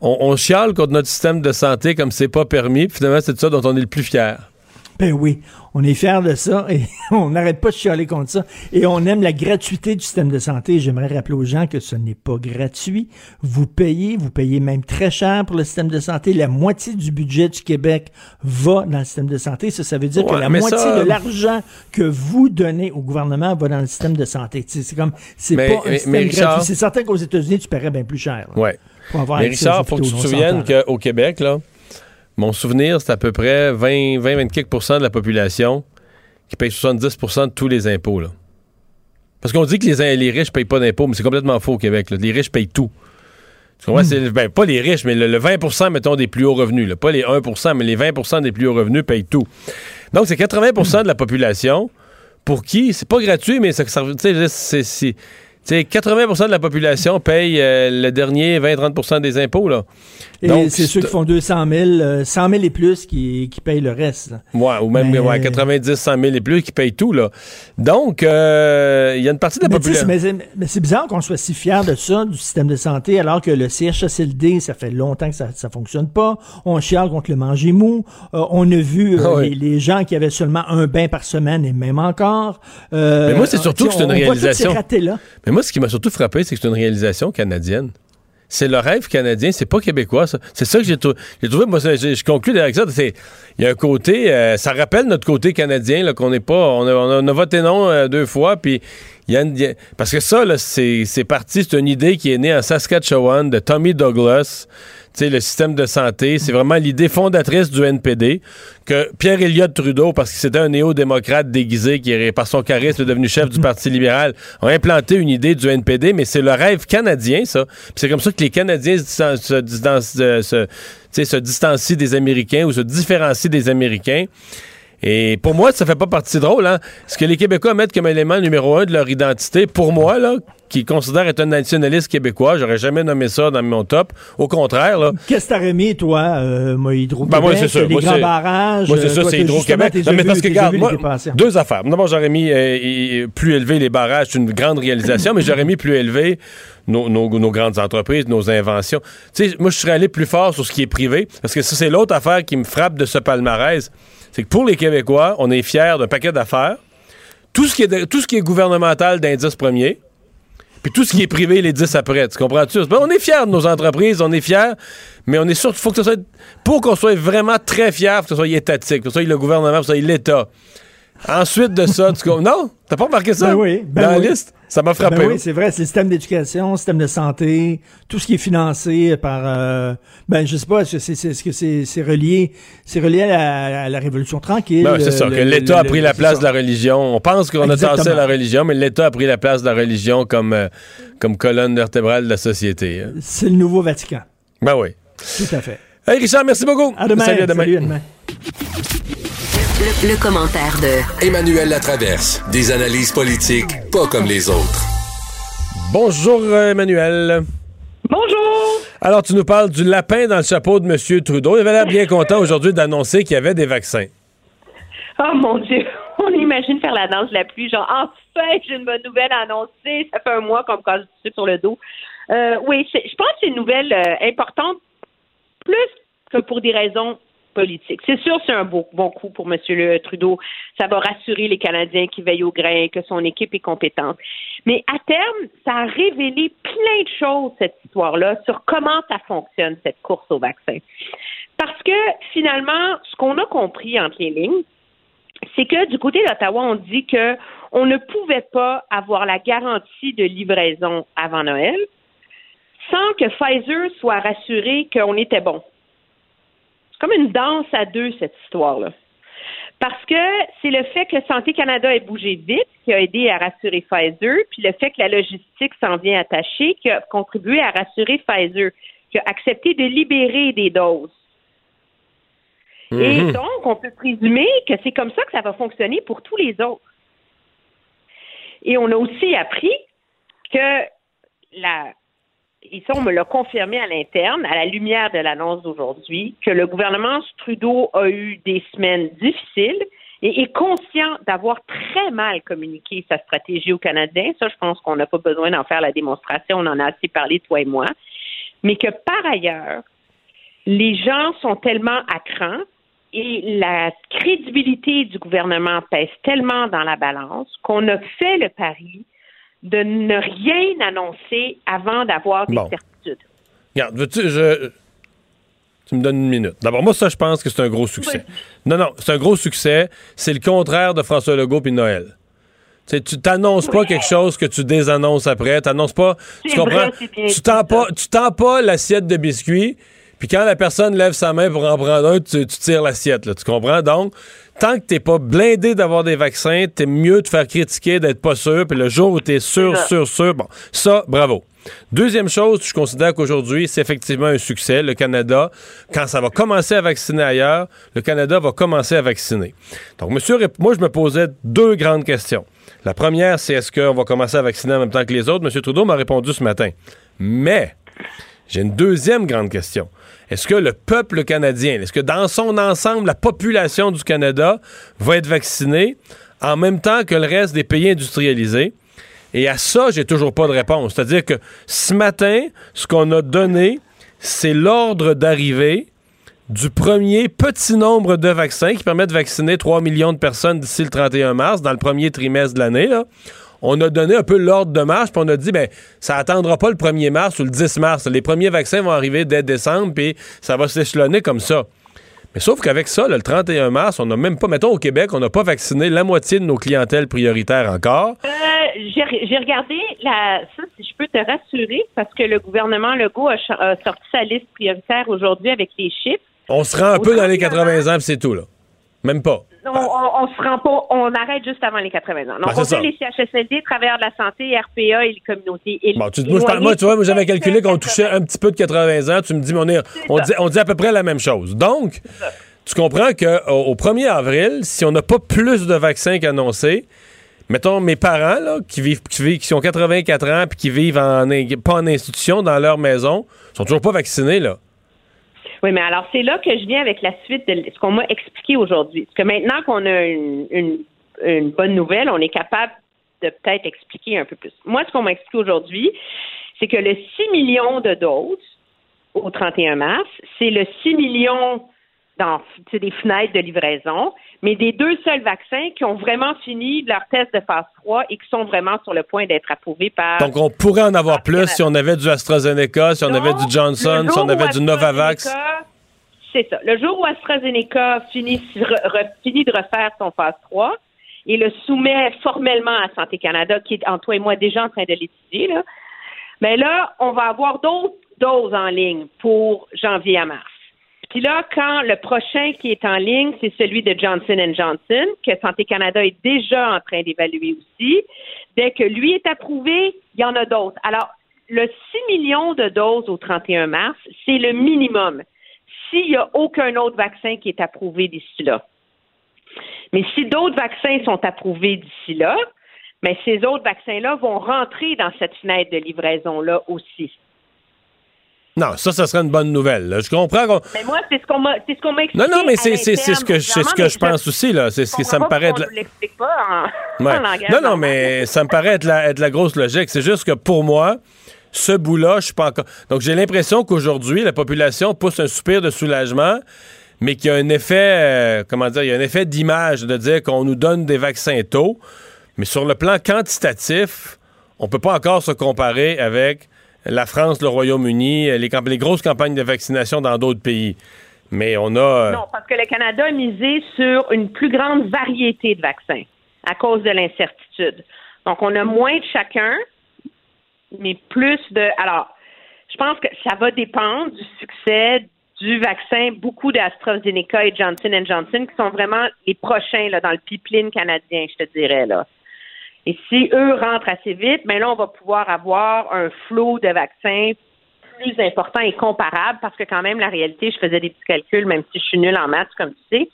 on, on chiale contre notre système de santé comme c'est pas permis, puis finalement, c'est de ça dont on est le plus fier. Ben oui, on est fiers de ça et on n'arrête pas de chialer contre ça. Et on aime la gratuité du système de santé. J'aimerais rappeler aux gens que ce n'est pas gratuit. Vous payez, vous payez même très cher pour le système de santé. La moitié du budget du Québec va dans le système de santé. Ça, ça veut dire que la moitié ça- de l'argent que vous donnez au gouvernement va dans le système de santé. C'est comme, c'est pas un mais- système mais Richard- gratuit. C'est certain qu'aux États-Unis, tu paierais bien plus cher. là. Ouais. Pour avoir Mais Richard, faut que tu te souviennes qu'au Québec, là, mon souvenir, c'est à peu près 20, 20, 24% de la population qui paye 70% de tous les impôts. Là. Parce qu'on dit que les, les riches payent pas d'impôts, mais c'est complètement faux au Québec. là. Les riches payent tout. Tu comprends? C'est- ben, pas les riches, mais le, le 20% mettons, des plus hauts revenus. là. Pas les 1% mais les 20% des plus hauts revenus payent tout. Donc, c'est 80% de la population pour qui, c'est pas gratuit, mais ça, ça- c'est- c'est- tu sais, 80% de la population paye euh, le dernier 20-30% des impôts. Là. Et c'est ceux qui font 200 000, euh, 100 000 et plus qui, qui payent le reste. là. Ouais, ou même Mais- ouais, 90, 100 000 et plus qui payent tout. là. Donc, euh, il y a une partie de la population. mais c'est- mais c'est bizarre qu'on soit si fier de ça, du système de santé, alors que le CHSLD, ça fait longtemps que ça ne fonctionne pas. On chiale contre le manger mou. Euh, on a vu euh, Ah oui. les, les gens qui avaient seulement un bain par semaine et même encore. Mais moi, c'est surtout que c'est une on voit tous ces réalisation. ratés-là. Mais moi, ce qui m'a surtout frappé, c'est que c'est une réalisation canadienne. C'est le rêve canadien, c'est pas québécois, ça. C'est ça que j'ai trou- j'ai trouvé. Moi, je, conclus avec ça. Il y a un côté, euh, ça rappelle notre côté canadien, qu'on n'est pas. On a, voté non euh, deux fois, puis parce que ça, c'est parti, c'est une idée qui est née en Saskatchewan de Tommy Douglas. Sais, le système de santé, c'est vraiment l'idée fondatrice du NPD que Pierre Elliott Trudeau, parce que c'était un néo-démocrate déguisé qui, est- par son charisme, est devenu chef du Parti libéral, a implanté une idée du NPD, mais c'est le rêve canadien, ça. C'est comme ça que les Canadiens se distancient des Américains ou se différencient des Américains. Et pour moi, ça fait pas partie drôle, hein. Ce que les Québécois mettent comme élément numéro un de leur identité, pour moi, là, qui considère être un nationaliste québécois, j'aurais jamais nommé ça dans mon top. Au contraire, là. Qu'est-ce que t'aurais mis, toi, euh, moi, Hydro-Québec, Ben, moi, c'est ça. les Moi, grands c'est- barrages? Moi, c'est euh, ça, c'est Hydro-Québec. Non, mais parce que, regarde, moi, deux affaires. D'abord, j'aurais mis euh, y- plus élevé les barrages, c'est une grande réalisation, mais j'aurais mis plus élevé nos, nos- nos grandes entreprises, nos inventions. Tu sais, moi, je serais allé plus fort sur ce qui est privé, parce que ça, c'est l'autre affaire qui me frappe de ce palmarès. C'est que pour les Québécois, on est fiers d'un paquet d'affaires. Tout ce qui est, tout ce qui est gouvernemental d'indice premier, puis tout ce qui est privé, les 10 après. Tu comprends-tu? On est fiers de nos entreprises, on est fiers, mais on est surtout, faut que ce soit, pour qu'on soit vraiment très fiers, faut que ce soit étatique, que ce soit le gouvernement, que ce soit l'État. Ensuite de ça, tu Non? T'as pas remarqué ça? Ben oui, ben Dans oui. la liste? Ça m'a frappé. Ben oui, c'est vrai, c'est le système d'éducation, le système de santé, tout ce qui est financé par, euh, ben je sais pas, est-ce que c'est, relié, c'est relié à la, à la Révolution tranquille. Ben, c'est ça, le- que l'État a le- pris la place de la religion. On pense qu'on a tassé la religion, mais l'État a pris la place de la religion comme, euh, comme colonne vertébrale de la société. hein. C'est le nouveau Vatican. Ben oui. Tout à fait. Hey Richard, merci beaucoup. À demain. Salut, à demain. Salut, à demain. Le, le commentaire de Emmanuel Latraverse. Des analyses politiques pas comme les autres. Bonjour euh, Emmanuel. Bonjour. Alors, tu nous parles du lapin dans le chapeau de M. Trudeau. Il avait l'air bien content aujourd'hui d'annoncer qu'il y avait des vaccins. Oh mon Dieu. On imagine faire la danse de la pluie, genre enfin j'ai une bonne nouvelle à annoncer. Ça fait un mois qu'on me casse du sucre sur le dos. Euh, oui, je pense que c'est une nouvelle euh, importante, plus que pour des raisons politiques. C'est sûr, c'est un bon coup pour M. Trudeau. Ça va rassurer les Canadiens qui veillent au grain, que son équipe est compétente. Mais à terme, ça a révélé plein de choses, cette histoire-là, sur comment ça fonctionne, cette course au vaccin. Parce que finalement, ce qu'on a compris entre les lignes, c'est que du côté d'Ottawa, on dit que on ne pouvait pas avoir la garantie de livraison avant Noël sans que Pfizer soit rassuré qu'on était bon. C'est comme une danse à deux, cette histoire-là. Parce que c'est le fait que Santé Canada ait bougé vite qui a aidé à rassurer Pfizer, puis le fait que la logistique s'en vient attacher qui a contribué à rassurer Pfizer, qui a accepté de libérer des doses. Et Mhm. donc, on peut présumer que c'est comme ça que ça va fonctionner pour tous les autres. Et on a aussi appris que la et ça, on me l'a confirmé à l'interne, à la lumière de l'annonce d'aujourd'hui, que le gouvernement Trudeau a eu des semaines difficiles et est conscient d'avoir très mal communiqué sa stratégie aux Canadiens. Ça, je pense qu'on n'a pas besoin d'en faire la démonstration, on en a assez parlé, toi et moi. Mais que par ailleurs, les gens sont tellement à cran et la crédibilité du gouvernement pèse tellement dans la balance qu'on a fait le pari de ne rien annoncer avant d'avoir des Bon. certitudes. Regarde, veux-tu, je. Tu me donnes une minute. D'abord, moi, ça, je pense que c'est un gros succès. Non, non, c'est un gros succès. C'est le contraire de François Legault puis Noël. Tu Tu t'annonces pas quelque chose que tu désannonces après. T'annonces pas. Tu comprends? vrai, c'est bien Tu tends pas, tu tends pas l'assiette de biscuits. Puis quand la personne lève sa main pour en prendre un, tu, tu tires l'assiette. Tu comprends? Donc, tant que t'es pas blindé d'avoir des vaccins, t'es mieux de faire critiquer, d'être pas sûr. Puis le jour où t'es sûr, sûr, sûr, bon, ça, bravo. Deuxième chose, je considère qu'aujourd'hui, c'est effectivement un succès. Le Canada, quand ça va commencer à vacciner ailleurs, le Canada va commencer à vacciner. Donc, monsieur, moi, je me posais deux grandes questions. La première, c'est est-ce qu'on va commencer à vacciner en même temps que les autres? Monsieur Trudeau m'a répondu ce matin. Mais, j'ai une deuxième grande question. Est-ce que le peuple canadien, est-ce que dans son ensemble, la population du Canada va être vaccinée en même temps que le reste des pays industrialisés? Et à ça, j'ai toujours pas de réponse. C'est-à-dire que ce matin, ce qu'on a donné, c'est l'ordre d'arrivée du premier petit nombre de vaccins qui permet de vacciner 3 millions de personnes d'ici le 31 mars, dans le premier trimestre de l'année. On a donné un peu l'ordre de marche, puis on a dit, ben, ça attendra pas le 1er mars ou le 10 mars. Les premiers vaccins vont arriver dès décembre, puis ça va s'échelonner comme ça. Mais sauf qu'avec ça, là, le 31 mars, on n'a même pas, mettons au Québec, on n'a pas vacciné la moitié de nos clientèles prioritaires encore. Euh, j'ai regardé la, ça, si je peux te rassurer, parce que le gouvernement Legault a, sorti sa liste prioritaire aujourd'hui avec les chiffres. On se rend un Au peu dans les 31 80 ans, puis c'est tout, là. Même pas. On, on, on se rend pas, on arrête juste avant les 80 ans. Donc, Ben, on fait les CHSLD, travailleurs de la santé, RPA et les communautés. Et Bon, tu, moi, je parle- moi, tu vois, moi, j'avais calculé qu'on touchait un petit peu de 80 ans. Tu me dis, on, est, on, dit, on dit à peu près la même chose. Donc, tu comprends qu'au au 1er avril, si on n'a pas plus de vaccins qu'annoncé, mettons mes parents là, qui vivent, qui vivent, qui ont 84 ans puis qui vivent en, pas en institution dans leur maison, sont toujours pas vaccinés là. Oui, mais alors c'est là que je viens avec la suite de ce qu'on m'a expliqué aujourd'hui. Parce que maintenant qu'on a une, une, une bonne nouvelle, on est capable de peut-être expliquer un peu plus. Moi, ce qu'on m'a expliqué aujourd'hui, c'est que le 6 millions de doses au 31 mars, c'est le 6 millions dans des fenêtres de livraison, mais des deux seuls vaccins qui ont vraiment fini leur test de phase 3 et qui sont vraiment sur le point d'être approuvés par Donc, on pourrait en avoir plus si on avait du AstraZeneca, si on avait du Johnson, si on avait du Novavax. C'est ça. Le jour où AstraZeneca finit, re- finit de refaire son phase 3 et le soumet formellement à Santé Canada, qui est, en toi et moi, déjà en train de l'étudier, là, mais là, on va avoir d'autres doses en ligne pour janvier à mars. Puis là, quand le prochain qui est en ligne, c'est celui de Johnson Johnson, que Santé Canada est déjà en train d'évaluer aussi. Dès que lui est approuvé, il y en a d'autres. Alors, le 6 millions de doses au 31 mars, c'est le minimum. S'il n'y a aucun autre vaccin qui est approuvé d'ici là. Mais si d'autres vaccins sont approuvés d'ici là, mais ces autres vaccins-là vont rentrer dans cette fenêtre de livraison-là aussi. Non, ça, ça serait une bonne nouvelle. là. Je comprends qu'on. Mais moi, c'est ce qu'on m'a, c'est ce qu'on m'a expliqué. Non, non, mais c'est c'est- c'est ce que, c'est ce que je pense aussi, là. C'est ce que ça me paraît être. L'explique pas en, Ouais. en langage. Non, non, mais ça me paraît être la, être la grosse logique. C'est juste que pour moi, ce bout-là, je suis pas encore. Donc, j'ai l'impression qu'aujourd'hui, la population pousse un soupir de soulagement, mais qu'il y a un effet, euh, comment dire, il y a un effet d'image de dire qu'on nous donne des vaccins tôt. Mais sur le plan quantitatif, on peut pas encore se comparer avec la France, le Royaume-Uni, les, les grosses campagnes de vaccination dans d'autres pays. Mais on a. euh, Non, parce que le Canada a misé sur une plus grande variété de vaccins à cause de l'incertitude. Donc, on a moins de chacun, mais plus de. Alors, je pense que ça va dépendre du succès du vaccin, beaucoup d'AstraZeneca et Johnson Johnson, qui sont vraiment les prochains là, dans le pipeline canadien, je te dirais. là. Et si eux rentrent assez vite, mais là, on va pouvoir avoir un flot de vaccins plus important et comparable parce que quand même, la réalité, je faisais des petits calculs, même si je suis nulle en maths, comme tu sais,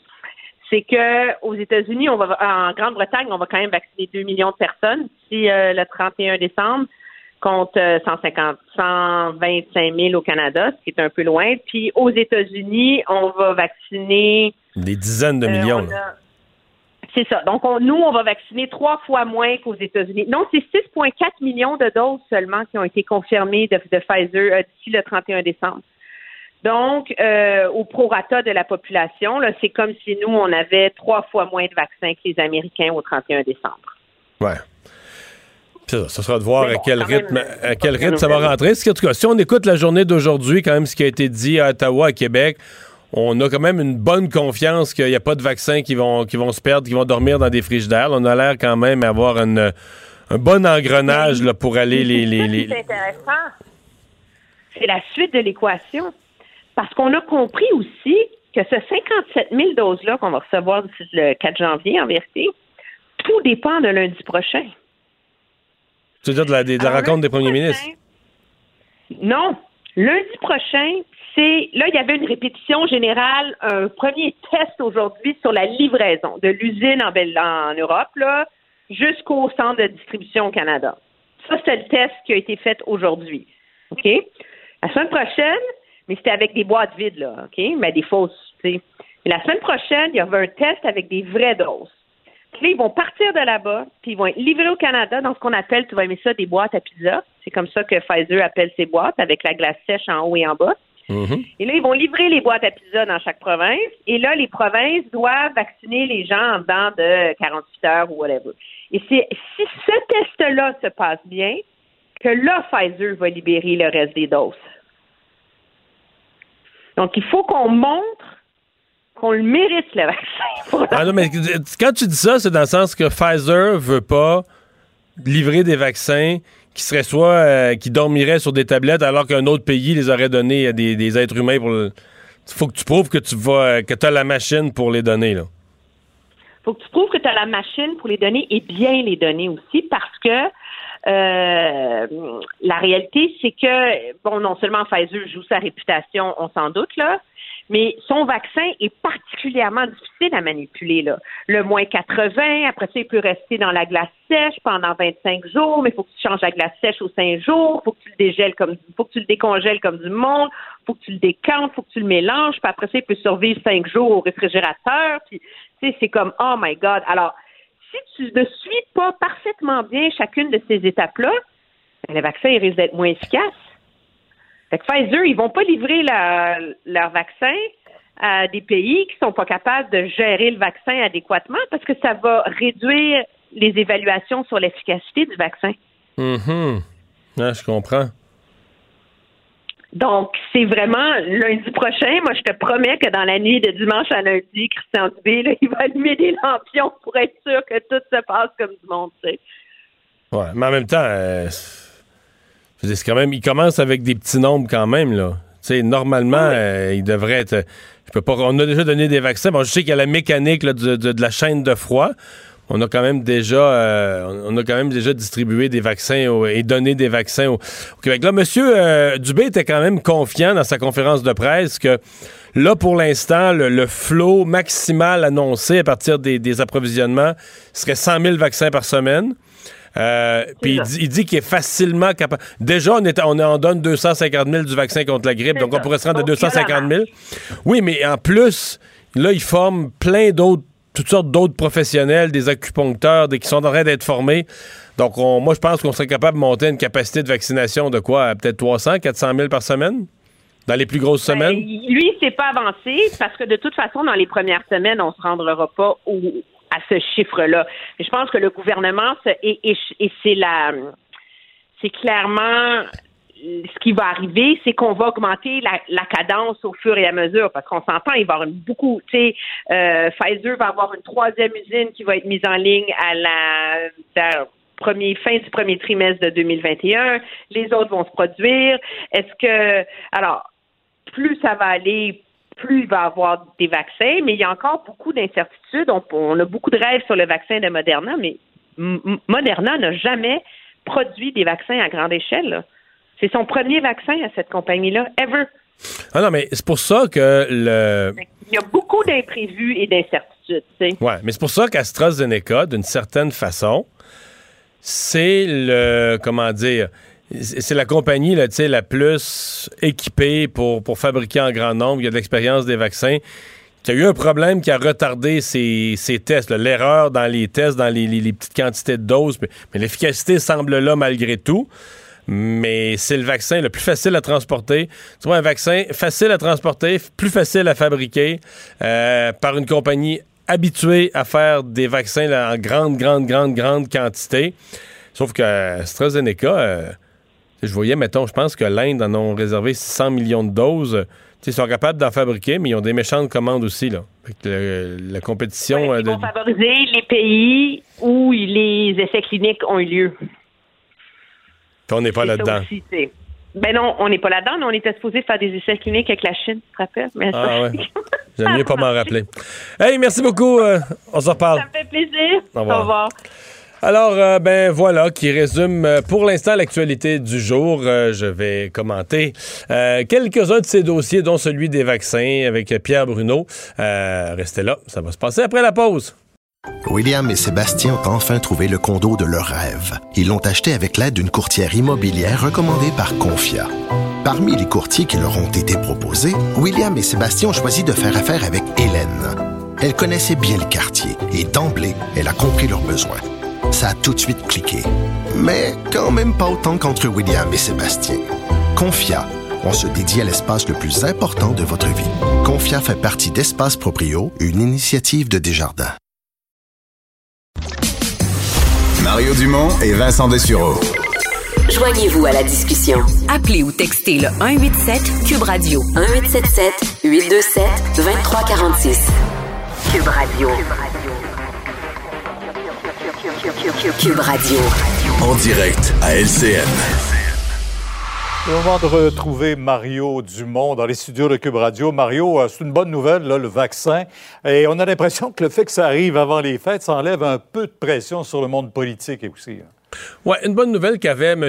c'est que aux États-Unis, on va en Grande-Bretagne, on va quand même vacciner 2 millions de personnes d'ici euh, le 31 décembre contre euh, 150, 125 000 au Canada, ce qui est un peu loin. Puis aux États-Unis, on va vacciner des dizaines de euh, millions. C'est ça. Donc, on- nous, on va vacciner trois fois moins qu'aux États-Unis. Non, c'est 6,4 millions de doses seulement qui ont été confirmées de, de Pfizer euh, d'ici le 31 décembre. Donc, euh, au prorata de la population, c'est comme si nous, on avait trois fois moins de vaccins que les Américains au 31 décembre. Ouais. Ça, ça sera de voir Mais à quel rythme, même, à quel rythme ça va rentrer. Ce en tout cas, si on écoute la journée d'aujourd'hui, quand même, ce qui a été dit à Ottawa, à Québec, on a quand même une bonne confiance qu'il n'y a pas de vaccins qui vont, qui vont se perdre, qui vont dormir dans des frigidaires. On a l'air quand même d'avoir un bon engrenage là, pour aller les... les, les... C'est intéressant. C'est la suite de l'équation. Parce qu'on a compris aussi que ce 57 000 doses-là qu'on va recevoir le 4 janvier, en vérité, tout dépend de lundi prochain. Tu veux dire de la, de la rencontre des premiers ministres? Non. Lundi prochain, Là, il y avait une répétition générale, un premier test aujourd'hui sur la livraison de l'usine en, Europe, là, jusqu'au centre de distribution au Canada. Ça, c'est le test qui a été fait aujourd'hui. OK? La semaine prochaine, mais c'était avec des boîtes vides, là, OK? Mais des fausses, tu sais. la semaine prochaine, il y avait un test avec des vraies doses. Puis ils vont partir de là-bas, puis ils vont être livrés au Canada dans ce qu'on appelle, tu vas aimer ça, des boîtes à pizza. C'est comme ça que Pfizer appelle ses boîtes, avec la glace sèche en haut et en bas. Mm-hmm. Et là, ils vont livrer les boîtes à pizza dans chaque province. Et là, les provinces doivent vacciner les gens en dedans de 48 heures ou whatever. Et c'est si ce test-là se passe bien, que là, Pfizer va libérer le reste des doses. Donc, il faut qu'on montre qu'on le mérite, le vaccin. Ah non, mais quand tu dis ça, c'est dans le sens que Pfizer veut pas livrer des vaccins qui seraient soit euh, qui dormiraient sur des tablettes alors qu'un autre pays les aurait donnés à des, êtres humains pour faut que tu prouves que tu vas que tu as la machine pour les donner là. Faut que tu prouves que tu as la machine pour les donner et bien les donner aussi parce que euh, la réalité, c'est que, bon, non seulement Pfizer joue sa réputation, on s'en doute, là, mais son vaccin est particulièrement difficile à manipuler. Là. Le moins 80, après ça, il peut rester dans la glace sèche pendant 25 jours, mais il faut que tu changes la glace sèche aux 5 jours, faut que tu le dégèles comme faut que tu le décongèles comme du monde, faut que tu le décantes, faut que tu le mélanges, puis après ça, il peut survivre 5 jours au réfrigérateur, puis tu sais, c'est comme oh my God. Alors, si tu ne suis pas parfaitement bien chacune de ces étapes-là, ben, le vaccin risque d'être moins efficace. Fait que Pfizer, ils vont pas livrer leur vaccin à des pays qui sont pas capables de gérer le vaccin adéquatement parce que ça va réduire les évaluations sur l'efficacité du vaccin. Hum je comprends. Donc, c'est vraiment lundi prochain. Moi, je te promets que dans la nuit de dimanche à lundi, Christian Dubé, il va allumer des lampions pour être sûr que tout se passe comme du monde, tu sais. Ouais, mais en même temps, euh, quand même, il commence avec des petits nombres quand même, là. Tu sais, normalement, euh, il devrait être. Je peux pas. On a déjà donné des vaccins. Bon, je sais qu'il y a la mécanique de, la chaîne de froid. On a quand même déjà, euh, on a quand même déjà distribué des vaccins et donné des vaccins au, Québec. Là, Monsieur euh, Dubé était quand même confiant dans sa conférence de presse que là, pour l'instant, le, flot maximal annoncé à partir des, des approvisionnements serait 100 000 vaccins par semaine. Euh, puis il dit, qu'il est facilement capable. Déjà, on, est, on en donne 250 000 du vaccin contre la grippe, donc on pourrait se rendre à 250 000. Oui, mais en plus, là, il forme plein d'autres toutes sortes d'autres professionnels, des acupuncteurs, des qui sont en train d'être formés. Donc, moi, je pense qu'on serait capable de monter une capacité de vaccination de quoi? Peut-être 300, 400 000 par semaine? Dans les plus grosses ben, semaines? lui, c'est pas avancé parce que de toute façon, dans les premières semaines, on se rendra pas au, à ce chiffre-là. Je pense que le gouvernement, et, et, c'est la, c'est clairement ce qui va arriver, c'est qu'on va augmenter la, cadence au fur et à mesure, parce qu'on s'entend, il va y avoir beaucoup, tu sais, euh, Pfizer va avoir une troisième usine qui va être mise en ligne à la, premier, fin du premier trimestre de 2021. Les autres vont se produire. Est-ce que, alors, plus ça va aller, plus il va y avoir des vaccins, mais il y a encore beaucoup d'incertitudes. On, a beaucoup de rêves sur le vaccin de Moderna, mais Moderna n'a jamais produit des vaccins à grande échelle. C'est son premier vaccin à cette compagnie-là, ever. Ah non, mais c'est pour ça que le. Il y a beaucoup d'imprévus et d'incertitudes. Oui, mais c'est pour ça qu'AstraZeneca, d'une certaine façon, c'est le. Comment dire c'est la compagnie là, la plus équipée pour, pour fabriquer en grand nombre. Il y a de l'expérience des vaccins. Qui a eu un problème qui a retardé ses, tests. L'erreur dans les tests, dans les, petites quantités de doses. Mais, l'efficacité semble là malgré tout. Mais c'est le vaccin le plus facile à transporter. Tu vois, un vaccin facile à transporter, plus facile à fabriquer euh, par une compagnie habituée à faire des vaccins en grande, grande, grande, grande quantité. Sauf que AstraZeneca... Euh, je voyais, mettons, je pense que l'Inde en a réservé 600 millions de doses. ils sont capables d'en fabriquer, mais ils ont des méchantes commandes aussi. Là. Fait que le- la compétition. euh, Ils de- vont favoriser les pays où les essais cliniques ont eu lieu. Puis on n'est pas là-dedans. Ben non, on n'est pas là-dedans, mais on était supposé faire des essais cliniques avec la Chine, tu te rappelles? Mais ça- Ah ouais. J'aime mieux pas m'en rappeler. Hey, merci beaucoup. euh, on se reparle. Ça me fait plaisir. Au revoir. Au revoir. Alors, euh, ben voilà, qui résume euh, pour l'instant l'actualité du jour. Euh, je vais commenter quelques-uns de ces dossiers, dont celui des vaccins avec Pierre Bruno. Restez là, ça va se passer après la pause. William et Sébastien ont enfin trouvé le condo de leur rêve. Ils l'ont acheté avec l'aide d'une courtière immobilière recommandée par Confia. Parmi les courtiers qui leur ont été proposés, William et Sébastien ont choisi de faire affaire avec Hélène. Elle connaissait bien le quartier et d'emblée, elle a compris leurs besoins. Ça a tout de suite cliqué. Mais quand même pas autant qu'entre William et Sébastien. Confia, on se dédie à l'espace le plus important de votre vie. Confia fait partie d'Espace Proprio, une initiative de Desjardins. Mario Dumont et Vincent Dessureau. Joignez-vous à la discussion. Appelez ou textez le 187 Cube Radio 1877 827 2346. Cube Radio. Cube Radio. En direct à LCN. Le moment de retrouver Mario Dumont dans les studios de Cube Radio. Mario, euh, c'est une bonne nouvelle, là, le vaccin. Et on a l'impression que le fait que ça arrive avant les fêtes, ça enlève un peu de pression sur le monde politique et aussi. hein. Ouais, une bonne nouvelle qu'avait M.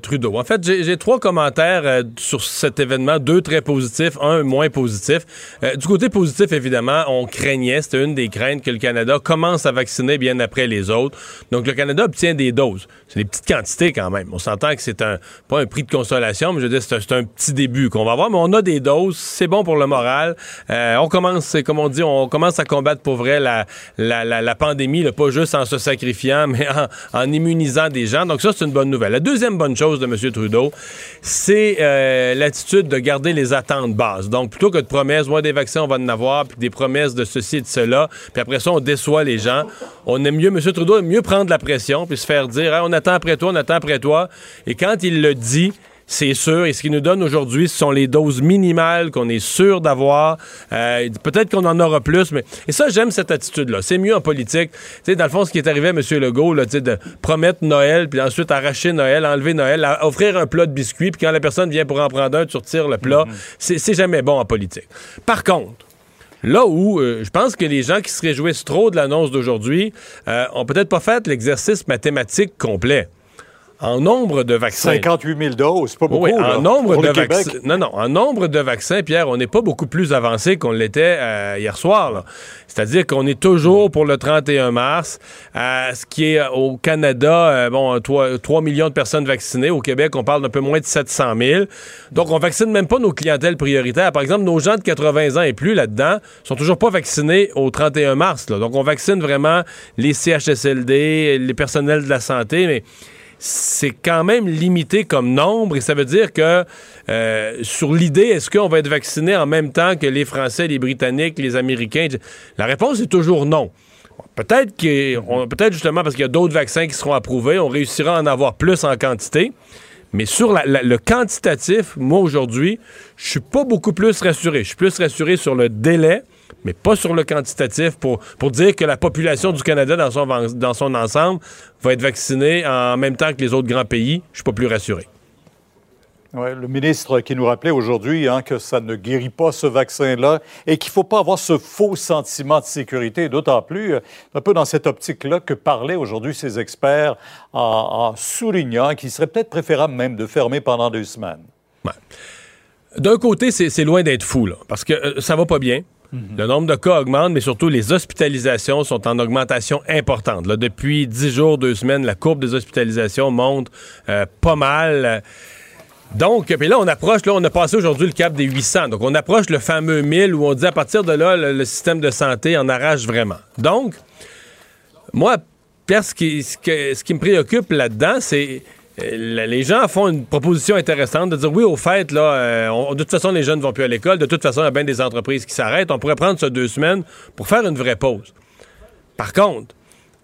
Trudeau. En fait, j'ai trois commentaires euh, sur cet événement, deux très positifs, un moins positif. Euh, du côté positif, évidemment, on craignait, c'était une des craintes que le Canada commence à vacciner bien après les autres. Donc, le Canada obtient des doses. C'est des petites quantités quand même. On s'entend que c'est un pas un prix de consolation, mais je veux dire, c'est un, petit début qu'on va avoir, mais on a des doses, c'est bon pour le moral. Euh, on commence, comme on dit, on commence à combattre pour vrai la, la, la, la pandémie, là, pas juste en se sacrifiant, mais en, en immunisant des gens. Donc ça, c'est une bonne nouvelle. La deuxième bonne chose de M. Trudeau, c'est euh, l'attitude de garder les attentes basses. Donc plutôt que de promesses, ouais, des vaccins, on va en avoir, puis des promesses de ceci et de cela, puis après ça, on déçoit les gens. On aime mieux, M. Trudeau aime mieux prendre la pression, puis se faire dire, on attend après toi, on attend après toi. Et quand il le dit, c'est sûr. Et ce qu'il nous donne aujourd'hui, ce sont les doses minimales qu'on est sûr d'avoir. Euh, Peut-être qu'on en aura plus, mais. Et ça, j'aime cette attitude-là. C'est mieux en politique. Tu sais, dans le fond, ce qui est arrivé à M. Legault, là, de promettre Noël, puis ensuite arracher Noël, enlever Noël, à- offrir un plat de biscuits, puis quand la personne vient pour en prendre un, tu retires le plat. C'est c'est jamais bon en politique. Par contre, Là où euh, je pense que les gens qui se réjouissent trop de l'annonce d'aujourd'hui euh, ont peut-être pas fait l'exercice mathématique complet. En nombre de vaccins. 58 000 doses, c'est pas beaucoup. Oui, là, nombre de vaccins. Non, non, en nombre de vaccins, Pierre, on n'est pas beaucoup plus avancé qu'on l'était euh, hier soir. C'est-à-dire qu'on est toujours pour le 31 mars. Euh, ce qui est euh, au Canada, euh, bon, 3, 3 millions de personnes vaccinées. Au Québec, on parle d'un peu moins de 700 000. Donc, on vaccine même pas nos clientèles prioritaires. Par exemple, nos gens de 80 ans et plus là-dedans sont toujours pas vaccinés au 31 mars. là. Donc, on vaccine vraiment les CHSLD, les personnels de la santé, mais c'est quand même limité comme nombre et ça veut dire que euh, sur l'idée, est-ce qu'on va être vacciné en même temps que les Français, les Britanniques, les Américains? La réponse est toujours non. Peut-être peut-être justement parce qu'il y a d'autres vaccins qui seront approuvés, on réussira à en avoir plus en quantité. Mais sur le quantitatif, moi aujourd'hui, je suis pas beaucoup plus rassuré. Je suis plus rassuré sur le délai, mais pas sur le quantitatif pour, pour dire que la population du Canada dans son, dans son ensemble va être vaccinée en même temps que les autres grands pays. Je suis pas plus rassuré. Ouais, le ministre qui nous rappelait aujourd'hui hein, que ça ne guérit pas ce vaccin-là et qu'il ne faut pas avoir ce faux sentiment de sécurité, d'autant plus euh, un peu dans cette optique-là que parlaient aujourd'hui ces experts en, en soulignant qu'il serait peut-être préférable même de fermer pendant deux semaines. D'un côté, c'est c'est loin d'être fou, là, parce que euh, ça va pas bien. Le nombre de cas augmente, mais surtout les hospitalisations sont en augmentation importante. Là, depuis 10 jours, 2 semaines, la courbe des hospitalisations monte euh, pas mal. Donc, puis là, on approche, là, on a passé aujourd'hui le cap des 800. Donc, on approche le fameux 1000 où on dit à partir de là, le, système de santé en arrache vraiment. Donc, moi, Pierre, ce qui, ce qui me préoccupe là-dedans, c'est les gens font une proposition intéressante de dire oui, au fait, là, euh, de toute façon, les jeunes ne vont plus à l'école. De toute façon, il y a bien des entreprises qui s'arrêtent. On pourrait prendre ces deux semaines pour faire une vraie pause. Par contre,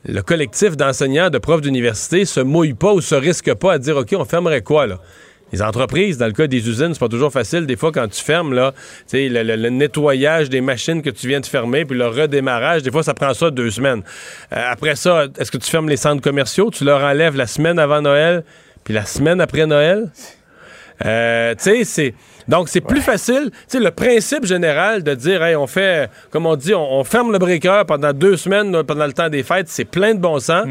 le collectif d'enseignants, de profs d'université se mouille pas ou se risque pas à dire OK, on fermerait quoi, là? Les entreprises, dans le cas des usines, c'est pas toujours facile. Des fois, quand tu fermes, là, le, le- le nettoyage des machines que tu viens de fermer, puis le redémarrage, des fois, ça prend ça deux semaines. Euh, après ça, est-ce que tu fermes les centres commerciaux? Tu leur enlèves la semaine avant Noël, puis la semaine après Noël? Euh, tu sais, c'est. Donc, c'est plus facile. Tu sais, le principe général de dire, hey, on fait, comme on dit, on, on ferme le breaker pendant deux semaines, pendant le temps des fêtes, c'est plein de bon sens.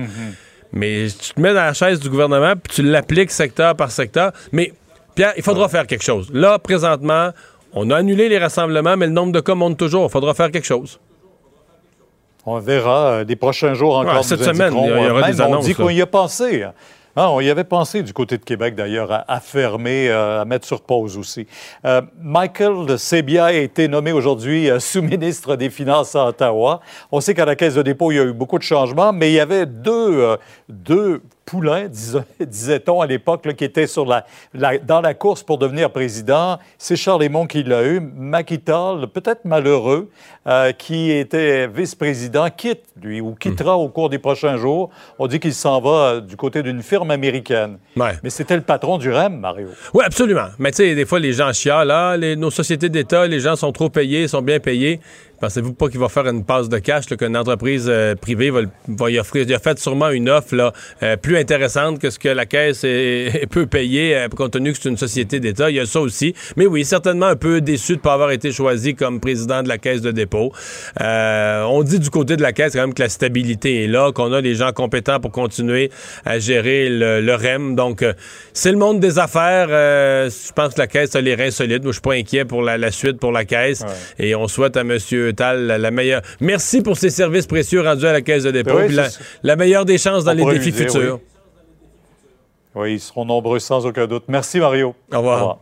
Mais tu te mets dans la chaise du gouvernement, puis tu l'appliques secteur par secteur. Mais, Pierre, il faudra faire quelque chose. Là, présentement, on a annulé les rassemblements, mais le nombre de cas monte toujours. Il faudra faire quelque chose. On verra euh, des prochains jours encore. Ouais, cette nous semaine, il y aura des annonces, On dit qu'on y a pensé. Ah, on y avait pensé du côté de Québec, d'ailleurs, à, à fermer, euh, à mettre sur pause aussi. Euh, Michael Sebia a été nommé aujourd'hui euh, sous-ministre des Finances à Ottawa. On sait qu'à la Caisse de dépôt, il y a eu beaucoup de changements, mais il y avait deux, euh, deux poulains, dis- disait-on à l'époque, qui étaient sur la, la- dans la course pour devenir président. C'est Charles Lemont qui l'a eu. McItal, peut-être malheureux, euh, qui était vice-président, quitte, lui, ou quittera au cours des prochains jours. On dit qu'il s'en va euh, du côté d'une firme américaine. Mais c'était le patron du REM, Mario. Oui, absolument. Mais tu sais, des fois, les gens chialent. Ah, les- nos sociétés d'État, les gens sont trop payés, sont bien payés. Pensez-vous pas qu'il va faire une passe de cash, qu'une entreprise euh, privée va, va y offrir? Il a fait sûrement une offre là, euh, plus intéressante que ce que la Caisse est- peut payer, euh, compte tenu que c'est une société d'État. Il y a ça aussi. Mais oui, certainement un peu déçu de ne pas avoir été choisi comme président de la Caisse de dépôt. On dit du côté de la Caisse quand même que la stabilité est là, qu'on a les gens compétents pour continuer à gérer le, le REM. Donc, c'est le monde des affaires. Je pense que la Caisse a les reins solides. Moi, je suis pas inquiet pour la, la suite pour la Caisse. Et on souhaite à M. Tal la, la meilleure. Merci pour ses services précieux rendus à la Caisse de dépôt. Oui, Puis la, meilleure des chances dans On les défis dire, futurs. oui. Oui, ils seront nombreux sans aucun doute. Merci, Mario. Au revoir.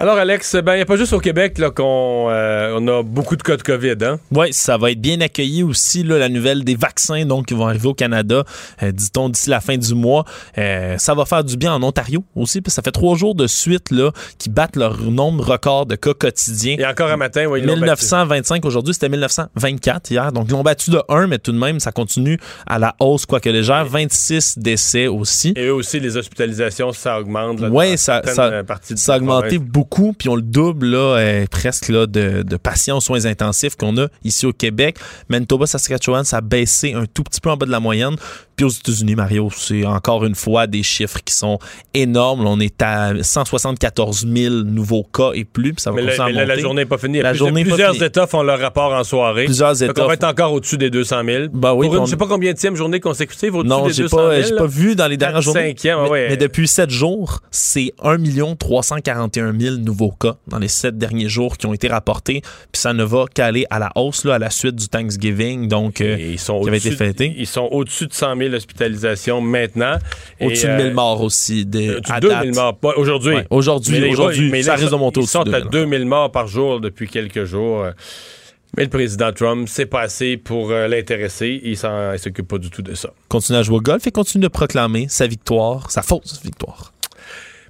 Alors, Alex, ben, il n'y a pas juste au Québec là, qu'on euh, on a beaucoup de cas de COVID. Hein? Oui, ça va être bien accueilli aussi, là, la nouvelle des vaccins donc, qui vont arriver au Canada, euh, dit-on, d'ici la fin du mois. Euh, ça va faire du bien en Ontario aussi, parce que ça fait trois jours de suite là, qui battent leur nombre record de cas quotidiens. Et encore un matin, oui, ils l'ont battu. 1925 aujourd'hui, c'était 1924 hier. Donc, ils l'ont battu de 1, mais tout de même, ça continue à la hausse, quoique légère. 26 décès aussi. Et eux aussi, les hospitalisations, ça augmente. Oui, ça, ça, ça a augmenté province. beaucoup, puis on le double là, euh, presque là, de, de patients aux soins intensifs qu'on a ici au Québec. Manitoba, Saskatchewan, ça a baissé un tout petit peu en bas de la moyenne. Puis aux États-Unis, Mario, c'est encore une fois des chiffres qui sont énormes. On est à 174 000 nouveaux cas et plus, puis ça va Mais, à mais là, la journée n'est pas finie. La journée pas plusieurs finie. États font leur rapport en soirée. Plusieurs Donc, États on va être encore au-dessus des 200 000. Ben oui, Pour une, on- je sais pas combien de journée consécutive au-dessus Non, des j'ai 200 000. pas, j'ai pas vu dans les dernières journées. Cinquième, mais, ouais. mais depuis sept jours, c'est 1 341 000 nouveaux cas dans les sept derniers jours qui ont été rapportés. Puis ça ne va qu'aller à la hausse là, à la suite du Thanksgiving, donc euh, ils sont qui avait été au-dessus de- fêté. Ils sont au-dessus de 100 000 hospitalisations maintenant. Au-dessus de euh, 1000 morts aussi. Des, au-dessus à de 2 date. 000 morts. Pas aujourd'hui. Ouais, aujourd'hui, aujourd'hui, ça risque de monter Ils au-dessus sont de à 2000. 2 000 morts par jour depuis quelques jours. Mais le président Trump, c'est pas assez pour euh, l'intéresser. Il s'en- s'occupe pas du tout de ça. Continue à jouer au golf et continue de proclamer sa victoire, sa fausse victoire.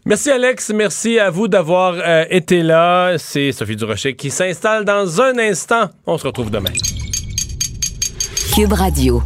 Merci Alex, merci à vous d'avoir euh, été là. C'est Sophie Durocher qui s'installe dans un instant. On se retrouve demain. Cube Radio.